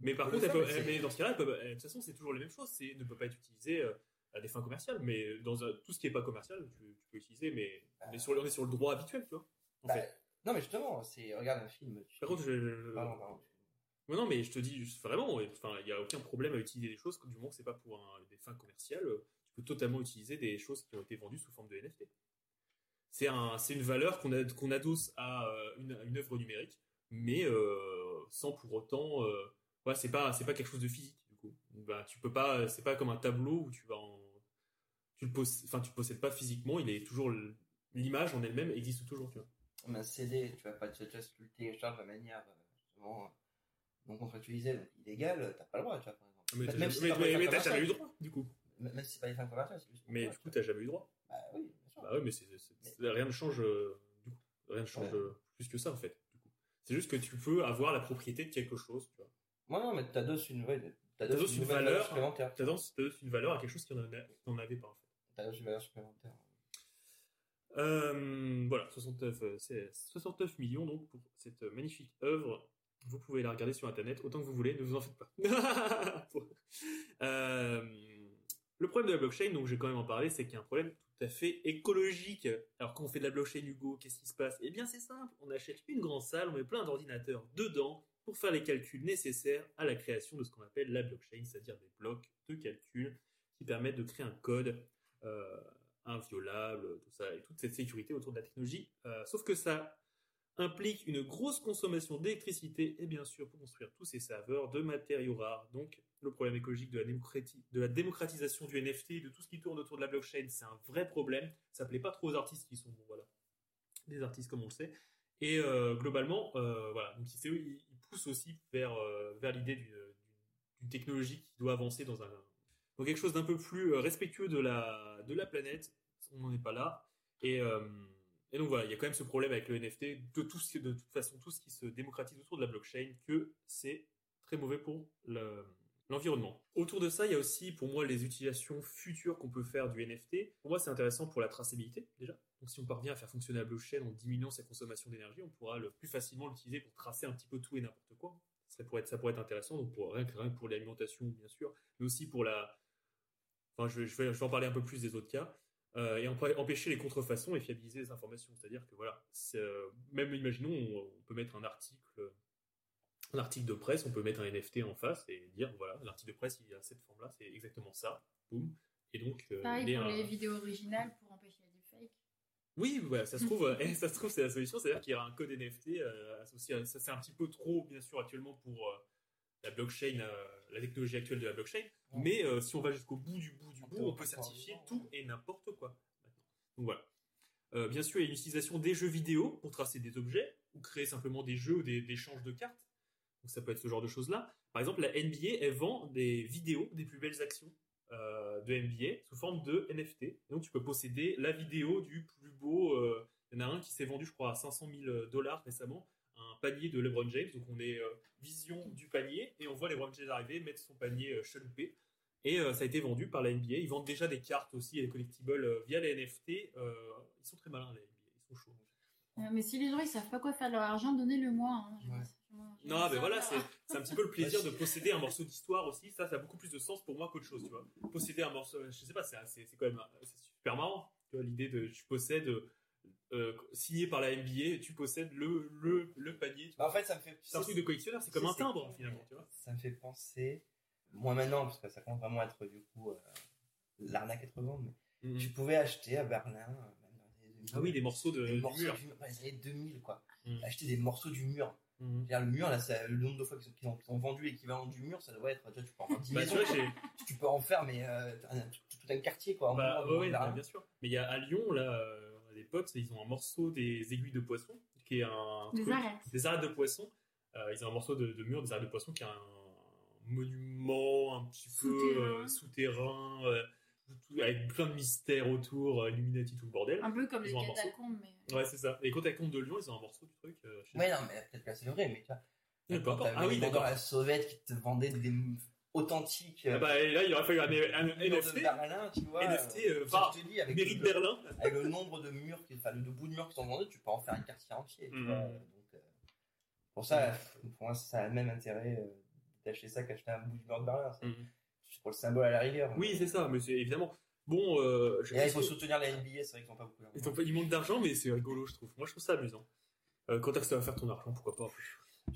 Mais par contre, mais dans ce cas-là, de toute façon, c'est toujours les mêmes choses. C'est ne peut pas être utilisé euh, à des fins commerciales. Mais dans un- tout ce qui n'est pas commercial, tu, tu peux utiliser. Mais on est, sur, on est sur le droit habituel, tu vois. En Bah, fait. Non, mais justement, c'est regarde un film. Tu... Par contre, je, je- Pardon, pardon. Ouais, non, mais je te dis juste vraiment, enfin, il n'y a aucun problème à utiliser des choses du moment que c'est pas pour un- des fins commerciales. Tu peux totalement utiliser des choses qui ont été vendues sous forme de NFT. C'est un, c'est une valeur qu'on adosse à euh, une, une œuvre numérique, mais euh, sans pour autant, euh, ouais, c'est pas, c'est pas quelque chose de physique coup. Ben, tu peux pas, c'est pas comme un tableau où tu vas en, tu le possèdes, enfin, tu le possèdes pas physiquement, il est toujours l'image en elle-même existe toujours, tu vois. Comme un CD, tu vas pas te juste le télécharger de manière euh, justement, euh, non contractualisée, donc illégale, t'as pas le droit, tu vois, par exemple. Mais t'as jamais- si mais- mais- mais t'as jamais eu commercial. droit, du coup. Même si c'est pas des fins Mais du coup, t'as jamais eu droit. Bah oui, bien sûr. Bah oui, mais c'est, c'est- rien ne change, euh, du coup. Rien ne change Ouais. euh, plus que ça, en fait. C'est juste que tu peux avoir la propriété de quelque chose, tu vois. Ouais, non, mais t'adosses une, ouais, t'adosses une, une valeur. supplémentaire. Une valeur à quelque chose qui n'en avait pas, en fait. T'adosses une valeur supplémentaire. Euh, voilà, 69, euh, c'est 69 millions donc pour cette magnifique œuvre. Vous pouvez la regarder sur internet autant que vous voulez, ne vous en faites pas. <laughs> Euh, le problème de la blockchain, donc je vais quand même en parler, c'est qu'il y a un problème tout à fait écologique. Alors quand on fait de la blockchain Hugo, qu'est-ce qui se passe? Eh bien c'est simple, on achète une grande salle, on met plein d'ordinateurs dedans pour faire les calculs nécessaires à la création de ce qu'on appelle la blockchain, c'est-à-dire des blocs de calcul qui permettent de créer un code euh, inviolable, tout ça, et toute cette sécurité autour de la technologie. Euh, sauf que ça implique une grosse consommation d'électricité et bien sûr pour construire tous ces serveurs de matériaux rares. Donc le problème écologique de la, démocrati- de la démocratisation du NFT, de tout ce qui tourne autour de la blockchain, c'est un vrai problème. Ça plaît pas trop aux artistes qui sont voilà, des artistes comme on le sait. Et euh, globalement, voilà, donc ICO, il, il pousse aussi vers, euh, vers l'idée d'une d'une technologie qui doit avancer dans un dans quelque chose d'un peu plus euh, respectueux de la de la planète. On n'en est pas là. Et euh, et donc voilà, il y a quand même ce problème avec le NFT, de, tout ce, de toute façon, tout ce qui se démocratise autour de la blockchain, que c'est très mauvais pour le- l'environnement. autour de ça, il y a aussi pour moi les utilisations futures qu'on peut faire du NFT. Pour moi, c'est intéressant pour la traçabilité déjà. Donc si on parvient à faire fonctionner la blockchain en diminuant sa consommation d'énergie, on pourra le plus facilement l'utiliser pour tracer un petit peu tout et n'importe quoi. Ça pourrait être, intéressant, donc pour, rien, que, rien pour l'alimentation, bien sûr, mais aussi pour la... Enfin, je je vais, je vais en parler un peu plus des autres cas. Euh, et emp- empêcher les contrefaçons et fiabiliser les informations. C'est-à-dire que voilà, euh, même imaginons, on, on peut mettre un article, un article de presse, on peut mettre un NFT en face et dire voilà, l'article de presse il a cette forme-là, c'est exactement ça, boum. Et donc, euh, Pareil pour un- les vidéos originales pour empêcher les deepfakes. oui, voilà, ça se trouve, <laughs> euh, <laughs> ça se trouve, c'est la solution, c'est-à-dire qu'il y aura un code NFT euh, associé. À, ça, c'est un petit peu trop, bien sûr, actuellement pour euh, la blockchain, la technologie actuelle de la blockchain. Ouais. Mais si on va jusqu'au bout du bout du bout, on peut certifier tout et n'importe quoi. maintenant. Donc voilà. Bien sûr, il y a l'utilisation des jeux vidéo pour tracer des objets ou créer simplement des jeux ou des, des échanges de cartes. Donc ça peut être ce genre de choses-là. Par exemple, la NBA, elle vend des vidéos des plus belles actions euh, de NBA sous forme de NFT. Et donc tu peux posséder la vidéo du plus beau. euh, il y en a un qui s'est vendu, je crois, à 500 000 dollars récemment, un panier de LeBron James. Donc on est euh, vision du panier et on voit LeBron James arriver, mettre son panier euh, chaloupé. Et euh, ça a été vendu par la NBA. Ils vendent déjà des cartes aussi et des collectibles euh, via les NFT. Euh, ils sont très malins, la NBA. Ils sont chauds. Euh, mais si les gens ils savent pas quoi faire de leur argent, donnez-le moi. hein. Je- Ouais. je- Non, mais voilà, c'est c'est un petit peu le plaisir de posséder un morceau d'histoire aussi. Ça, ça a beaucoup plus de sens pour moi qu'autre chose, tu vois. Posséder un morceau, je sais pas, c'est c'est- c'est quand même c'est super marrant. Tu vois, l'idée de tu possèdes, euh, signé par la NBA, tu possèdes le, le, le panier. tu Bah, vois. en fait, ça me fait. C'est un truc de collectionneur, c'est comme un timbre finalement, tu vois. Ça me fait penser, moi maintenant, parce que ça commence vraiment à être du coup euh, l'arnaque à être vendre, mais tu pouvais acheter à Berlin, euh, même dans les années 2000, Ah oui, des morceaux de, des du morceaux mur. du dans les années 2000, quoi. Mhm. Acheter des morceaux du mur. C'est-à-dire, le mur, là, ça- le nombre de fois qu'ils ont, vendu l'équivalent du mur, ça doit être, tu vois, tu peux en faire 10 Bah, tu vois, tu peux en faire, mais euh, tout, tout un quartier, quoi. Bah, ouais, ouais, bah, bien sûr. Mais il y a à Lyon, là, euh, à l'époque, ils ont un morceau des aiguilles de poisson, qui est un. Des truc- arêtes. des arêtes de poisson. Euh, ils ont un morceau de, de mur des arêtes de poisson qui a un monument un petit peu Souterrain. euh, euh, avec plein de mystères autour, euh, Illuminati, tout le bordel. Un peu comme les Ils un catacombes, mais. Ouais, c'est ça. Et quand t'as compte de Lyon, ils ont un morceau du truc. euh, chez- Ouais, non, mais peut-être que là, c'est vrai, mais tu vois. Quand t'avais Ah oui, les d'accord. la sauvette qui te vendaient des authentiques. Ah bah, et là, il aurait fallu un, un murs de NFT. Berlin, tu vois. NFT, euh, euh, va, je te dis, avec Mérite le, Berlin. avec le nombre de murs, qui, enfin, le de bouts de murs qui sont vendus, tu peux en faire un quartier entier. tu Mhm. vois. Donc, euh, pour ça, pour moi, ça a le même intérêt euh, d'acheter ça qu'acheter un bout du mur de Berlin. Pour le symbole à la rigueur. Oui, c'est ça, mais c'est évidemment. Bon, euh, je là, il faut soutenir la NBA, c'est vrai qu'ils n'ont pas beaucoup d'argent. Ils, manquent d'argent, mais c'est rigolo, je trouve. Moi, je trouve ça amusant. Euh, quand est-ce que ça va faire ton argent, pourquoi pas.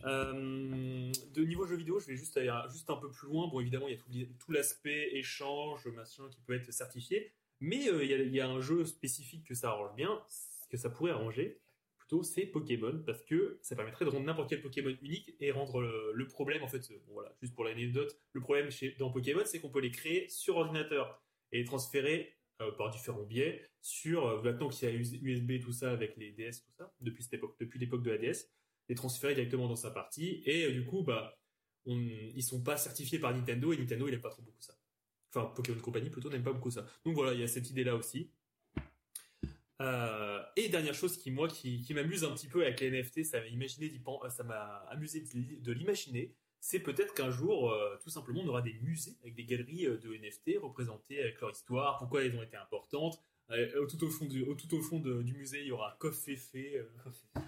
Euh, de niveau jeux vidéo, je vais juste aller un- juste un peu plus loin. Bon, évidemment, il y a tout, l'aspect échange, machin, qui peut être certifié. Mais euh, il y, a- il y a un jeu spécifique que ça arrange bien, que ça pourrait arranger, c'est Pokémon, parce que ça permettrait de rendre n'importe quel Pokémon unique et rendre le, le problème, en fait, euh, bon, voilà, juste pour l'anecdote, le problème chez, dans Pokémon, c'est qu'on peut les créer sur ordinateur et les transférer euh, par différents biais sur euh, maintenant qu'il y a USB tout ça avec les DS tout ça depuis cette époque depuis l'époque de la DS les transférer directement dans sa partie et euh, du coup bah on, ils sont pas certifiés par Nintendo et Nintendo il aime pas trop beaucoup ça. Enfin, Pokémon Company plutôt n'aime pas beaucoup ça. Donc voilà, il y a cette idée là aussi. Euh, et dernière chose qui moi qui, m'amuse un petit peu avec les NFT, ça m'a imaginé ça m'a amusé de, l'imaginer. C'est peut-être qu'un jour, euh, tout simplement, on aura des musées avec des galeries euh, de NFT représentées avec leur histoire, pourquoi elles ont été importantes. Tout au fond, du, tout au fond du musée, il y aura Coff Féfé,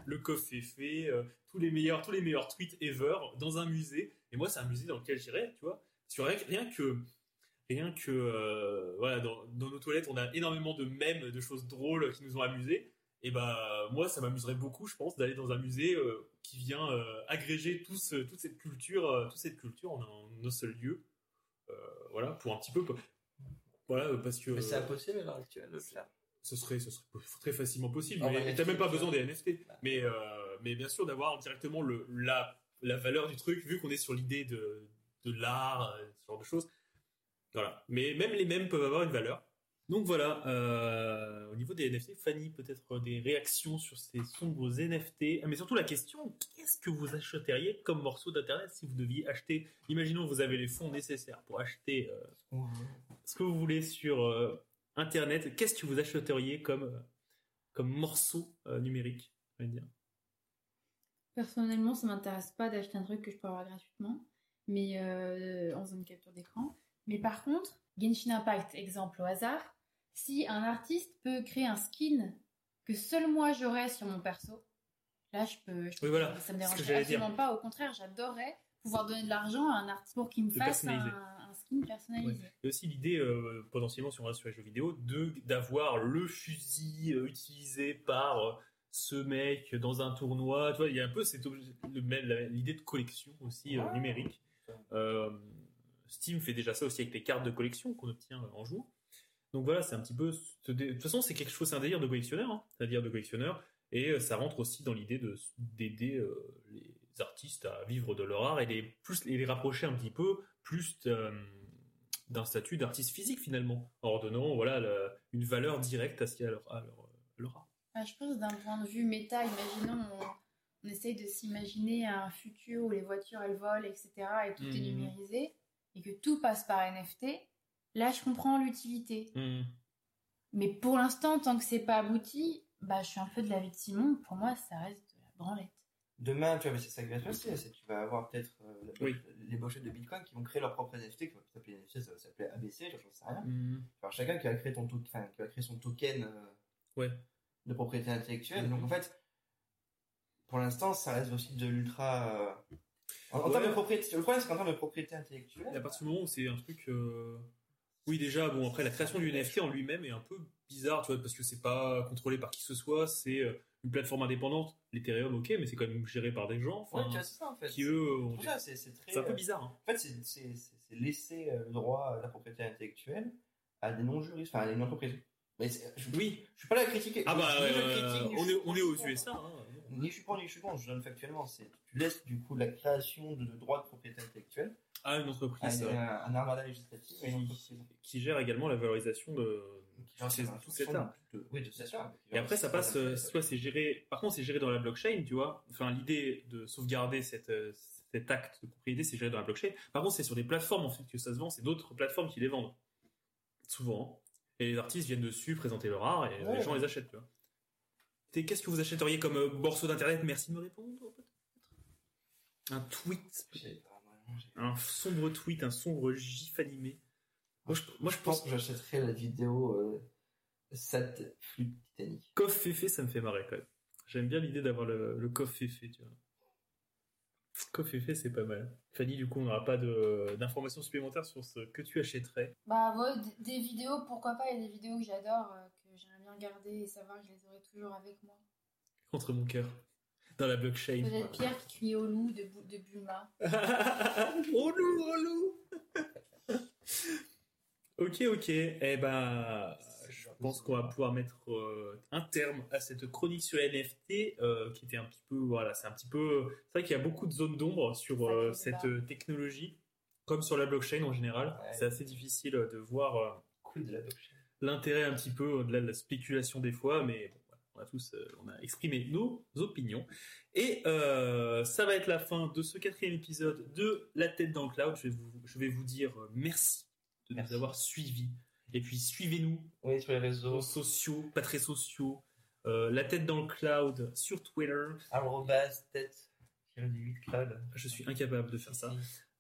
le Coff Féfé, tous les meilleurs, tous les meilleurs tweets ever dans un musée. Et moi, c'est un musée dans lequel j'irai, tu vois. Sur rien, rien que, rien que, euh, voilà, dans, dans nos toilettes, on a énormément de mèmes, de choses drôles qui nous ont amusés. Et bah, moi, ça m'amuserait beaucoup, je pense, d'aller dans un musée euh, qui vient euh, agréger tout ce- toute cette culture, toute cette culture en un, un seul lieu. Voilà, pour un petit peu, voilà, parce que Mais c'est impossible à l'heure actuelle de faire. ce serait, ce serait très facilement possible. En mais NFT, t'as même pas besoin vois. des NFT. Mais, euh, mais bien sûr, d'avoir directement le, la, la valeur du truc, vu qu'on est sur l'idée de, de l'art, ce genre de choses. Voilà. Mais même les mêmes peuvent avoir une valeur. Donc voilà, euh, au niveau des NFT, Fanny, peut-être des réactions sur ces sombres NFT, Ah, mais surtout la question, qu'est-ce que vous achèteriez comme morceau d'internet si vous deviez acheter, imaginons que vous avez les fonds nécessaires pour acheter euh, ce que vous voulez sur euh, internet, qu'est-ce que vous achèteriez comme, comme morceau numérique, Personnellement, ça m'intéresse pas d'acheter un truc que je peux avoir gratuitement, mais en zone capture d'écran. Mais par contre, Genshin Impact, exemple au hasard, si un artiste peut créer un skin que seul moi j'aurais sur mon perso, là je peux, je Oui, voilà, ça me dérange dire. absolument pas. Au contraire, j'adorerais pouvoir donner de l'argent à un artiste pour qu'il me De fasse un, skin personnalisé. Il y a aussi l'idée, euh, potentiellement, si on reste sur les jeux vidéo, de d'avoir le fusil euh, utilisé par euh, ce mec dans un tournoi. Tu vois, il y a un peu cette l'idée de collection aussi euh, Ouais. numérique. Euh, Steam fait déjà ça aussi avec les cartes de collection qu'on obtient euh, en jouant. Donc voilà, c'est un petit peu. ce dé- De toute façon, c'est quelque chose, c'est un délire de collectionneur, hein. un délire de collectionneur, et euh, ça rentre aussi dans l'idée de d'aider euh, les artistes à vivre de leur art et les plus et les rapprocher un petit peu plus d'un statut d'artiste physique finalement, en leur donnant voilà le- une valeur directe à ce qu'il y a à leur, à leur, leur art. Ah, je pense d'un point de vue méta, imaginons, on, on essaye de s'imaginer un futur où les voitures elles volent, etc. et tout est Mhm. numérisé et que tout passe par NFT. Là, je comprends l'utilité. Mais pour l'instant, tant que c'est pas abouti, bah, je suis un peu de l'avis de Simon. Pour moi, ça reste de la branlette. Demain, tu vois, mais c'est ça qui va se passer. c'est que Tu vas avoir peut-être euh, la- Oui. les bochettes de Bitcoin qui vont créer leur propre NFT, qui va s'appeler NFT, ça va s'appeler ABC, j'en sais rien. Alors, chacun qui va créer, ton to- enfin, qui va créer son token euh, Ouais. de propriété intellectuelle. Donc en fait, pour l'instant, ça reste aussi de l'ultra. euh, En, en Ouais. termes de propriété, le problème c'est qu'en termes de propriété intellectuelle, Et à partir du moment où c'est un truc. euh, Oui, déjà, bon, après, la création du NFT en lui-même est un peu bizarre, tu vois, parce que c'est pas contrôlé par qui que ce soit, c'est euh, une plateforme indépendante. L'Ethereum, ok, mais c'est quand même géré par des gens, ouais, enfin, tu vois, c'est ça en fait. qui eux. Ça, c'est un peu euh, bizarre. hein. En fait, c'est- laisser le droit à la propriété intellectuelle à des non-juristes, enfin à une entreprise. Mais je, Oui. je suis pas là à critiquer. Ah bah, je euh, critique, on, est, on est aux. USA. Hein. Ni je suis pour, ni je suis contre, je donne factuellement. C'est tu laisses du coup la création de, de droits de propriété intellectuelle Ah, une à entreprise une- euh, un armada législatif entreprise. qui gère également la valorisation de. Qui tout cet art. Oui, de c'est ça. Et après, ça passe, euh, soit c'est géré, par contre, c'est géré dans la blockchain, tu vois. Enfin, l'idée de sauvegarder cette, euh, cet acte de propriété, c'est géré dans la blockchain. Par contre, c'est sur des plateformes, en fait, que ça se vend, c'est d'autres plateformes qui les vendent. Souvent. Et les artistes viennent dessus présenter leur art et Ouais. les gens les achètent, tu vois. Qu'est-ce que vous achèteriez comme euh, morceau d'internet? Merci de me répondre. Un tweet, moi, un sombre tweet, un sombre gif animé. Moi, je, moi, je Je pense pense que j'achèterais la vidéo euh, Sat Flûte Titanic. coffre féfé, ça me fait marrer quand même. J'aime bien l'idée d'avoir le, le coffre féfé, tu vois. Coffre féfé, c'est pas mal. Fanny, du coup, on n'aura pas d'informations supplémentaires sur ce que tu achèterais. Bah, d- des vidéos, pourquoi pas Il y a des vidéos que j'adore, euh, bien et savoir que je les aurai toujours avec moi. Contre mon cœur. Dans la blockchain. Peut-être Pierre qui crie au loup de, Bu- de Bulma. oh <laughs> loup, oh loup <laughs> Ok, ok. Eh ben, je pense qu'on va pouvoir mettre euh, un terme à cette chronique sur NFT, euh, qui était un petit peu, voilà, c'est un petit peu, c'est vrai qu'il y a beaucoup de zones d'ombre sur euh, cette technologie, comme sur la blockchain en général. Ouais. C'est assez difficile de voir euh, Quid de la blockchain l'intérêt un petit peu au-delà de la spéculation des fois, mais bon, voilà. On a tous, euh, on a exprimé nos opinions. Et euh, ça va être la fin de ce quatrième épisode de La tête dans le cloud. Je vais vous, je vais vous dire euh, merci de Merci. nous avoir suivis. Et puis suivez-nous Oui, sur les réseaux. sociaux, pas très sociaux. Euh, la tête dans le cloud sur Twitter. Arrobas, tête, tiré du 8 cloud. Je suis incapable de faire ça.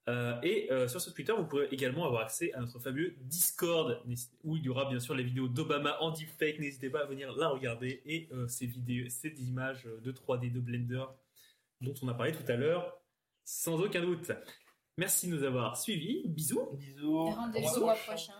Euh, et euh, sur ce Twitter, vous pourrez également avoir accès à notre fabuleux Discord, où il y aura bien sûr les vidéos d'Obama en deepfake. N'hésitez pas à venir la regarder et euh, ces vidéos, ces images de 3D de Blender dont on a parlé tout à l'heure, sans aucun doute. Merci de nous avoir suivis. Bisous. Bisous. Rendez-vous Au prochain.